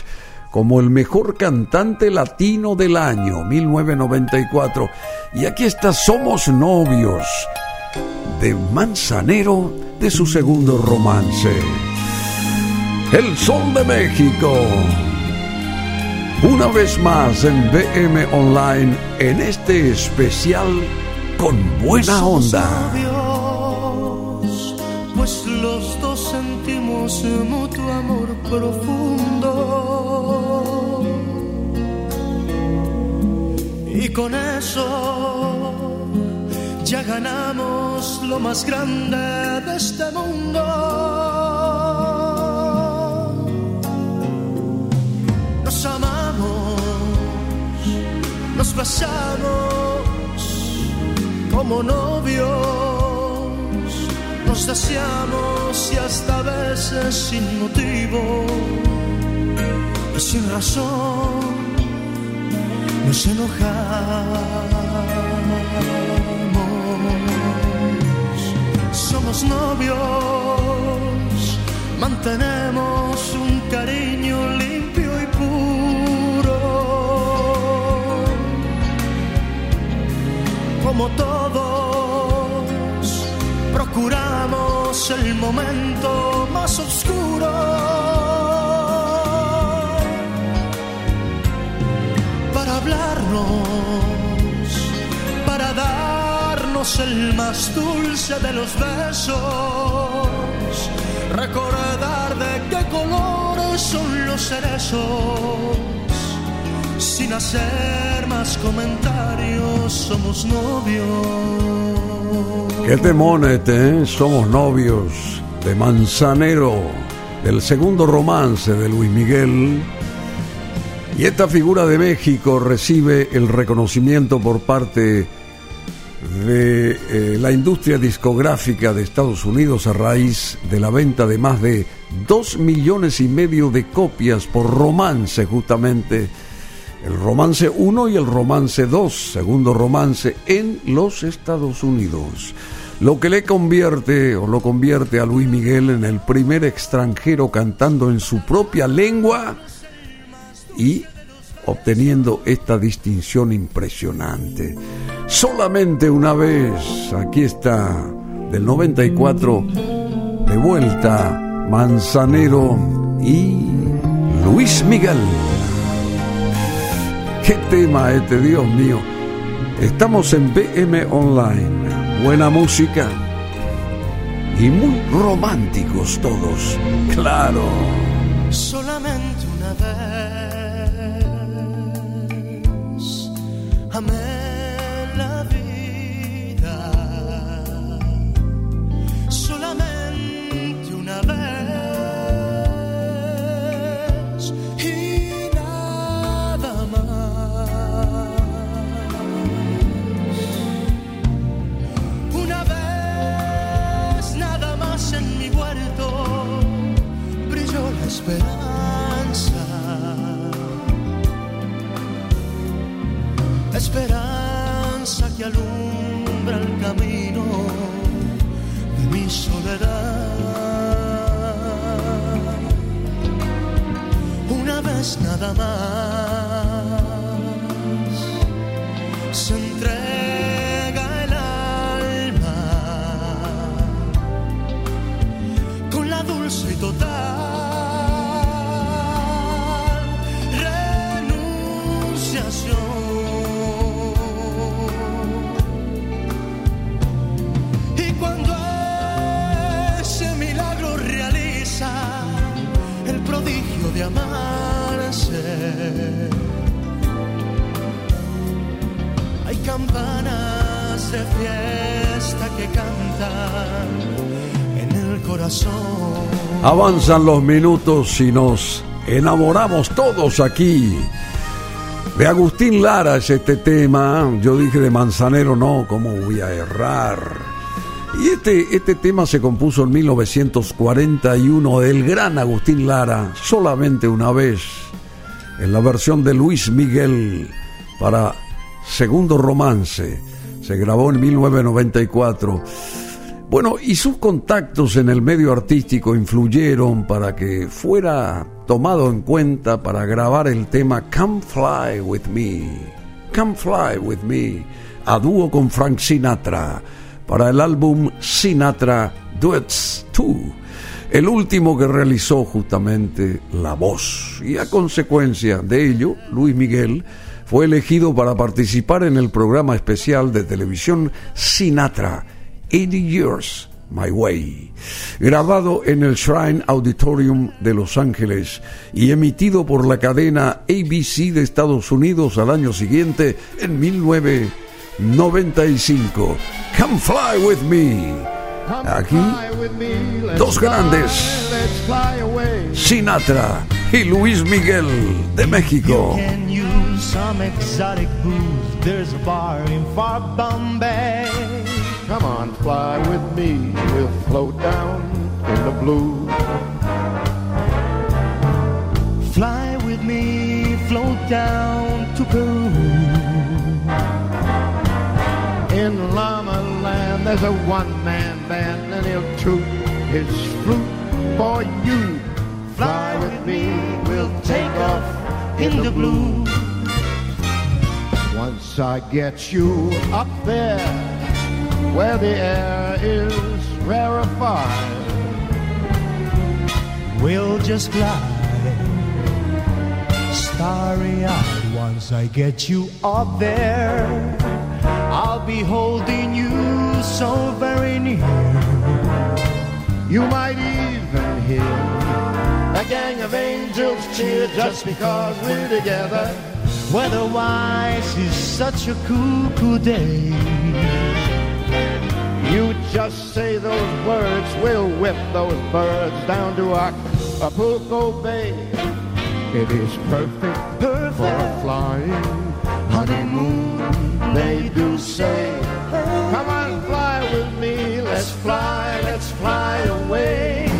como el mejor cantante latino del año 1994. Y aquí está Somos Novios de Manzanero de su segundo romance. el Sol de México. Una vez más en BM Online en este especial con buena onda. pues los dos sentimos mutuo amor profundo. Y con eso ya ganamos lo más grande de este mundo. nos besamos como novios, nos deseamos y hasta veces sin motivo sin razón nos enojamos. Somos novios, mantenemos un cariño limpio y como todos, procuramos el momento más oscuro. Hablarnos, para darnos el más dulce de los besos, recordar de qué colores son los cerezos sin hacer más comentarios, somos novios. Qué temón este, ¿eh? Somos novios de Manzanero, del segundo romance de Luis Miguel. Y esta figura de México recibe el reconocimiento por parte de eh, la industria discográfica de Estados Unidos a raíz de la venta de más de dos millones y medio de copias por romance justamente el romance 1 y el romance 2, segundo romance en los Estados Unidos. Lo que le convierte o lo convierte a Luis Miguel en el primer extranjero cantando en su propia lengua y obteniendo esta distinción impresionante. Solamente una vez, aquí está, del 94, de vuelta, Manzanero y Luis Miguel. ¿Qué tema este, Dios mío? Estamos en BM Online. Buena música y muy románticos todos, claro. Solamente una vez Amen. Avanzan los minutos y nos enamoramos todos aquí. De Agustín Lara es este tema. Yo dije de Manzanero, no, ¿cómo voy a errar? Y este, este tema se compuso en 1941 del gran Agustín Lara, solamente una vez, en la versión de Luis Miguel para Segundo Romance. Se grabó en 1994. Bueno, y sus contactos en el medio artístico influyeron para que fuera tomado en cuenta para grabar el tema Come Fly With Me. Come Fly With Me, a dúo con Frank Sinatra para el álbum Sinatra Duets 2. el último que realizó justamente la voz. Y a consecuencia de ello, Luis Miguel fue elegido para participar en el programa especial de televisión Sinatra, 80 Years My Way, grabado en el Shrine Auditorium de Los Ángeles y emitido por la cadena ABC de Estados Unidos al año siguiente, en 1995. Come fly with me. Aquí, dos grandes, Sinatra y Luis Miguel de México. Fly with me, we'll float down in the blue. Fly with me, float down to Peru. In Llama Land, there's a one-man band, and he'll toot his flute for you. Fly with me, we'll take off in the blue. Once I get you up there where the air is rarefied. We'll just fly starry eyed once I get you up there. I'll be holding you so very near. You might even hear a gang of angels cheer just because we're together. Weatherwise is such a cool, cool day. You just say those words, we'll whip those birds down to Acapulco Bay. It is perfect, perfect for a flying honeymoon, they do say. Come on, fly with me, let's fly, let's fly away.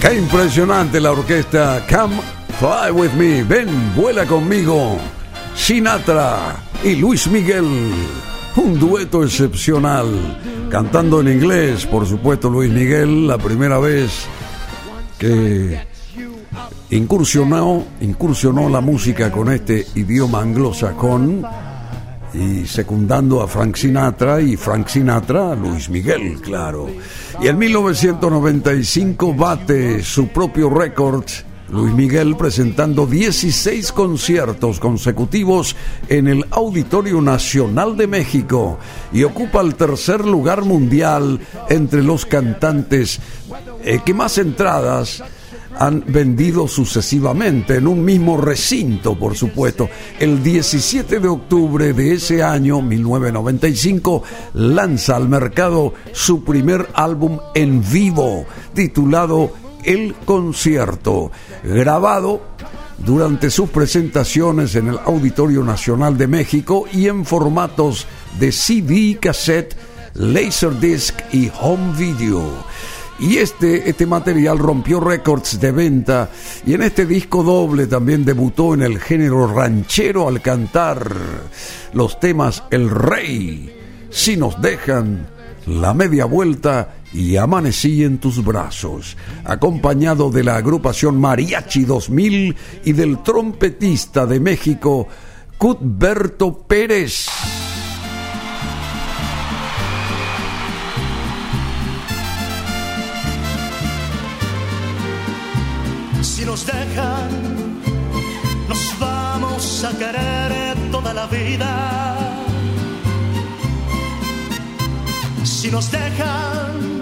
Qué impresionante la orquesta Come Fly with me, ven, vuela conmigo. Sinatra y Luis Miguel. Un dueto excepcional. Cantando en inglés, por supuesto, Luis Miguel, la primera vez que incursionó, incursionó la música con este idioma anglosajón y secundando a Frank Sinatra y Frank Sinatra Luis Miguel, claro. Y en 1995 bate su propio récord Luis Miguel presentando 16 conciertos consecutivos en el Auditorio Nacional de México y ocupa el tercer lugar mundial entre los cantantes eh, que más entradas han vendido sucesivamente en un mismo recinto, por supuesto. El 17 de octubre de ese año, 1995, lanza al mercado su primer álbum en vivo, titulado el concierto, grabado durante sus presentaciones en el Auditorio Nacional de México y en formatos de CD, cassette, Laserdisc y home video. Y este, este material rompió récords de venta y en este disco doble también debutó en el género ranchero al cantar los temas El Rey, Si nos dejan, La Media Vuelta y amanecí en tus brazos, acompañado de la agrupación Mariachi 2000 y del trompetista de México, Cuthberto Pérez. Si nos dejan, nos vamos a querer toda la vida. Si nos dejan,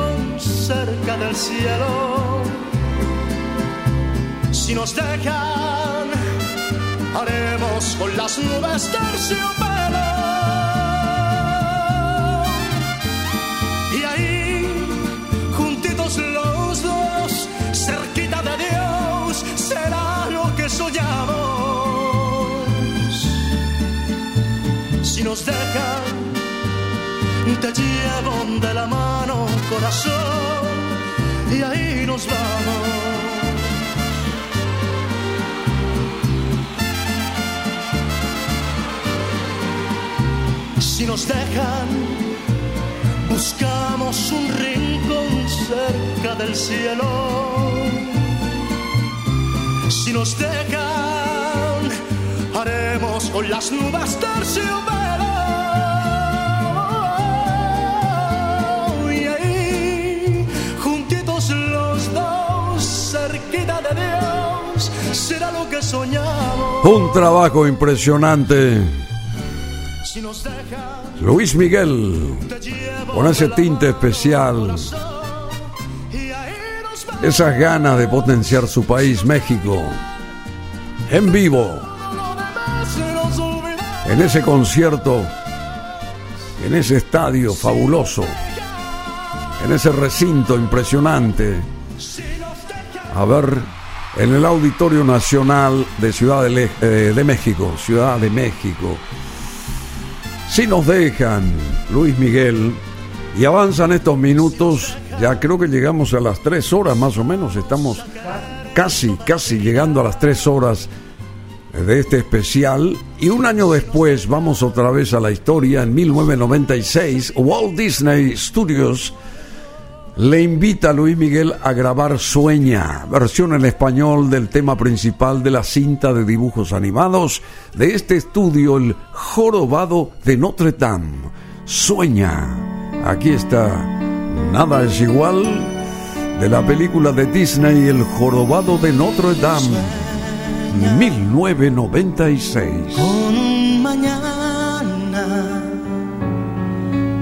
cerca del cielo. Si nos dejan, haremos con las nubes terciopelo. Y ahí, juntitos los dos, cerquita de Dios, será lo que soñamos. Si nos dejan, te llevo de la mano, corazón, y ahí nos vamos. Si nos dejan, buscamos un rincón cerca del cielo. Si nos dejan, haremos con las nubes terciopelo. Dios, será lo que soñamos. Un trabajo impresionante. Luis Miguel, con ese tinte especial, esas ganas de potenciar su país, México, en vivo, en ese concierto, en ese estadio fabuloso, en ese recinto impresionante, a ver, en el Auditorio Nacional de Ciudad de, eh, de México, Ciudad de México. Si nos dejan, Luis Miguel, y avanzan estos minutos, ya creo que llegamos a las tres horas más o menos, estamos casi, casi llegando a las tres horas de este especial. Y un año después vamos otra vez a la historia, en 1996, Walt Disney Studios le invita a Luis Miguel a grabar Sueña, versión en español del tema principal de la cinta de dibujos animados de este estudio, El Jorobado de Notre Dame. Sueña. Aquí está. Nada es igual de la película de Disney El Jorobado de Notre Dame, 1996. Con mañana,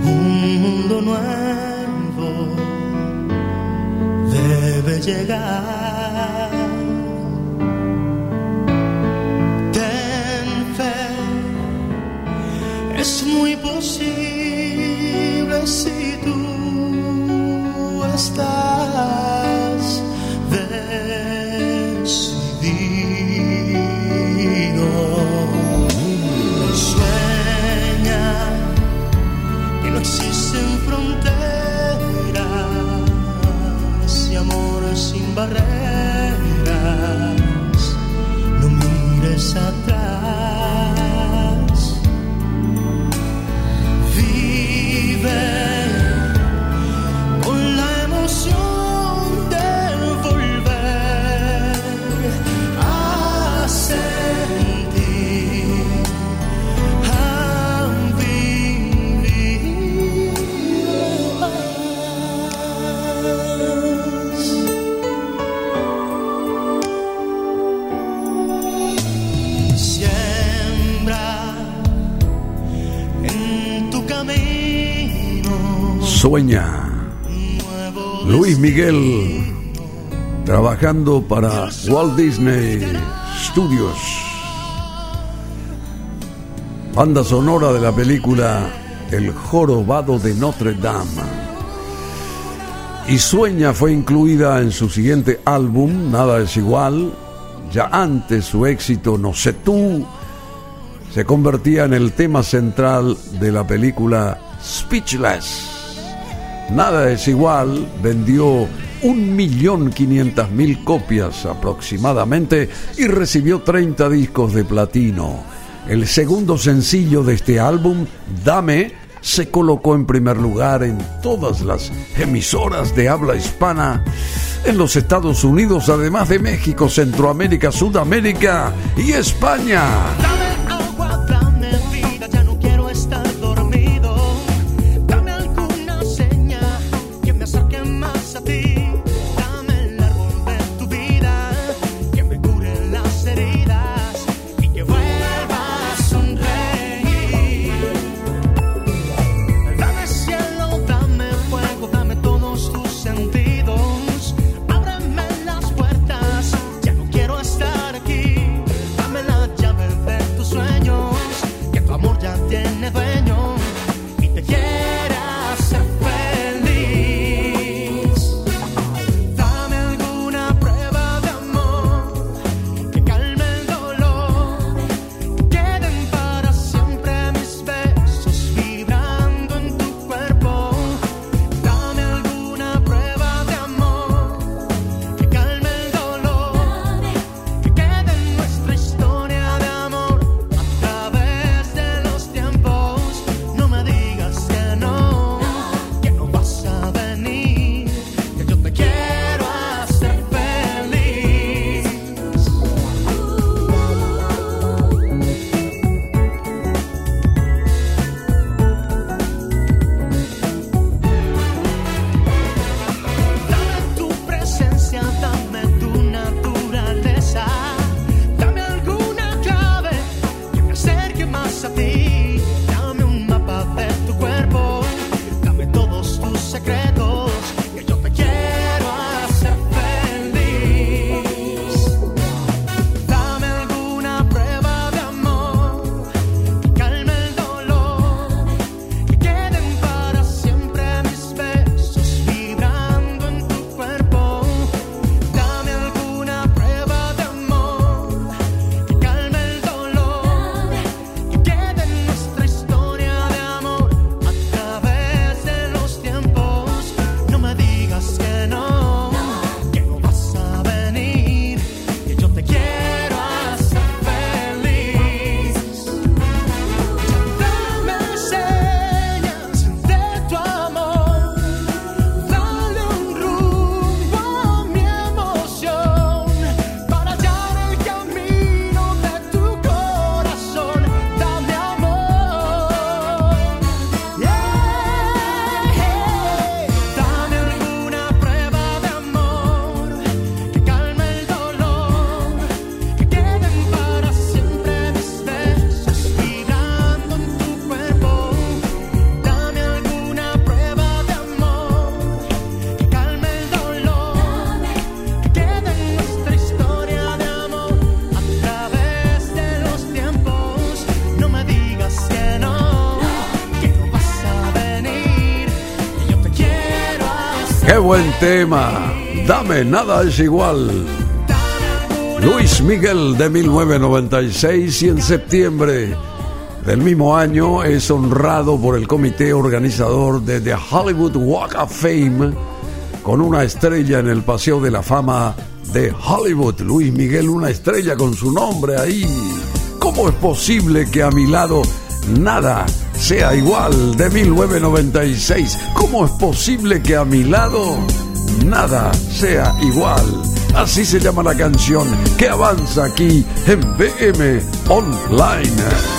un mundo nuevo llegar. Ten fe, es muy posible si tú estás sa Sueña. Luis Miguel trabajando para Walt Disney Studios. Banda sonora de la película El jorobado de Notre Dame. Y Sueña fue incluida en su siguiente álbum, Nada es igual. Ya antes su éxito No sé tú se convertía en el tema central de la película Speechless. Nada es igual vendió un millón quinientas mil copias aproximadamente y recibió 30 discos de platino. El segundo sencillo de este álbum, Dame, se colocó en primer lugar en todas las emisoras de habla hispana en los Estados Unidos, además de México, Centroamérica, Sudamérica y España. Buen tema. Dame, nada es igual. Luis Miguel de 1996 y en septiembre del mismo año es honrado por el comité organizador de The Hollywood Walk of Fame con una estrella en el Paseo de la Fama de Hollywood. Luis Miguel, una estrella con su nombre ahí. ¿Cómo es posible que a mi lado nada sea igual de 1996? ¿Cómo es posible que a mi lado nada sea igual? Así se llama la canción que avanza aquí en BM Online.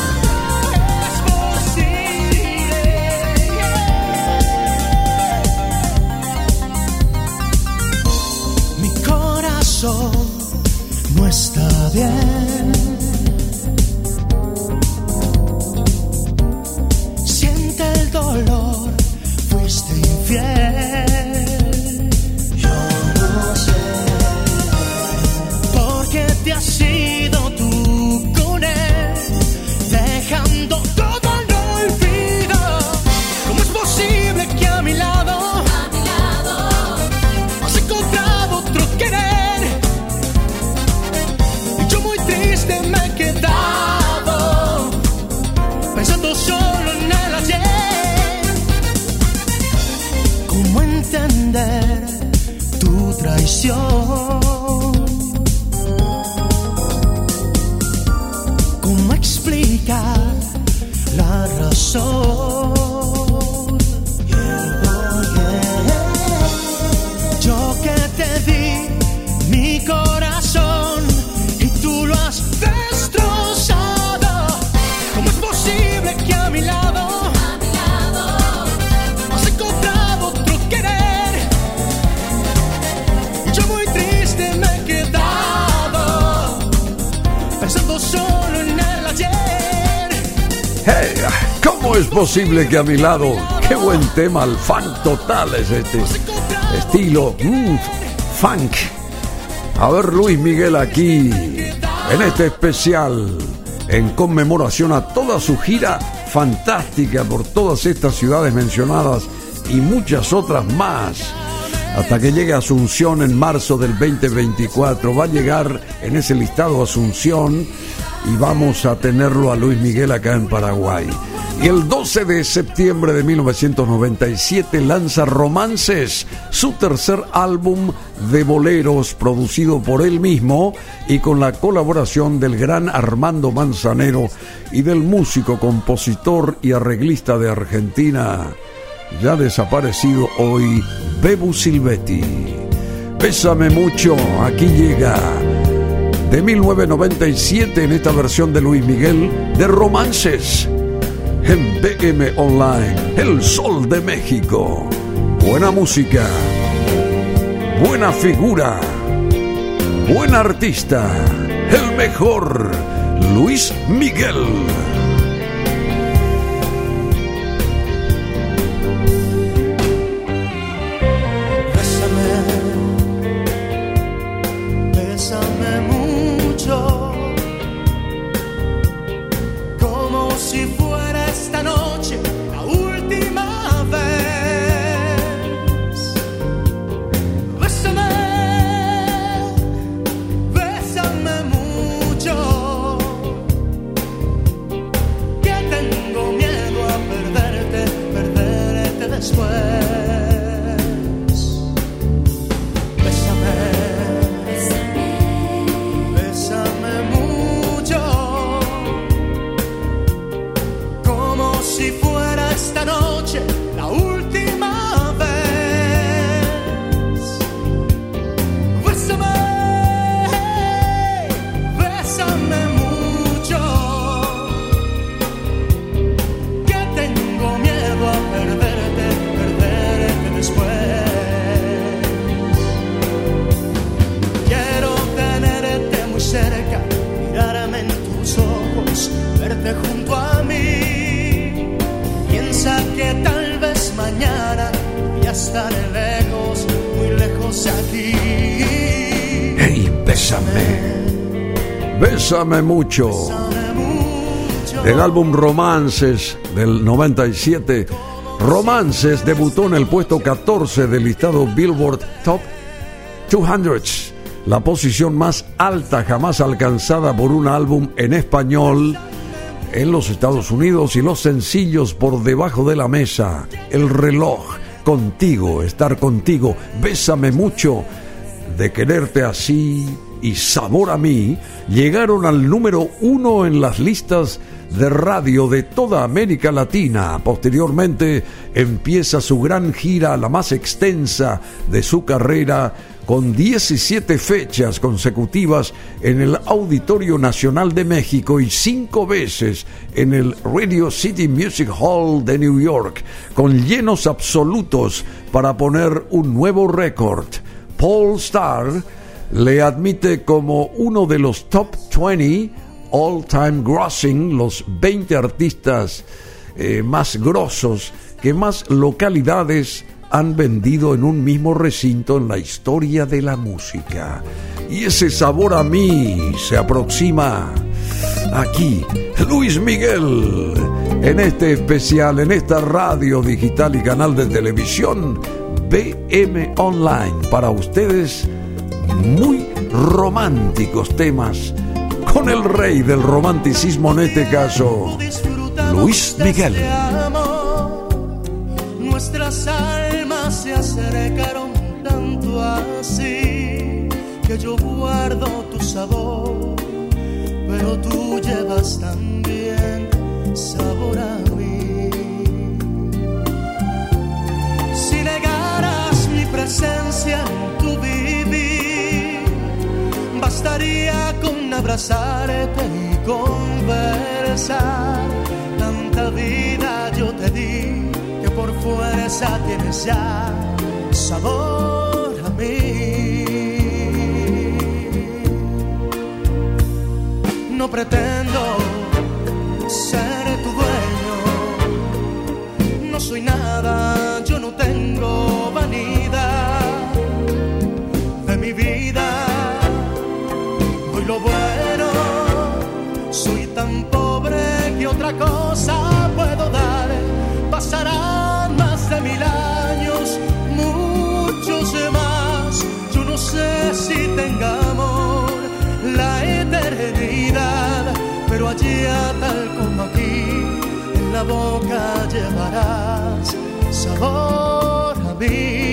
Que a mi lado, qué buen tema, el funk total es este estilo, mm, funk. A ver Luis Miguel aquí, en este especial, en conmemoración a toda su gira fantástica por todas estas ciudades mencionadas y muchas otras más. Hasta que llegue Asunción en marzo del 2024. Va a llegar en ese listado Asunción y vamos a tenerlo a Luis Miguel acá en Paraguay. Y el 12 de septiembre de 1997 lanza Romances, su tercer álbum de boleros producido por él mismo y con la colaboración del gran Armando Manzanero y del músico, compositor y arreglista de Argentina, ya desaparecido hoy, Bebu Silvetti. Bésame mucho, aquí llega de 1997 en esta versión de Luis Miguel de Romances en BM Online, El Sol de México. Buena música, buena figura, buen artista, el mejor, Luis Miguel. Bésame mucho. Del álbum Romances del 97, Romances debutó en el puesto 14 del listado Billboard Top 200, la posición más alta jamás alcanzada por un álbum en español en los Estados Unidos y los sencillos por debajo de la mesa, El reloj, Contigo, Estar contigo, Bésame mucho, De quererte así y Sabor a mí llegaron al número uno en las listas de radio de toda América Latina. Posteriormente empieza su gran gira, la más extensa de su carrera, con 17 fechas consecutivas en el Auditorio Nacional de México y cinco veces en el Radio City Music Hall de New York, con llenos absolutos para poner un nuevo récord. Paul Starr le admite como uno de los top 20 all-time grossing, los 20 artistas eh, más grosos que más localidades han vendido en un mismo recinto en la historia de la música. Y ese sabor a mí se aproxima aquí, Luis Miguel, en este especial, en esta radio digital y canal de televisión, BM Online, para ustedes muy románticos temas con el rey del romanticismo en este caso, Luis Miguel. Nuestras almas se acercaron tanto así que yo guardo tu sabor, pero tú llevas también sabor a mí. Si negaras mi presencia en tu vivir, bastaría con abrazarte y conversar. Tanta vida yo te di que por fuerza tienes ya sabor a mí. No pretendo ser tu dueño, no soy nada, yo no tengo vanidad Hoy lo bueno otra cosa puedo dar. Pasarán más de mil años, muchos más. Yo no sé si tengamos la eternidad, pero allá tal como aquí, en la boca llevarás sabor a mí.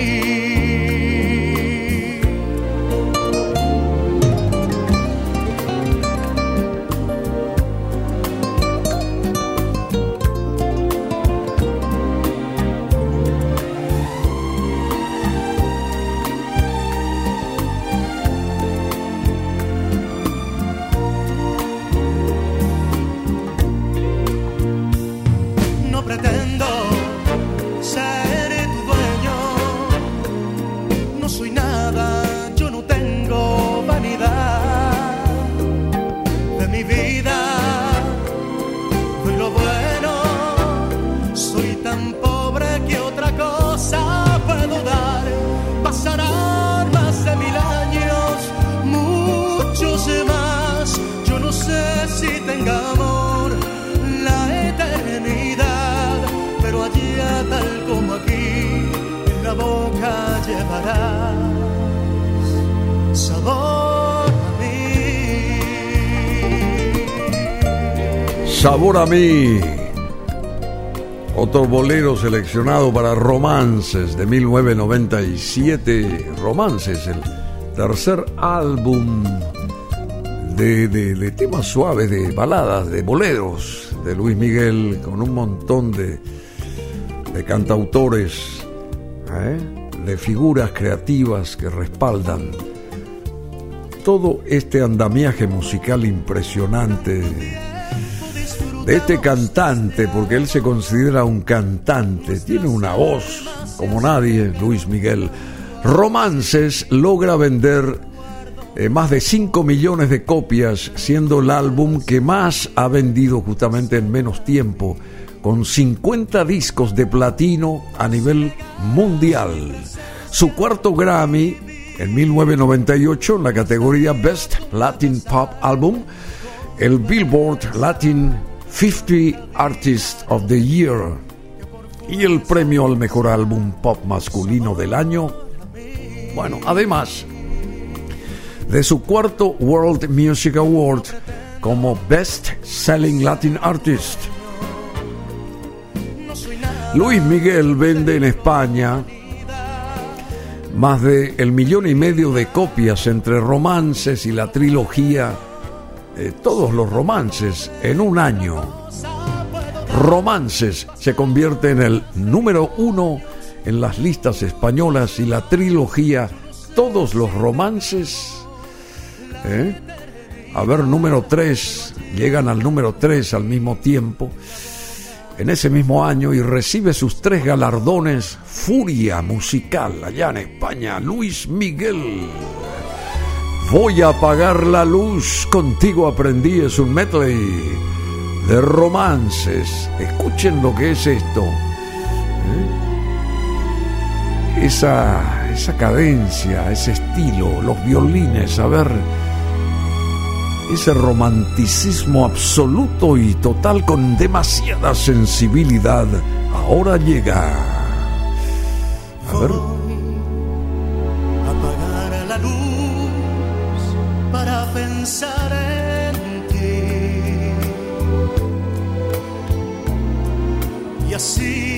Sabor a mí. Otro bolero seleccionado para Romances de 1997. Romances, el tercer álbum de, temas suaves, de baladas, de boleros de Luis Miguel, con un montón de, de cantautores, ¿eh? de figuras creativas que respaldan todo este andamiaje musical impresionante de este cantante, porque él se considera un cantante, tiene una voz como nadie, Luis Miguel. Romances logra vender eh, más de 5 millones de copias, siendo el álbum que más ha vendido justamente en menos tiempo, con 50 discos de platino a nivel mundial. Su cuarto Grammy en 1998 en la categoría Best Latin Pop Album, el Billboard Latin 50 Artists of the Year y el premio al mejor álbum pop masculino del año. Bueno, además de su cuarto World Music Award como Best Selling Latin Artist. Luis Miguel vende en España más de el millón y medio de copias entre romances y la trilogía, eh, todos los romances en un año. Romances se convierte en el número uno en las listas españolas y la trilogía, todos los romances. ¿eh? A ver, número tres, llegan al número tres al mismo tiempo en ese mismo año y recibe sus tres galardones Furia Musical allá en España, Luis Miguel. Voy a apagar la luz, contigo aprendí, es un medley de romances. Escuchen lo que es esto. ¿eh? Esa, esa cadencia, ese estilo, los violines, a ver ese romanticismo absoluto y total con demasiada sensibilidad ahora llega. A ver. Pensar en ti. Y así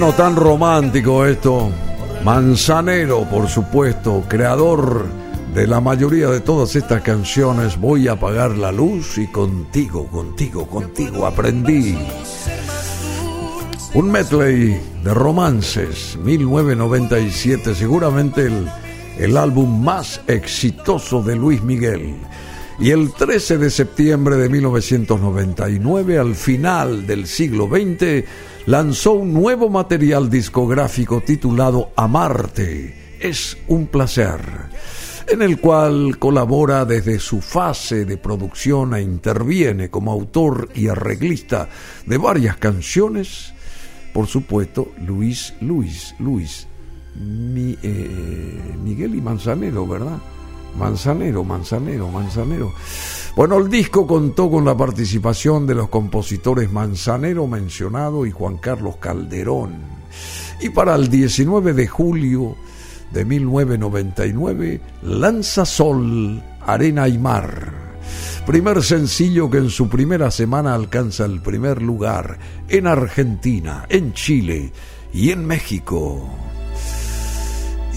bueno, tan romántico esto. Manzanero, por supuesto, creador de la mayoría de todas estas canciones. Voy a apagar la luz y contigo, contigo, contigo aprendí. Un medley de romances, 1997, seguramente el, el álbum más exitoso de Luis Miguel. Y el 13 de septiembre de 1999, al final del siglo XX, lanzó un nuevo material discográfico titulado Amarte. Es un placer, en el cual colabora desde su fase de producción e interviene como autor y arreglista de varias canciones. Por supuesto, Luis, Luis, Luis, mi, eh, Miguel y Manzanero, ¿verdad? Manzanero, Manzanero, Manzanero. Bueno, el disco contó con la participación de los compositores Manzanero mencionado y Juan Carlos Calderón. Y para el 19 de julio de 1999 lanza Sol, Arena y Mar. Primer sencillo que en su primera semana alcanza el primer lugar en Argentina, en Chile y en México.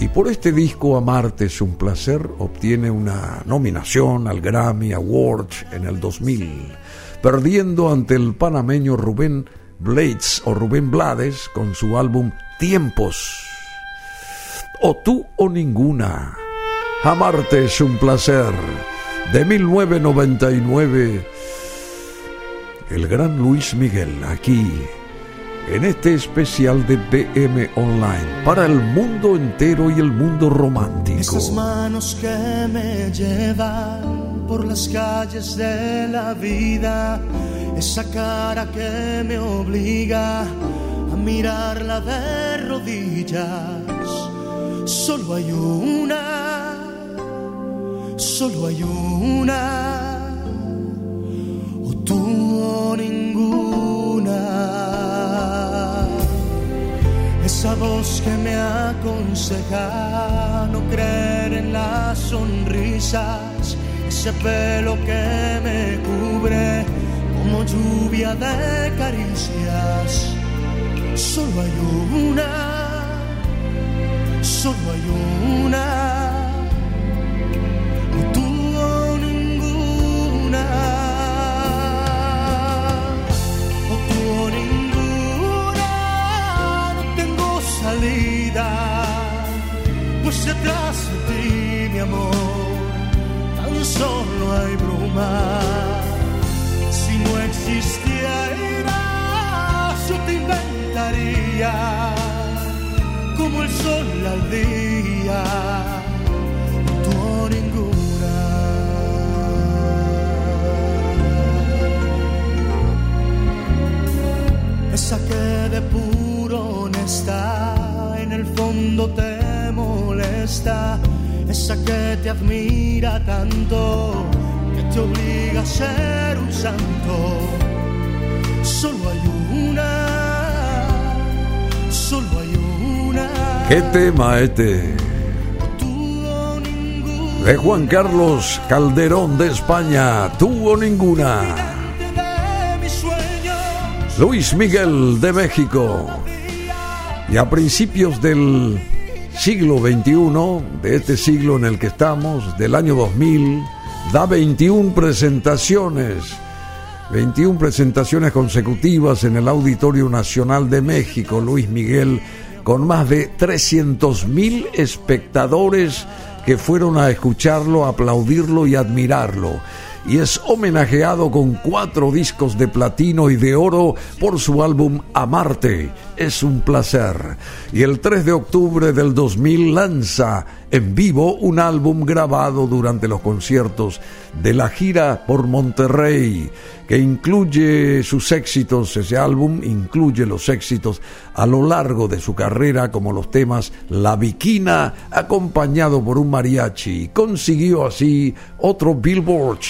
Y por este disco Amarte es un placer obtiene una nominación al Grammy Awards en el 2000, perdiendo ante el panameño Rubén Blades o Rubén Blades con su álbum Tiempos. O tú o ninguna. Amarte es un placer. De 1999. El gran Luis Miguel aquí en este especial de BM Online para el mundo entero y el mundo romántico. Esas manos que me llevan por las calles de la vida, esa cara que me obliga a mirarla de rodillas. Solo hay una, solo hay una, o tú o ninguna esa voz que me aconseja no creer en las sonrisas, ese pelo que me cubre como lluvia de caricias. Solo hay una, solo hay una mi amor, tan solo hay bruma. Si no existiera, yo te inventaría como el sol al día, tú ninguna. Esa que de puro honestad el fondo te molesta, esa que te admira tanto, que te obliga a ser un santo. Solo hay una, solo hay una. ¿Qué tema este? De Juan Carlos Calderón de España, tuvo ninguna. Luis Miguel de México. Y a principios del siglo XXI, de este siglo en el que estamos, del año 2000, da 21 presentaciones, 21 presentaciones consecutivas en el Auditorio Nacional de México, Luis Miguel, con más de 300.000 espectadores que fueron a escucharlo, aplaudirlo y admirarlo y es homenajeado con cuatro discos de platino y de oro por su álbum Amarte. Es un placer. Y el 3 de octubre del 2000 lanza en vivo un álbum grabado durante los conciertos de la gira por Monterrey, que incluye sus éxitos, ese álbum incluye los éxitos a lo largo de su carrera, como los temas La Viquina, acompañado por un mariachi. Consiguió así otro Billboard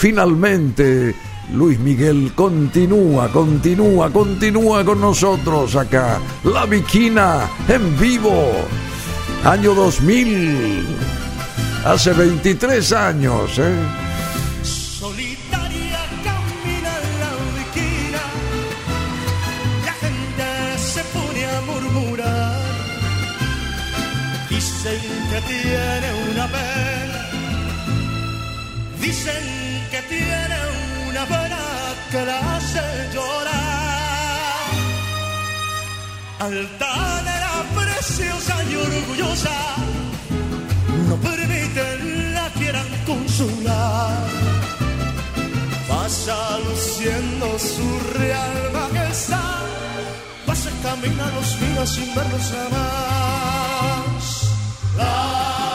Finalmente, Luis Miguel continúa, continúa, continúa con nosotros acá. La Viquina en vivo. Año 2000. Hace 23 años, ¿eh? Dicen que tiene una pena. Dicen tiene una pena que la hace llorar. Altanera, preciosa y orgullosa, no permiten la quieran consolar. Pasa luciendo su real majestad, pasa camina los días sin verlos jamás. La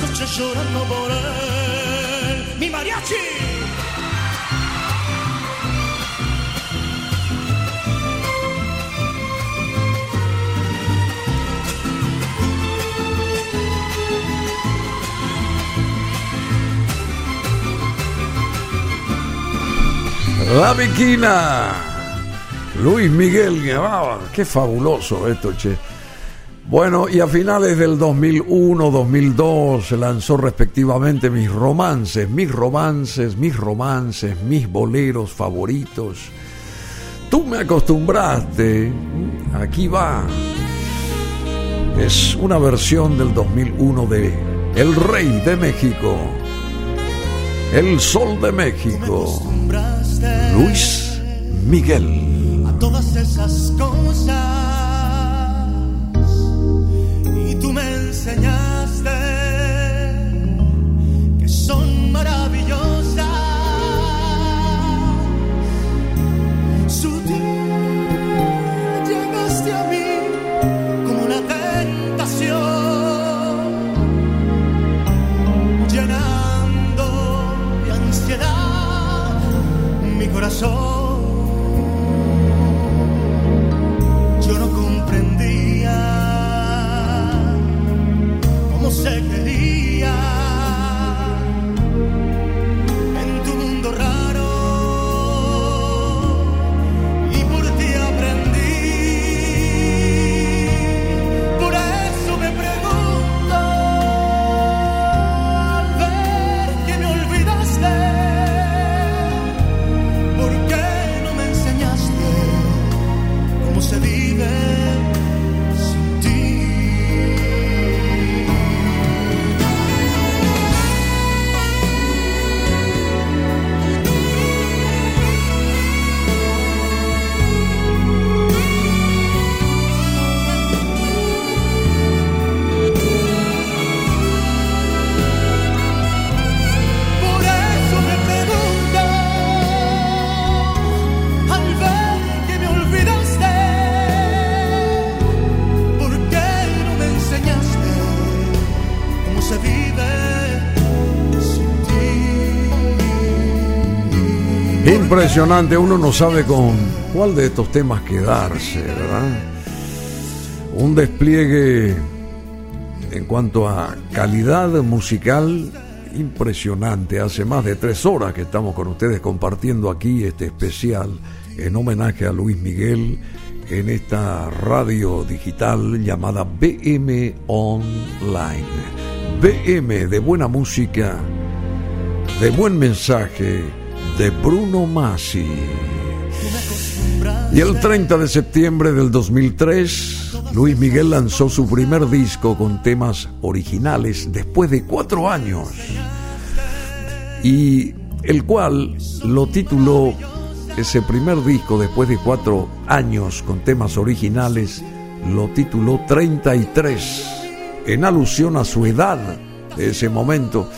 las llorando por él. Mi mariachi. La Viquina. Luis Miguel, qué fabuloso esto, che. Bueno, y a finales del 2001-2002 se lanzó respectivamente mis romances, mis romances, mis romances, mis boleros favoritos. Tú me acostumbraste, aquí va. Es una versión del 2001 de El Rey de México, El Sol de México, Luis Miguel. A todas esas cosas Impresionante, uno no sabe con cuál de estos temas quedarse, ¿verdad? Un despliegue en cuanto a calidad musical impresionante. Hace más de tres horas que estamos con ustedes compartiendo aquí este especial en homenaje a Luis Miguel en esta radio digital llamada BM Online. BM de buena música, de buen mensaje de Bruno Masi. Y el 30 de septiembre del 2003, Luis Miguel lanzó su primer disco con temas originales después de cuatro años, y el cual lo tituló ese primer disco después de cuatro años con temas originales, lo tituló 33, en alusión a su edad de ese momento,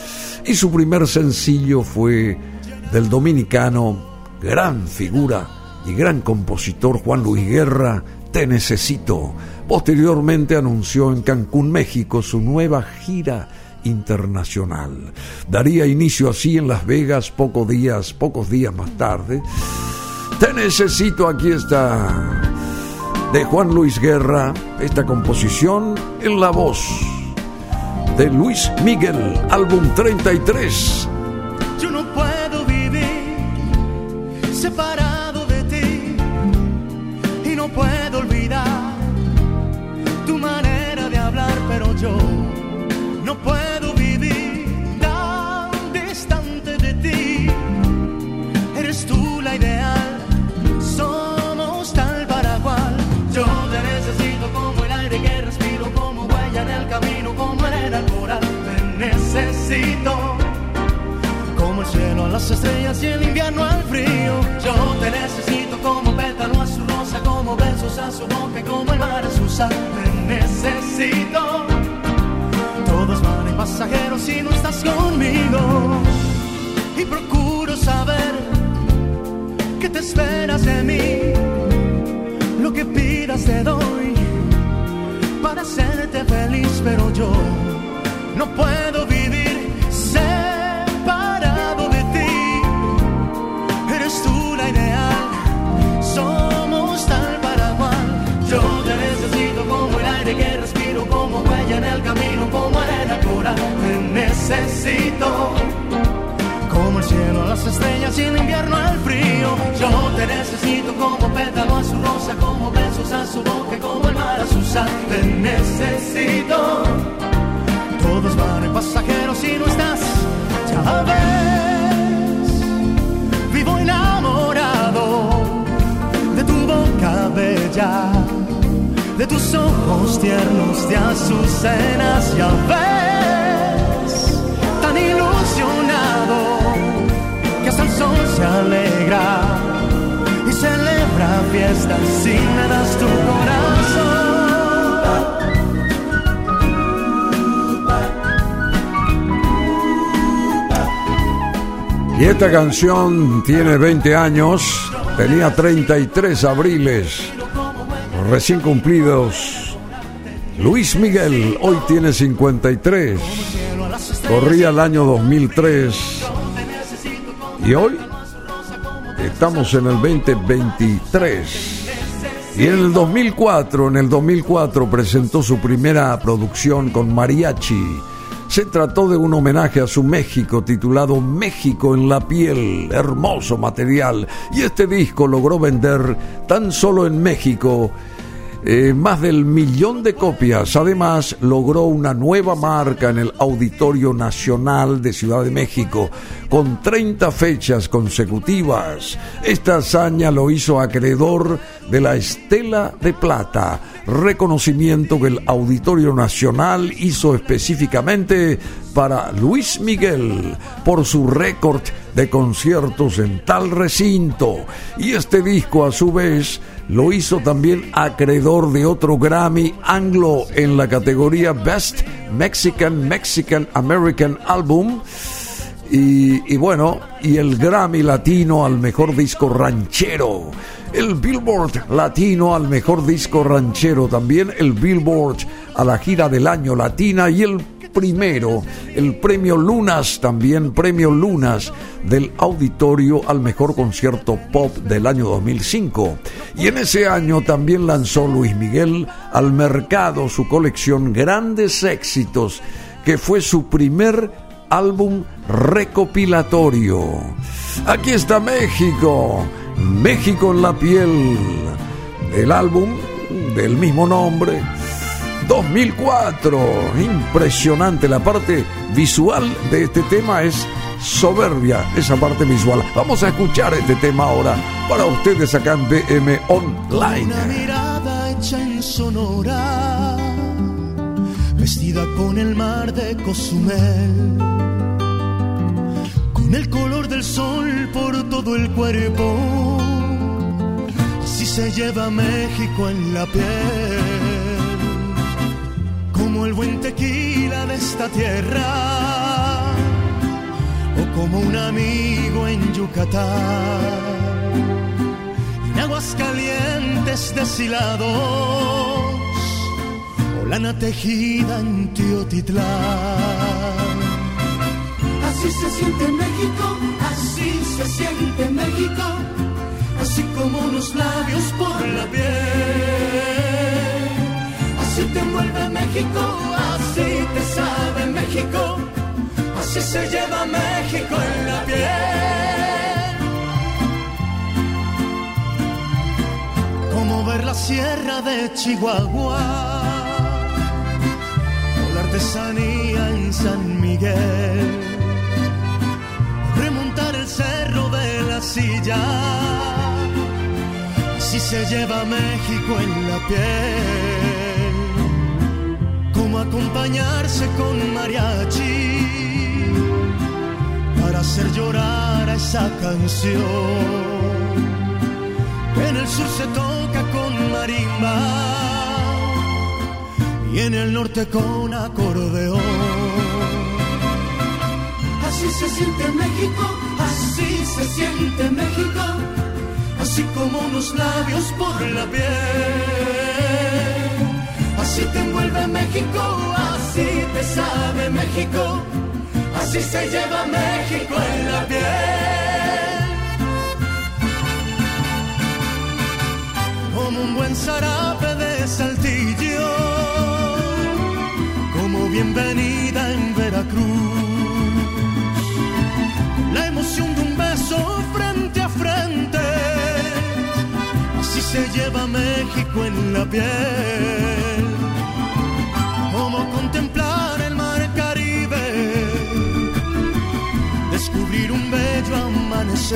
y su primer sencillo fue del dominicano, gran figura y gran compositor Juan Luis Guerra, Te Necesito. Posteriormente anunció en Cancún, México, su nueva gira internacional. Daría inicio así en Las Vegas pocos días, pocos días más tarde. Te necesito, aquí está, de Juan Luis Guerra, esta composición en la voz de Luis Miguel, álbum 33. Yo no puedo vivir tan distante de ti. Eres tú la ideal, somos tal para cual. Yo te necesito como el aire que respiro, como huella en el camino, como arena al coral. Te necesito el cielo a las estrellas y el invierno al frío. Yo te necesito como pétalo a su rosa, como besos a su boca, como el mar a su sal. Te necesito pasajero si no estás conmigo. Y procuro saber qué te esperas de mí. Lo que pidas te doy para hacerte feliz, pero yo no puedo vivir separado de ti. Eres tú la ideal, somos tal para cual. Yo te necesito como el aire que respiro, como huella en el camino, como necesito como el cielo, las estrellas y el invierno al frío. Yo te necesito como pétalo a su rosa, como besos a su boca, como el mar a su sal. Te necesito. Todos van en pasajeros si no estás, ya ves. Vivo enamorado de tu boca bella, de tus ojos tiernos de azucenas, ya ves. Se alegra y celebra fiestas si me das tu corazón. Y esta canción tiene 20 años, tenía 33 abriles recién cumplidos. Luis Miguel hoy tiene 53. Corría el año 2003 y hoy estamos en el 2023. Y en el 2004, en el 2004 presentó su primera producción con mariachi. Se trató de un homenaje a su México titulado México en la piel, hermoso material. Y este disco logró vender tan solo en México eh, más del millón de copias. Además, logró una nueva marca en el Auditorio Nacional de Ciudad de México, con 30 fechas consecutivas. Esta hazaña lo hizo acreedor de la Estela de Plata, reconocimiento que el Auditorio Nacional hizo específicamente para Luis Miguel por su récord de conciertos en tal recinto. Y este disco, a su vez, lo hizo también acreedor de otro Grammy anglo en la categoría Best Mexican Mexican American Album. Y, bueno, y el Grammy Latino al mejor disco ranchero. El Billboard Latino al mejor disco ranchero. También el Billboard a la gira del año latina y el primero el premio Lunas, también premio Lunas del auditorio al mejor concierto pop del año 2005. Y en ese año también lanzó Luis Miguel al mercado su colección Grandes Éxitos, que fue su primer álbum recopilatorio. Aquí está México, México en la piel, el álbum del mismo nombre 2004. Impresionante la parte visual de este tema es soberbia esa parte visual. Vamos a escuchar este tema ahora para ustedes acá en BM Online. Una mirada hecha en Sonora, vestida con el mar de Cozumel, con el color del sol por todo el cuerpo. Así se lleva México en la piel como el buen tequila de esta tierra o como un amigo en Yucatán. En aguas calientes deshilados o lana tejida en Teotitlán. Así se siente México, así se siente México, así como unos labios por la piel te envuelve México, así te sabe México, así se lleva México en la piel. Como ver la sierra de Chihuahua, o la artesanía en San Miguel, remontar el cerro de la silla. Así se lleva México en la piel acompañarse con mariachi para hacer llorar a esa canción. En el sur se toca con marimba y en el norte con acordeón. Así se siente México, así se siente México, así como unos labios por la piel Así te envuelve México, así te sabe México, así se lleva México en la piel. Como un buen zarape de saltillo bienvenida en Veracruz. La emoción de un beso frente a frente, así se lleva México en la piel.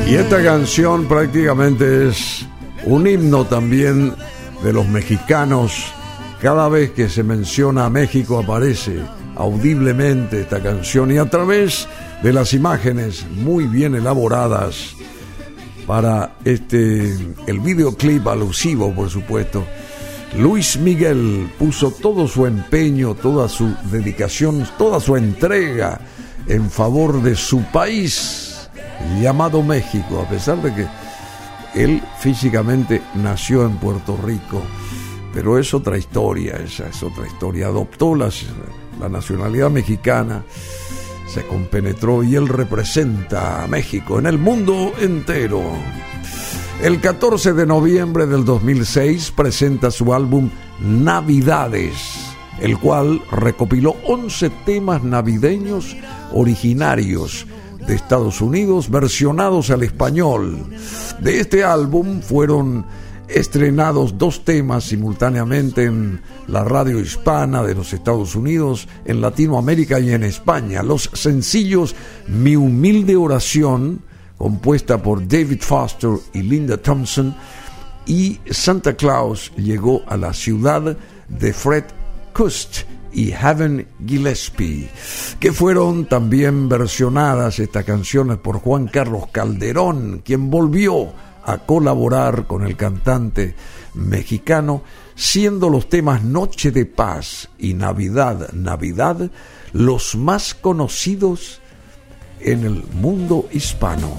Y esta canción prácticamente es un himno también de los mexicanos. Cada vez que se menciona a México aparece audiblemente esta canción y a través de las imágenes muy bien elaboradas para este el videoclip alusivo, por supuesto. Luis Miguel puso todo su empeño, toda su dedicación, toda su entrega en favor de su país llamado México, a pesar de que él físicamente nació en Puerto Rico pero es otra historia, esa es otra historia. Adoptó la nacionalidad mexicana, se compenetró y él representa a México en el mundo entero. El 14 de noviembre del 2006 presenta su álbum Navidades, el cual recopiló 11 temas navideños originarios de Estados Unidos versionados al español. De este álbum fueron estrenados dos temas simultáneamente en la radio hispana de los Estados Unidos, en Latinoamérica y en España. Los sencillos Mi humilde oración, compuesta por David Foster y Linda Thompson, y Santa Claus llegó a la ciudad de Fred Kust y Heaven Gillespie, que fueron también versionadas estas canciones por Juan Carlos Calderón, quien volvió a colaborar con el cantante mexicano, siendo los temas Noche de Paz y Navidad, Navidad los más conocidos en el mundo hispano.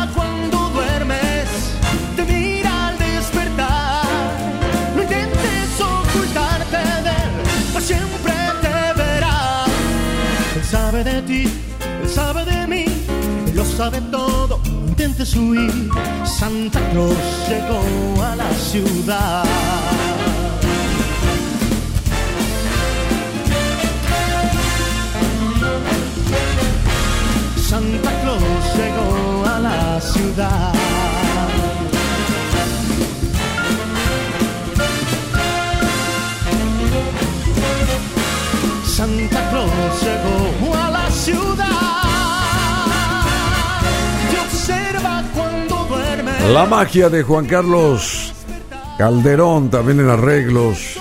sabe de ti sabe de mí, lo sabe todo, intentes huir. Santa Claus llegó a la ciudad. Santa Claus llegó a la ciudad. Santa Claus llegó La magia de Juan Carlos Calderón, también en arreglos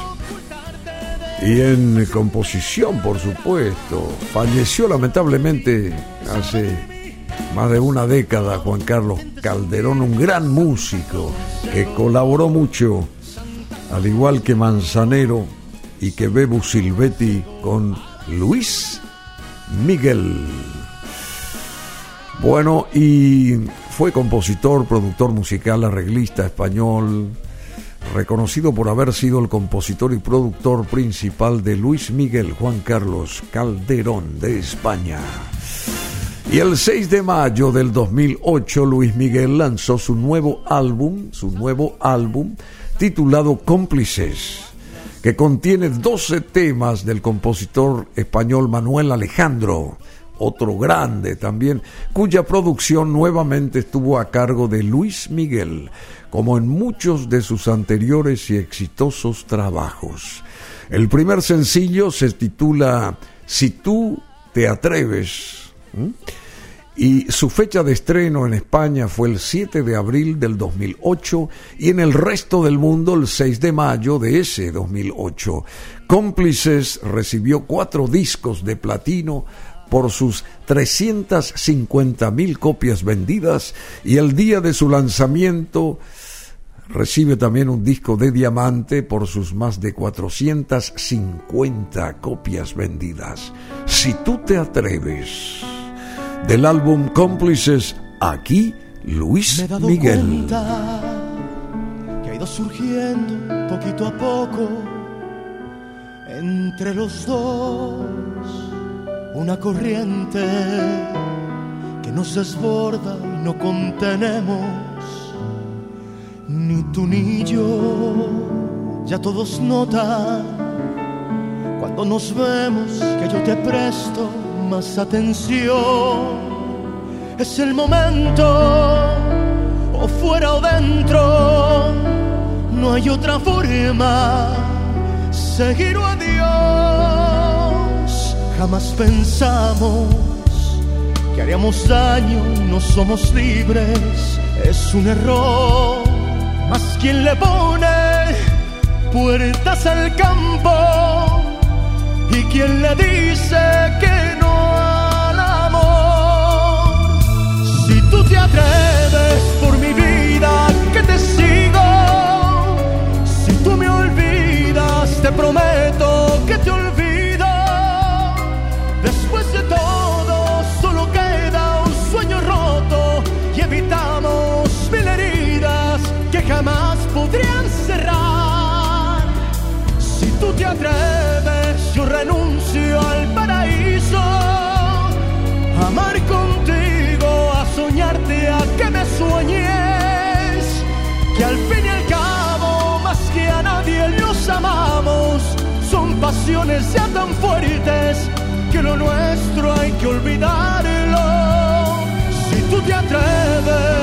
y en composición, por supuesto. Falleció lamentablemente hace más de una década Juan Carlos Calderón, un gran músico que colaboró mucho, al igual que Manzanero y que Bebu Silvetti con Luis Miguel. Bueno, y fue compositor, productor musical, arreglista español, reconocido por haber sido el compositor y productor principal de Luis Miguel Juan Carlos Calderón de España. Y el 6 de mayo del 2008 Luis Miguel lanzó su nuevo álbum, su nuevo álbum titulado Cómplices, que contiene 12 temas del compositor español Manuel Alejandro otro grande también, cuya producción nuevamente estuvo a cargo de Luis Miguel, como en muchos de sus anteriores y exitosos trabajos. El primer sencillo se titula Si tú te atreves. Y su fecha de estreno en España fue el 7 de abril del 2008 y en el resto del mundo el 6 de mayo de ese 2008. Cómplices recibió cuatro discos de platino por sus 350 mil copias vendidas y el día de su lanzamiento recibe también un disco de diamante por sus más de 450 copias vendidas. Si tú te atreves, del álbum Cómplices, aquí Luis Me Miguel. que ha ido surgiendo poquito a poco entre los dos una corriente que nos desborda y no contenemos ni tú ni yo. Ya todos notan cuando nos vemos que yo te presto más atención. Es el momento, o fuera o dentro, no hay otra forma. Seguir o adiós. Jamás pensamos que haríamos daño, no somos libres, es un error mas quien le pone puertas al campo y quien le dice que no al amor. Si tú te atreves por mi vida que te pasiones ya tan fuertes que lo nuestro hay que olvidarlo. Si tú te atreves.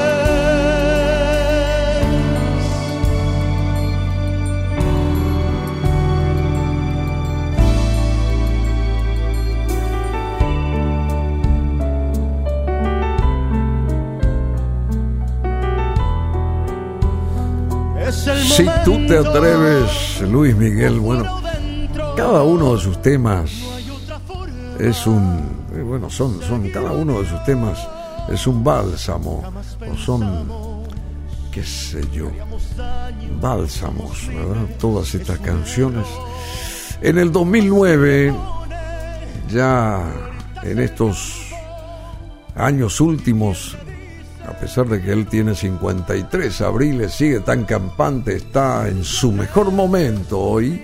Si tú te atreves, Luis Miguel, bueno, cada uno de sus temas es un, eh, bueno, son, son, cada uno de sus temas es un bálsamo, o son, qué sé yo, bálsamos, ¿verdad? Todas estas canciones. En el 2009, ya en estos años últimos a pesar de que él tiene 53 abriles, sigue tan campante, está en su mejor momento hoy,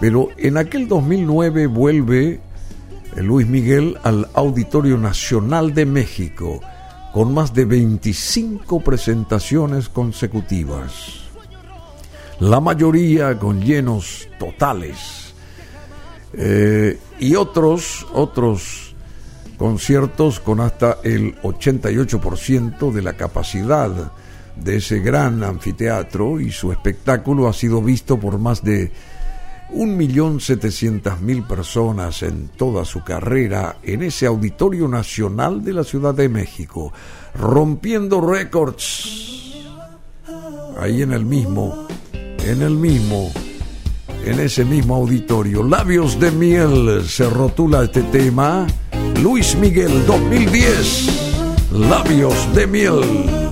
pero en aquel 2009 vuelve Luis Miguel al Auditorio Nacional de México con más de 25 presentaciones consecutivas, la mayoría con llenos totales. Eh, y otros, otros conciertos con hasta el 88% de la capacidad de ese gran anfiteatro y su espectáculo ha sido visto por más de 1.700.000 personas en toda su carrera en ese Auditorio Nacional de la Ciudad de México, rompiendo récords. Ahí en el mismo, en el mismo, en ese mismo auditorio. Labios de miel se rotula este tema. Luis Miguel 2010, Labios de Miel.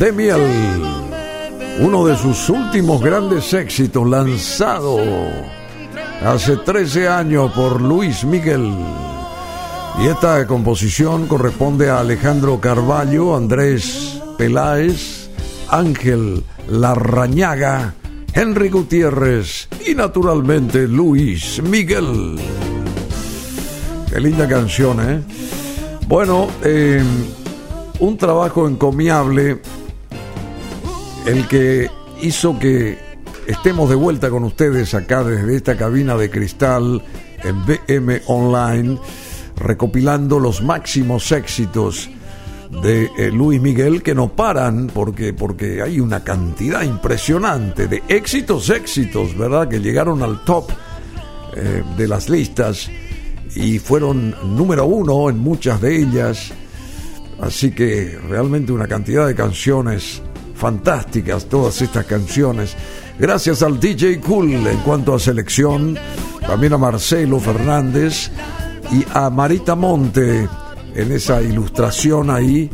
De miel, uno de sus últimos grandes éxitos lanzado hace 13 años por Luis Miguel. Y esta composición corresponde a Alejandro Carballo, Andrés Peláez, Ángel Larrañaga, Henry Gutiérrez y naturalmente Luis Miguel. Qué linda canción, ¿eh? Bueno, eh, un trabajo encomiable el que hizo que estemos de vuelta con ustedes acá desde esta cabina de cristal en BM Online, recopilando los máximos éxitos de eh, Luis Miguel que no paran porque, porque hay una cantidad impresionante de éxitos, éxitos, ¿verdad? Que llegaron al top eh, de las listas y fueron número uno en muchas de ellas. Así que realmente una cantidad de canciones fantásticas, todas estas canciones. Gracias al DJ Cool en cuanto a selección, también a Marcelo Fernández y a Marita Monte en esa ilustración ahí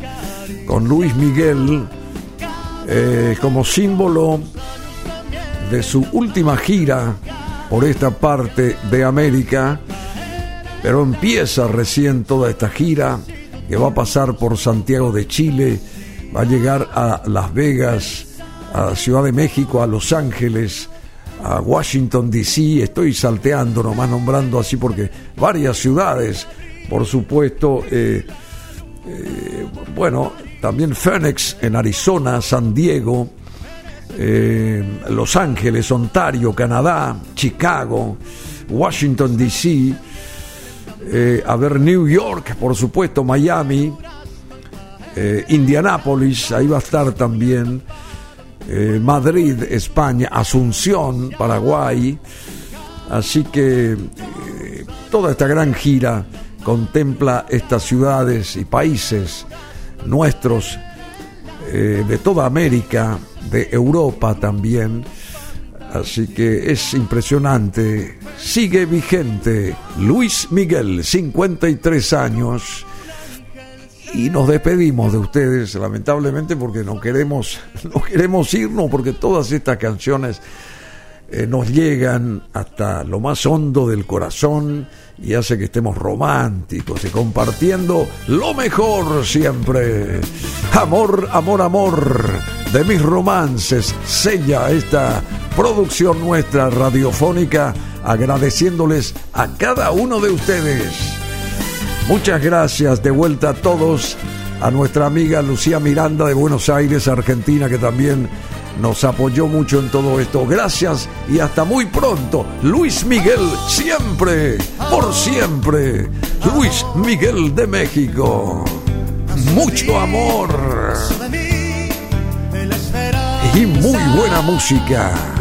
con Luis Miguel eh, como símbolo de su última gira por esta parte de América, pero empieza recién toda esta gira que va a pasar por Santiago de Chile, a llegar a Las Vegas, a Ciudad de México, a Los Ángeles, a Washington, D.C. Estoy salteando nomás nombrando así porque varias ciudades, por supuesto, eh, eh, bueno, también Phoenix en Arizona, San Diego, eh, Los Ángeles, Ontario, Canadá, Chicago, Washington, D.C., a ver New York, por supuesto, Miami, eh, Indianápolis, ahí va a estar también, eh, Madrid, España, Asunción, Paraguay. Así que toda esta gran gira contempla estas ciudades y países nuestros de toda América, de Europa también Así que es impresionante. Sigue vigente Luis Miguel, 53 años. Y nos despedimos de ustedes, lamentablemente, porque no queremos, no queremos irnos, porque todas estas canciones eh, nos llegan hasta lo más hondo del corazón y hace que estemos románticos y compartiendo lo mejor siempre. Amor, amor, amor de mis romances sella esta producción nuestra radiofónica agradeciéndoles a cada uno de ustedes. Muchas gracias de vuelta a todos, a nuestra amiga Lucía Miranda de Buenos Aires, Argentina, que también nos apoyó mucho en todo esto. Gracias y hasta muy pronto. Luis Miguel, siempre, por siempre. Luis Miguel de México. Mucho amor. Y muy buena música.